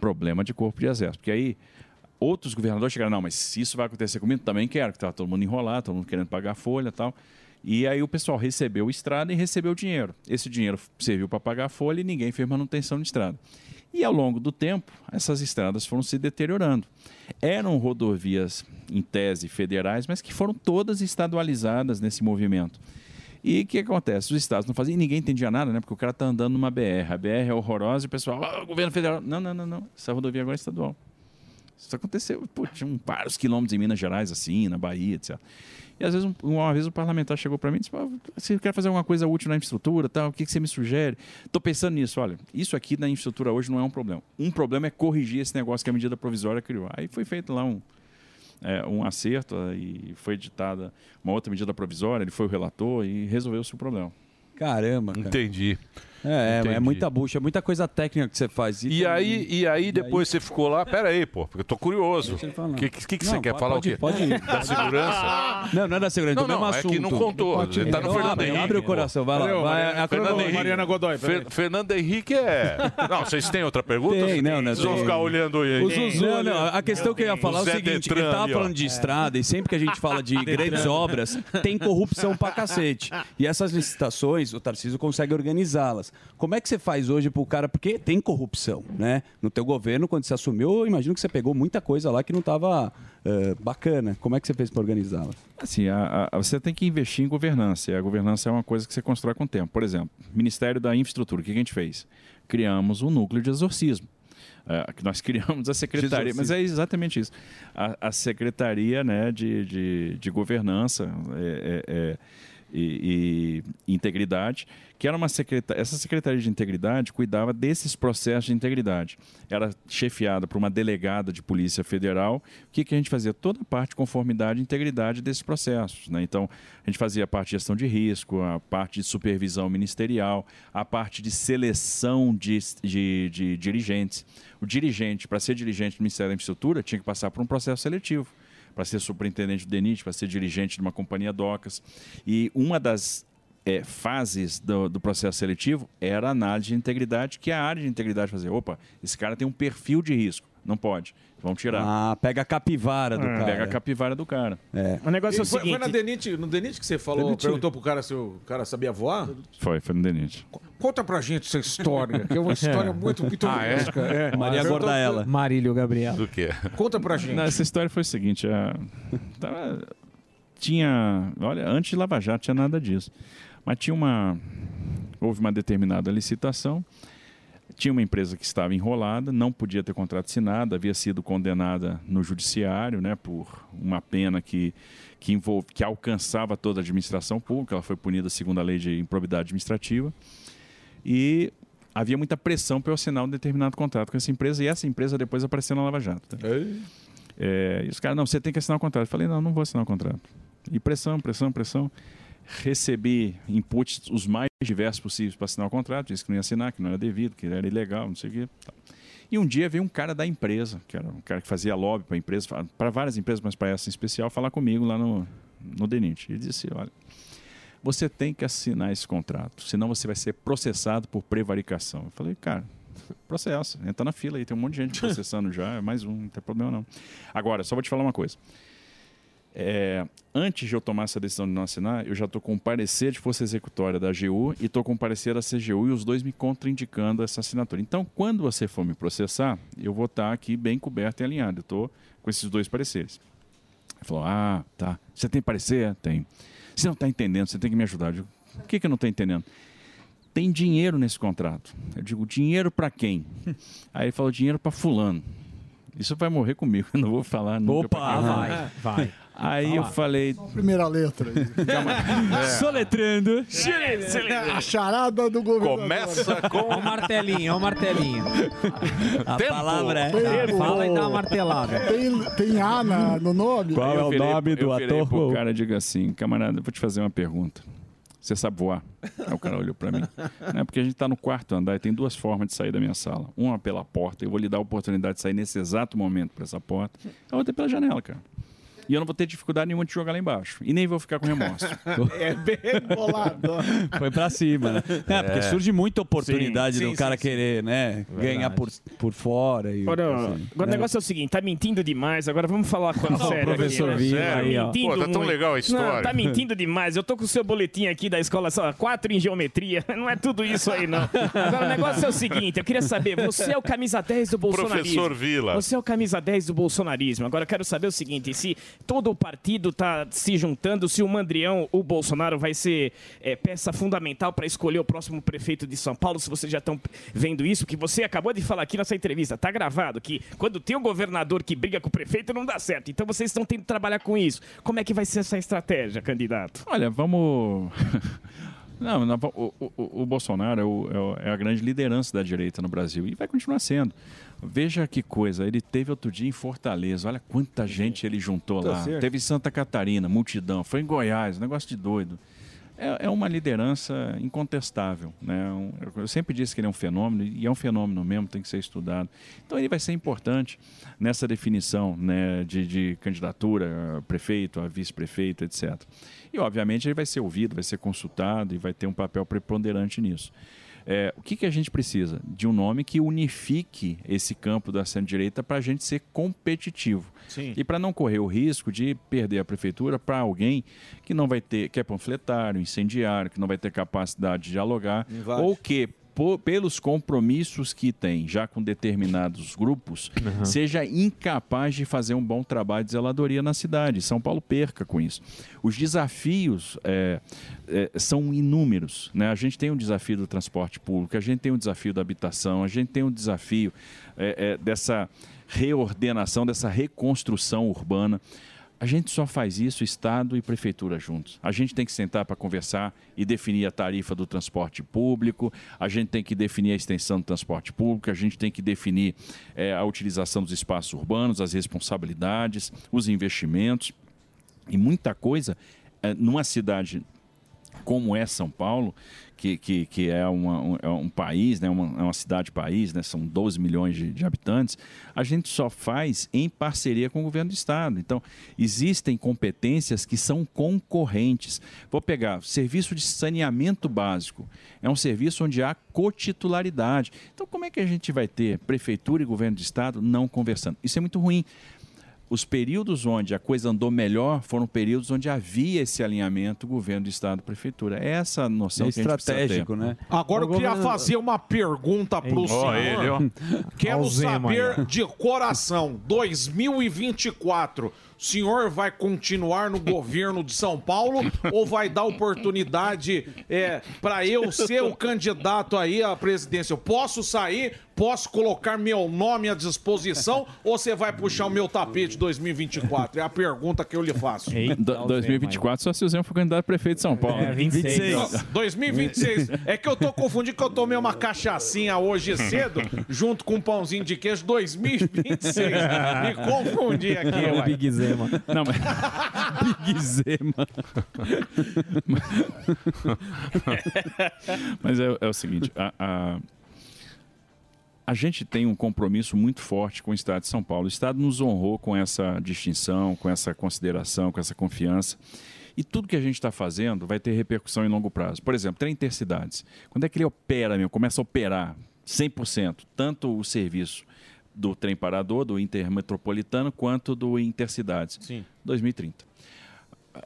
Problema de corpo de exército. Porque aí outros governadores chegaram, não, mas se isso vai acontecer comigo, também quero, que tá todo mundo enrolado, todo mundo querendo pagar a folha e tal. E aí o pessoal recebeu estrada e recebeu dinheiro. Esse dinheiro serviu para pagar a folha e ninguém fez manutenção de estrada. E ao longo do tempo, essas estradas foram se deteriorando. Eram rodovias, em tese, federais, mas que foram todas estadualizadas nesse movimento. E o que acontece? Os estados não faziam e ninguém entendia nada, né? Porque o cara está andando numa BR. A BR é horrorosa e o pessoal, ah, governo federal. Não, não, não, não. Essa rodovia agora é estadual. Isso aconteceu, pô, tinha vários quilômetros em Minas Gerais, assim, na Bahia, etc. E às vezes, um- uma vez um parlamentar chegou para mim e disse: "Pô, você quer fazer alguma coisa útil na infraestrutura, tal? O que, que você me sugere? Estou pensando nisso. Olha, isso aqui na infraestrutura hoje não é um problema. Um problema é corrigir esse negócio que a medida provisória criou. Aí foi feito lá um, é, um acerto e foi editada uma outra medida provisória, ele foi o relator e resolveu-se o problema. Caramba, cara. Entendi. É, é, Entendi. é muita bucha, é muita coisa técnica que você faz. E aí, e aí depois você ficou lá, pera aí, pô, porque eu tô curioso. O que, que, que você Não, quer pode- falar pode o quê? pode ir. Da segurança? Não, não é da segurança, Não, do mesmo não, é assunto. que não contou. Tá no Fernando abre, Henrique. Abre o coração, vai lá. Vai, Mariana- a Fernando. Henrique. Mariana Godoy. Fer- Fernando Henrique é. Não, vocês têm outra pergunta? Tem, não, não, Vocês vão ficar olhando aí. O Zuzu, não, não, a questão que eu ia falar é o seguinte, ele tava falando de estrada e sempre que a gente fala de grandes obras, tem corrupção pra cacete. E essas licitações, o Tarcísio consegue organizá-las. Como é que você faz hoje pro cara, porque tem corrupção, né? No teu governo, quando você assumiu, eu imagino que você pegou muita coisa lá que não tava eh, bacana. Como é que você fez pra organizá-las? Assim, a- a- você tem que investir em governança. E a governança é uma coisa que você constrói com o tempo. Por exemplo, Ministério da Infraestrutura, o que a gente fez? Criamos um núcleo de exorcismo. É, que nós criamos a secretaria, mas é exatamente isso. A, a secretaria né, de, de, de governança, é, é, é, e, e Integridade, que era uma secretaria. Essa Secretaria de Integridade cuidava desses processos de integridade. Era chefiada por uma delegada de Polícia Federal. O que, que a gente fazia? Toda a parte de conformidade e integridade desses processos. Né? Então, a gente fazia a parte de gestão de risco, a parte de supervisão ministerial, a parte de seleção de, de, de dirigentes. O dirigente, para ser dirigente do Ministério da Infraestrutura, tinha que passar por um processo seletivo para ser superintendente do DENIT, para ser dirigente de uma companhia docas. E uma das é, fases do, do processo seletivo era a análise de integridade, que a área de integridade fazia. Opa, esse cara tem um perfil de risco. Não pode. Vamos tirar. Ah, pega a capivara do cara. Pega a capivara do cara. É. O negócio é o E foi, seguinte. foi na Denite, no Denite que você falou, Denite. perguntou pro cara se o cara sabia voar? Foi, foi no DENIT. Conta pra gente essa história, que é uma história muito pitoresca. é. Maria Perguntou- Gordaela. Marílio Gabriel. Do quê? Conta pra gente. Não, essa história foi o seguinte: a- tava- tinha. Olha, antes de Lava Jato tinha nada disso. Mas tinha uma. Houve uma determinada licitação. Tinha uma empresa que estava enrolada, não podia ter contrato assinado, havia sido condenada no judiciário né, por uma pena que, que, envolve, que alcançava toda a administração pública. Ela foi punida segundo a lei de improbidade administrativa. E havia muita pressão para eu assinar um determinado contrato com essa empresa, e essa empresa depois apareceu na Lava Jato. tá? É, e os caras, não, você tem que assinar o contrato. Eu falei, não, não vou assinar o contrato. E pressão, pressão, pressão. Recebi inputs os mais diversos possíveis para assinar o contrato. Disse que não ia assinar, que não era devido, que era ilegal, não sei o quê. E um dia veio um cara da empresa, que era um cara que fazia lobby para empresa, para várias empresas, mas para essa em especial, falar comigo lá no, no DENIT. Ele disse, olha, você tem que assinar esse contrato, senão você vai ser processado por prevaricação. Eu falei, cara, processo, entra na fila aí, tem um monte de gente processando já, é mais um, não tem problema não. Agora, só vou te falar uma coisa. É, antes de eu tomar essa decisão de não assinar, eu já estou com um parecer de força executória da AGU e estou com um parecer da CGU e os dois me contraindicando essa assinatura. Então, quando você for me processar, eu vou estar aqui bem coberto e alinhado. Eu estou com esses dois pareceres. Ele falou: Ah, tá. Você tem parecer? Tem. Você não está entendendo, você tem que me ajudar. Eu digo, o que, que eu não estou entendendo? Tem dinheiro nesse contrato. Eu digo, dinheiro para quem? Aí ele falou, dinheiro para fulano. Isso vai morrer comigo, eu não vou falar nunca. Opa, vai, vai. Aí Vai eu falei, Primeira letra. Soletrando. A charada do governador. Começa com o martelinho, ó o martelinho. A Tempo. palavra é. Tempo. Fala e dá uma martelada. Tem, tem A na- no nome? Qual é eu o virei- nome do eu ator? Pro cara digo assim, camarada, eu vou te fazer uma pergunta. Você sabe voar? Aí o cara olhou pra mim. Não é porque a gente tá no quarto andar e tem duas formas de sair da minha sala. Uma pela porta, eu vou lhe dar a oportunidade de sair nesse exato momento por essa porta. A outra é pela janela, cara. E eu não vou ter dificuldade nenhuma de jogar lá embaixo. E nem vou ficar com remorso. É bem bolado. Foi pra cima, né? É, porque surge muita oportunidade Sim, do sim, cara sim, querer, né? Ganhar por, por fora. E, Agora, assim, agora o né? negócio é o seguinte, tá mentindo demais, agora vamos falar com a sério. professor aqui, né? Vila Tá aí, ó. mentindo Pô, tá tão muito. legal a história. Não, tá mentindo demais. Eu tô com o seu boletim aqui da escola, só quatro em geometria. Não é tudo isso aí, não. Agora o negócio é o seguinte, eu queria saber, você é o camisa 10 do bolsonarismo. Professor Vila. Você é o camisa 10 do bolsonarismo. Agora eu quero saber o seguinte, se todo o partido tá se juntando, se o Mandrião, o Bolsonaro vai ser é, peça fundamental para escolher o próximo prefeito de São Paulo, se vocês já estão vendo isso, que você acabou de falar aqui nessa entrevista, tá gravado, que quando tem um governador que briga com o prefeito não dá certo. Então vocês estão tendo que trabalhar com isso. Como é que vai ser essa estratégia, candidato? Olha, vamos. Não, não, o, o- o Bolsonaro é, é o- é a grande liderança da direita no Brasil e vai continuar sendo. Veja que coisa, ele teve outro dia em Fortaleza, olha quanta gente ele juntou Tá lá. certo. Teve em Santa Catarina, multidão, foi em Goiás, negócio de doido. É, é uma liderança incontestável. Né? Eu sempre disse que ele é um fenômeno, e é um fenômeno mesmo, tem que ser estudado. Então ele vai ser importante nessa definição né, de, de candidatura a prefeito, a vice-prefeito, etc. E, obviamente, ele vai ser ouvido, vai ser consultado e vai ter um papel preponderante nisso. É, o que, que a gente precisa? De um nome que unifique esse campo da centro-direita para a gente ser competitivo. Sim. E para não correr o risco de perder a prefeitura para alguém que não vai ter, que é panfletário, incendiário, que não vai ter capacidade de dialogar, Invade. ou que po- pelos compromissos que tem já com determinados grupos, seja incapaz de fazer um bom trabalho de zeladoria na cidade. São Paulo perca com isso. Os desafios é, é, são inúmeros. Né? A gente tem um desafio do transporte público, a gente tem um desafio da habitação, a gente tem um desafio é, é, dessa reordenação, dessa reconstrução urbana. A gente só faz isso Estado e Prefeitura juntos. A gente tem que sentar para conversar e definir a tarifa do transporte público, a gente tem que definir a extensão do transporte público, a gente tem que definir eh, a utilização dos espaços urbanos, as responsabilidades, os investimentos e muita coisa eh, numa cidade como é São Paulo, que, que, que é, uma- um, é um país, né, uma, é uma cidade-país, né, são 12 milhões de, de habitantes, a gente só faz em parceria com o governo do Estado. Então, existem competências que são concorrentes. Vou pegar serviço de saneamento básico. É um serviço onde há cotitularidade. Então, como é que a gente vai ter prefeitura e governo do Estado não conversando? Isso é muito ruim os períodos onde a coisa andou melhor foram períodos onde havia esse alinhamento governo, estado, prefeitura. É essa a noção É que a gente precisa ter. estratégico, né? Agora eu queria fazer uma pergunta pro Ó, senhor. ele. Quero o saber de coração, 2024, o senhor vai continuar no governo de São Paulo ou vai dar oportunidade é, para eu ser o candidato aí à presidência? Eu posso sair, posso colocar meu nome à disposição ou você vai puxar o meu tapete 2024? É a pergunta que eu lhe faço. Do- 2024, só se o Zé for candidato a prefeito de São Paulo. É, 26. 2026. É que eu tô confundindo que eu tomei uma cachaçinha hoje cedo, junto com um pãozinho de queijo. 2026. Me confundi aqui, É o. Big Zema. Não, mas... Big Zema. Mas é, é o seguinte, a, a, a gente tem um compromisso muito forte com o Estado de São Paulo. O Estado nos honrou com essa distinção, com essa consideração, com essa confiança. E tudo que a gente está fazendo vai ter repercussão em longo prazo. Por exemplo, trem intercidades. Quando é que ele opera mesmo, começa a operar 100%, tanto o serviço do trem parador, do intermetropolitano, quanto do intercidades? Sim. 2030.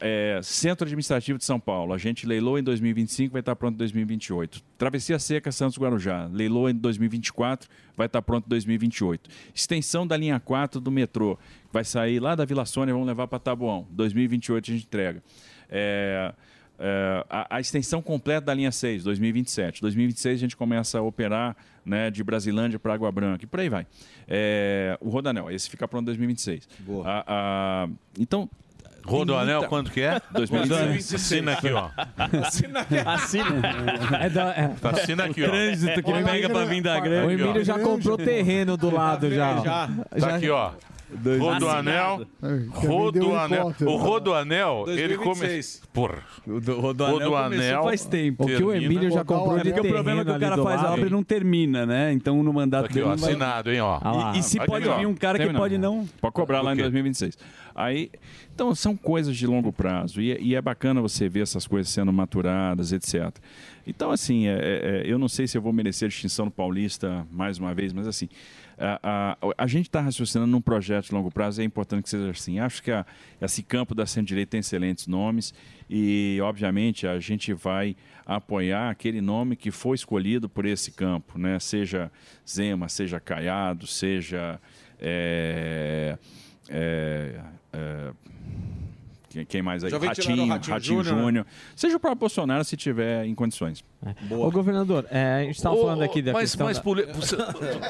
É, Centro Administrativo de São Paulo, a gente leilou em 2025, vai estar pronto em 2028. Travessia Seca Santos Guarujá, leilou em 2024, vai estar pronto em 2028. Extensão da linha 4 do metrô, vai sair lá da Vila Sônia, vamos levar para Taboão. 2028 a gente entrega. É, é, a, a extensão completa da linha 6, 2027. 2026 a gente começa a operar né, de Brasilândia para Água Branca e por aí vai. É, o Rodanel, esse fica pronto em 2026. A- a- então. Rodoanel, muita- quanto que é? 2026. Assina aqui, ó. Assina aqui. É da, é. Tá Assina aqui, ó. Trânsito que pega pra vir da grande. O Emílio já comprou terreno do lado já. Tá aqui, ó. Rodoanel. Rodoanel. O Rodoanel, ele come... 2026. Porra. O do- Rodoanel começou faz tempo. O que o Emílio já comprou É de porque o problema é que o terreno cara do faz a obra e não termina, né? Então no mandato Aqui, dele ó, assinado, hein, ó. E, e se pode vir um cara que pode não... Pode cobrar lá em quê? 2026. Aí, então, são coisas de longo prazo. E, é- e é bacana você ver essas coisas sendo maturadas, etc. Então, assim, é- é- é, eu não sei se eu vou merecer a distinção no Paulista mais uma vez, mas assim, a, a- gente está raciocinando num projeto de longo prazo, é importante que seja assim. Acho que a- esse campo da centro-direita tem excelentes nomes e, obviamente, a gente vai apoiar aquele nome que foi escolhido por esse campo, né? Seja Zema, seja Caiado, seja... é, é, é, quem- mais aí? Ratinho, Ratinho, Ratinho Júnior. Júnior, Seja o próprio Bolsonaro se tiver em condições. Ô, governador, é, a gente estava falando aqui da mas, questão mas da- poli- você-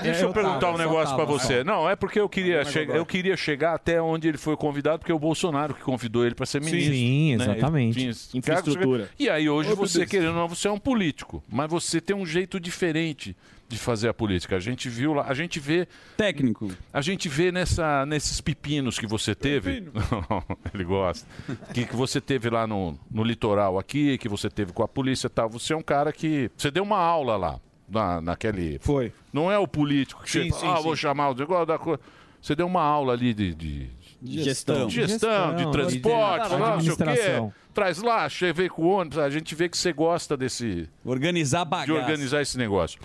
Deixa É, eu eu perguntar tava, um negócio pra tava, você. só. Não, é porque eu queria, agora. eu queria chegar até onde ele foi convidado, porque é o Bolsonaro que convidou ele para ser ministro. Sim, né? exatamente. Ele tinha Infraestrutura. E aí hoje Ô, você, querendo ou não, você é um político. Mas você tem um jeito diferente de fazer a política. A gente viu lá, a gente vê... Técnico. A gente vê nessa, nesses pepinos que você teve... ele gosta. Que, que você teve lá no, no litoral aqui, que você teve com a polícia e tal. Você é um cara que... Você deu uma aula lá. Na, naquele... Foi. Não é o político que Sim, chega, sim, ah, sim. vou chamar o negócio da coisa. Você deu uma aula ali de, de, De gestão. de gestão, de transporte, de- falar, não sei o quê. Traz lá, che- vem com o ônibus. A gente vê que você gosta desse. Organizar De bagaça. organizar esse negócio.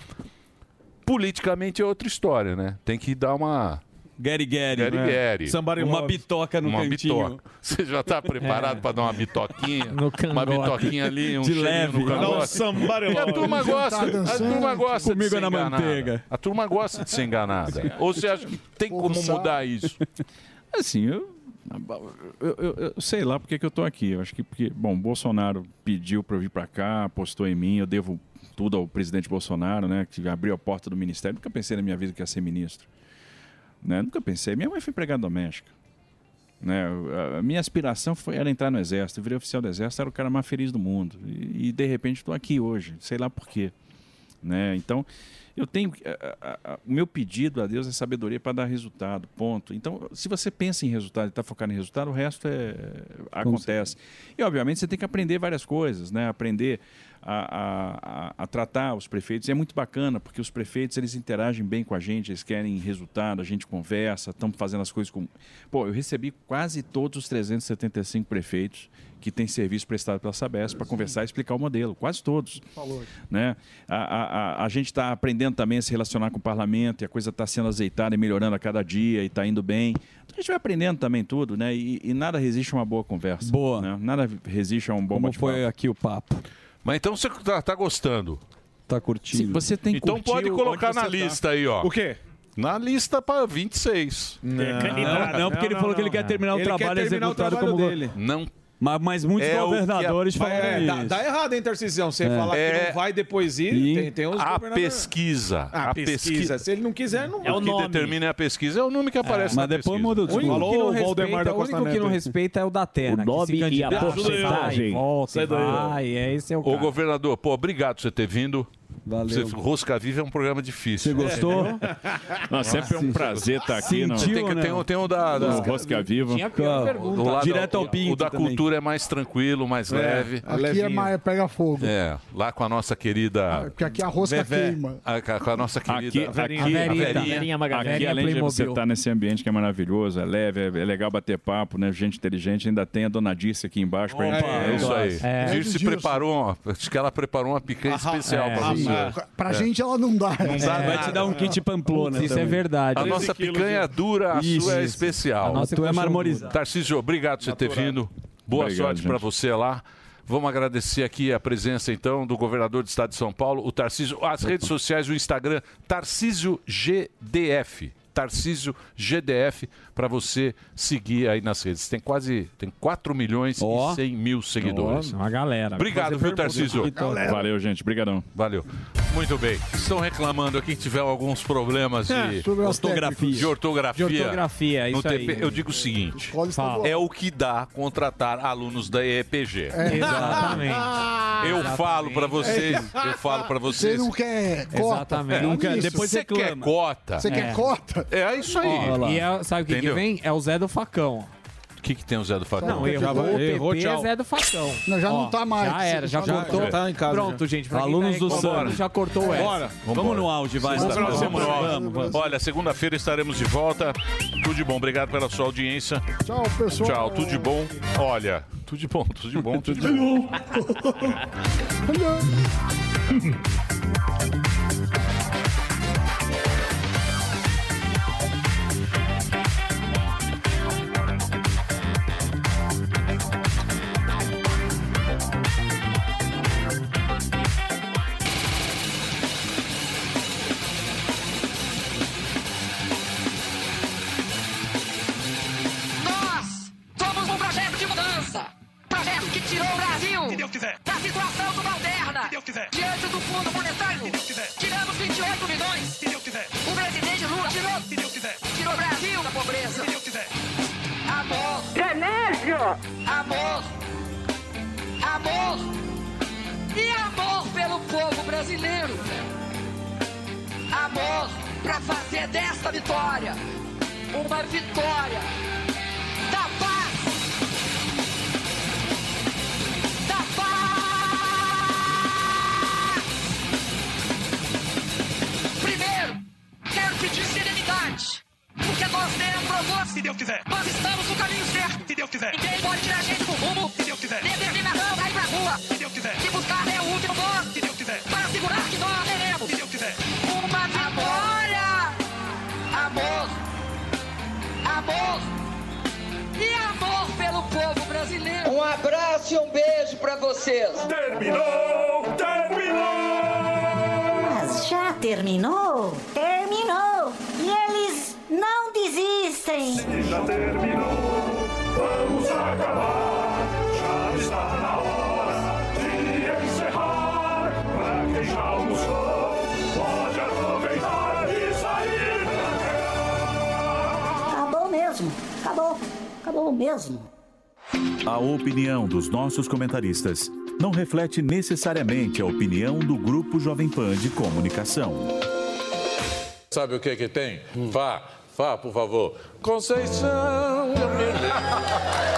Politicamente é outra história, né? Tem que dar uma. Gary Gary. Gary Gary. Uma bitoca no uma cantinho. bitoca. Você já tá preparado É. para dar uma bitoquinha? No uma bitoquinha ali, um De leve. no Dá um cangote. somebody E a turma gosta, Tá a dançando. turma gosta Comigo de ser na enganada. manteiga. A turma gosta de ser enganada. Ou você acha que tem como mudar isso? Assim, eu, eu, eu- eu sei lá porque que eu tô aqui. Eu acho que porque, bom, Bolsonaro pediu para eu vir para cá, apostou em mim, eu devo tudo ao presidente Bolsonaro, né, que abriu a porta do ministério. Nunca pensei na minha vida que ia ser ministro. Né? Nunca pensei. Minha mãe foi empregada doméstica. Né? A- minha aspiração foi, era entrar no exército. Eu virei oficial do exército, era o cara mais feliz do mundo. E, e, de repente estou aqui hoje, sei lá por quê. Né? Então, eu tenho. a- a- a- o meu pedido a Deus é sabedoria para dar resultado, ponto. Então, se você pensa em resultado e está focado em resultado, o resto é, acontece. E, obviamente, você tem que aprender várias coisas, né? Aprender a, a- a- tratar os prefeitos. E é muito bacana, porque os prefeitos eles interagem bem com a gente, eles querem resultado, a gente conversa, estamos fazendo as coisas com. Pô, eu recebi quase todos os 375 prefeitos que têm serviço prestado pela Sabesp para conversar e explicar o modelo, quase todos Falou. né? A, a, a, gente está aprendendo também a se relacionar com o parlamento e a coisa está sendo azeitada e melhorando a cada dia e está indo bem. Então a gente vai aprendendo também tudo, né? E, e nada resiste a uma boa conversa. Boa. Né? Nada resiste a um bom Como foi aqui o papo? Mas então você tá, tá gostando? Tá curtindo. Você tem Então pode colocar onde na você tá. lista aí, ó. O quê? Na lista para 26. Não, não, porque ele falou que ele quer terminar o Ele quer trabalho executado trabalho como... dele. Não. Mas, mas muitos É o governadores a- falam É, dá, isso. dá errado, hein, Tarcísio? Você É. falar É. que não vai depois ir, E tem, tem uns A governadores- pesquisa. Ah, a pesquisa. Se ele não quiser, não É o que determina a pesquisa, é o nome que aparece mas na depois pesquisa. muda o O único que não Falou o respeita, o único que não respeita é o da Atena. O nome que se e a porcentagem. volta, vai, é esse é o Ô, governador, pô, obrigado por você ter vindo. Valeu. Você, Rosca Viva é um programa difícil. Você gostou? Não, sempre é um prazer estar aqui no, Você tem, que, Sentiu, tem, né? o- tem o da. da Rosca Viva. Tinha a pergunta. o lado- Direto ao pinto O da também. cultura é mais tranquilo, mais leve. É Aqui é mais pega fogo. É, lá com a nossa querida. Porque aqui a rosca Vevé. queima. a- com a nossa Aqui, querida. aqui, A Verita. Verinha Magalhães. aqui Velhinha além de você Playmobil. estar nesse ambiente que é maravilhoso, é leve, é, é legal bater papo, né? Gente inteligente, ainda tem a dona Dirce aqui embaixo pra gente. É isso aí. É. Dirce preparou, acho que ela preparou uma picanha especial é, pra você. Ah, Pra gente ela não dá. Não dá Vai te dar um kit pamplona. Isso é verdade. A nossa picanha é dura, a Isso, sua é especial. A nossa Tu é coxão marmorizado. Tarcísio, obrigado por você ter vindo. Boa Obrigado, sorte para você lá. Vamos agradecer aqui a presença, então, do governador do estado de São Paulo, o Tarcísio. As redes sociais, o Instagram, Tarcísio GDF. Tarcísio GDF, para você seguir aí nas redes. Tem quase tem 4 milhões Ó. e 100 mil seguidores. Uma galera. Obrigado, viu, Tarcísio? Valeu, gente. Obrigadão. Valeu. Muito bem. Estão reclamando aqui que tiver alguns problemas de, Sobre as Ortografia. de ortografia. De ortografia, no isso aí. TP. Eu digo o seguinte: é o que dá contratar alunos da EPG. Exatamente. Eu falo pra vocês, eu falo pra Você vocês. não quer cota? Exatamente. Fala Nunca- nisso. depois Você quer reclama. cota? Você quer É. cota? É isso aí. Ó, e é- sabe o que, que Entendeu? vem? É o Zé do Facão. O que, que tem o Zé do Facão? Não, errou, vai- o PP tchau. Zé do Facão. Não, já não tá mais. Já era, já, Já- cortou. já tá em casa, Pronto, gente. pra quem Alunos tá do reclamando, Sam. Já cortou essa. Bora. Vamos no auge, vai. Vamos, Vamos, vamos, vamos, vamos. vamos. Olha, segunda-feira estaremos de volta. Tudo de bom. Obrigado pela sua audiência. Tchau, pessoal. Tchau, tudo de bom. Olha, tudo de bom, tudo de bom, tudo de bom. Brasil Se Deus quiser. da situação subalterna. Se Deus quiser. Diante do Fundo Monetário. Se Deus quiser. Tiramos 28 milhões. Se Deus quiser. O presidente Lula tirou, Se Deus quiser. tirou o Brasil da pobreza. Se Deus quiser. Amor. Genésio. Amor. Amor. E amor pelo povo brasileiro. Amor para fazer desta vitória uma vitória da paz. Pedir serenidade. Porque nós temos Se Deus quiser. nós estamos no caminho certo. Se Deus quiser. Ninguém pode tirar a gente do rumo. Se Deus quiser. Determinação vai pra rua. Se Deus quiser. Se buscar até o último voto. Se Deus quiser. Para segurar que nós teremos. Se Deus quiser. Uma vitória. Amor. Amor. E amor pelo povo brasileiro. Um abraço e um beijo pra vocês. Terminou! Terminou! Mas já terminou? Terminou! E eles não desistem! Já terminou! Vamos acabar! Já está na hora de encerrar! Pra quem já almoçou, pode aproveitar e sair pra cá! Acabou mesmo! Acabou! Acabou mesmo. A opinião dos nossos comentaristas não reflete necessariamente a opinião do Grupo Jovem Pan de Comunicação. Sabe o que que tem? Fá, Fá, por favor. Conceição, eu me...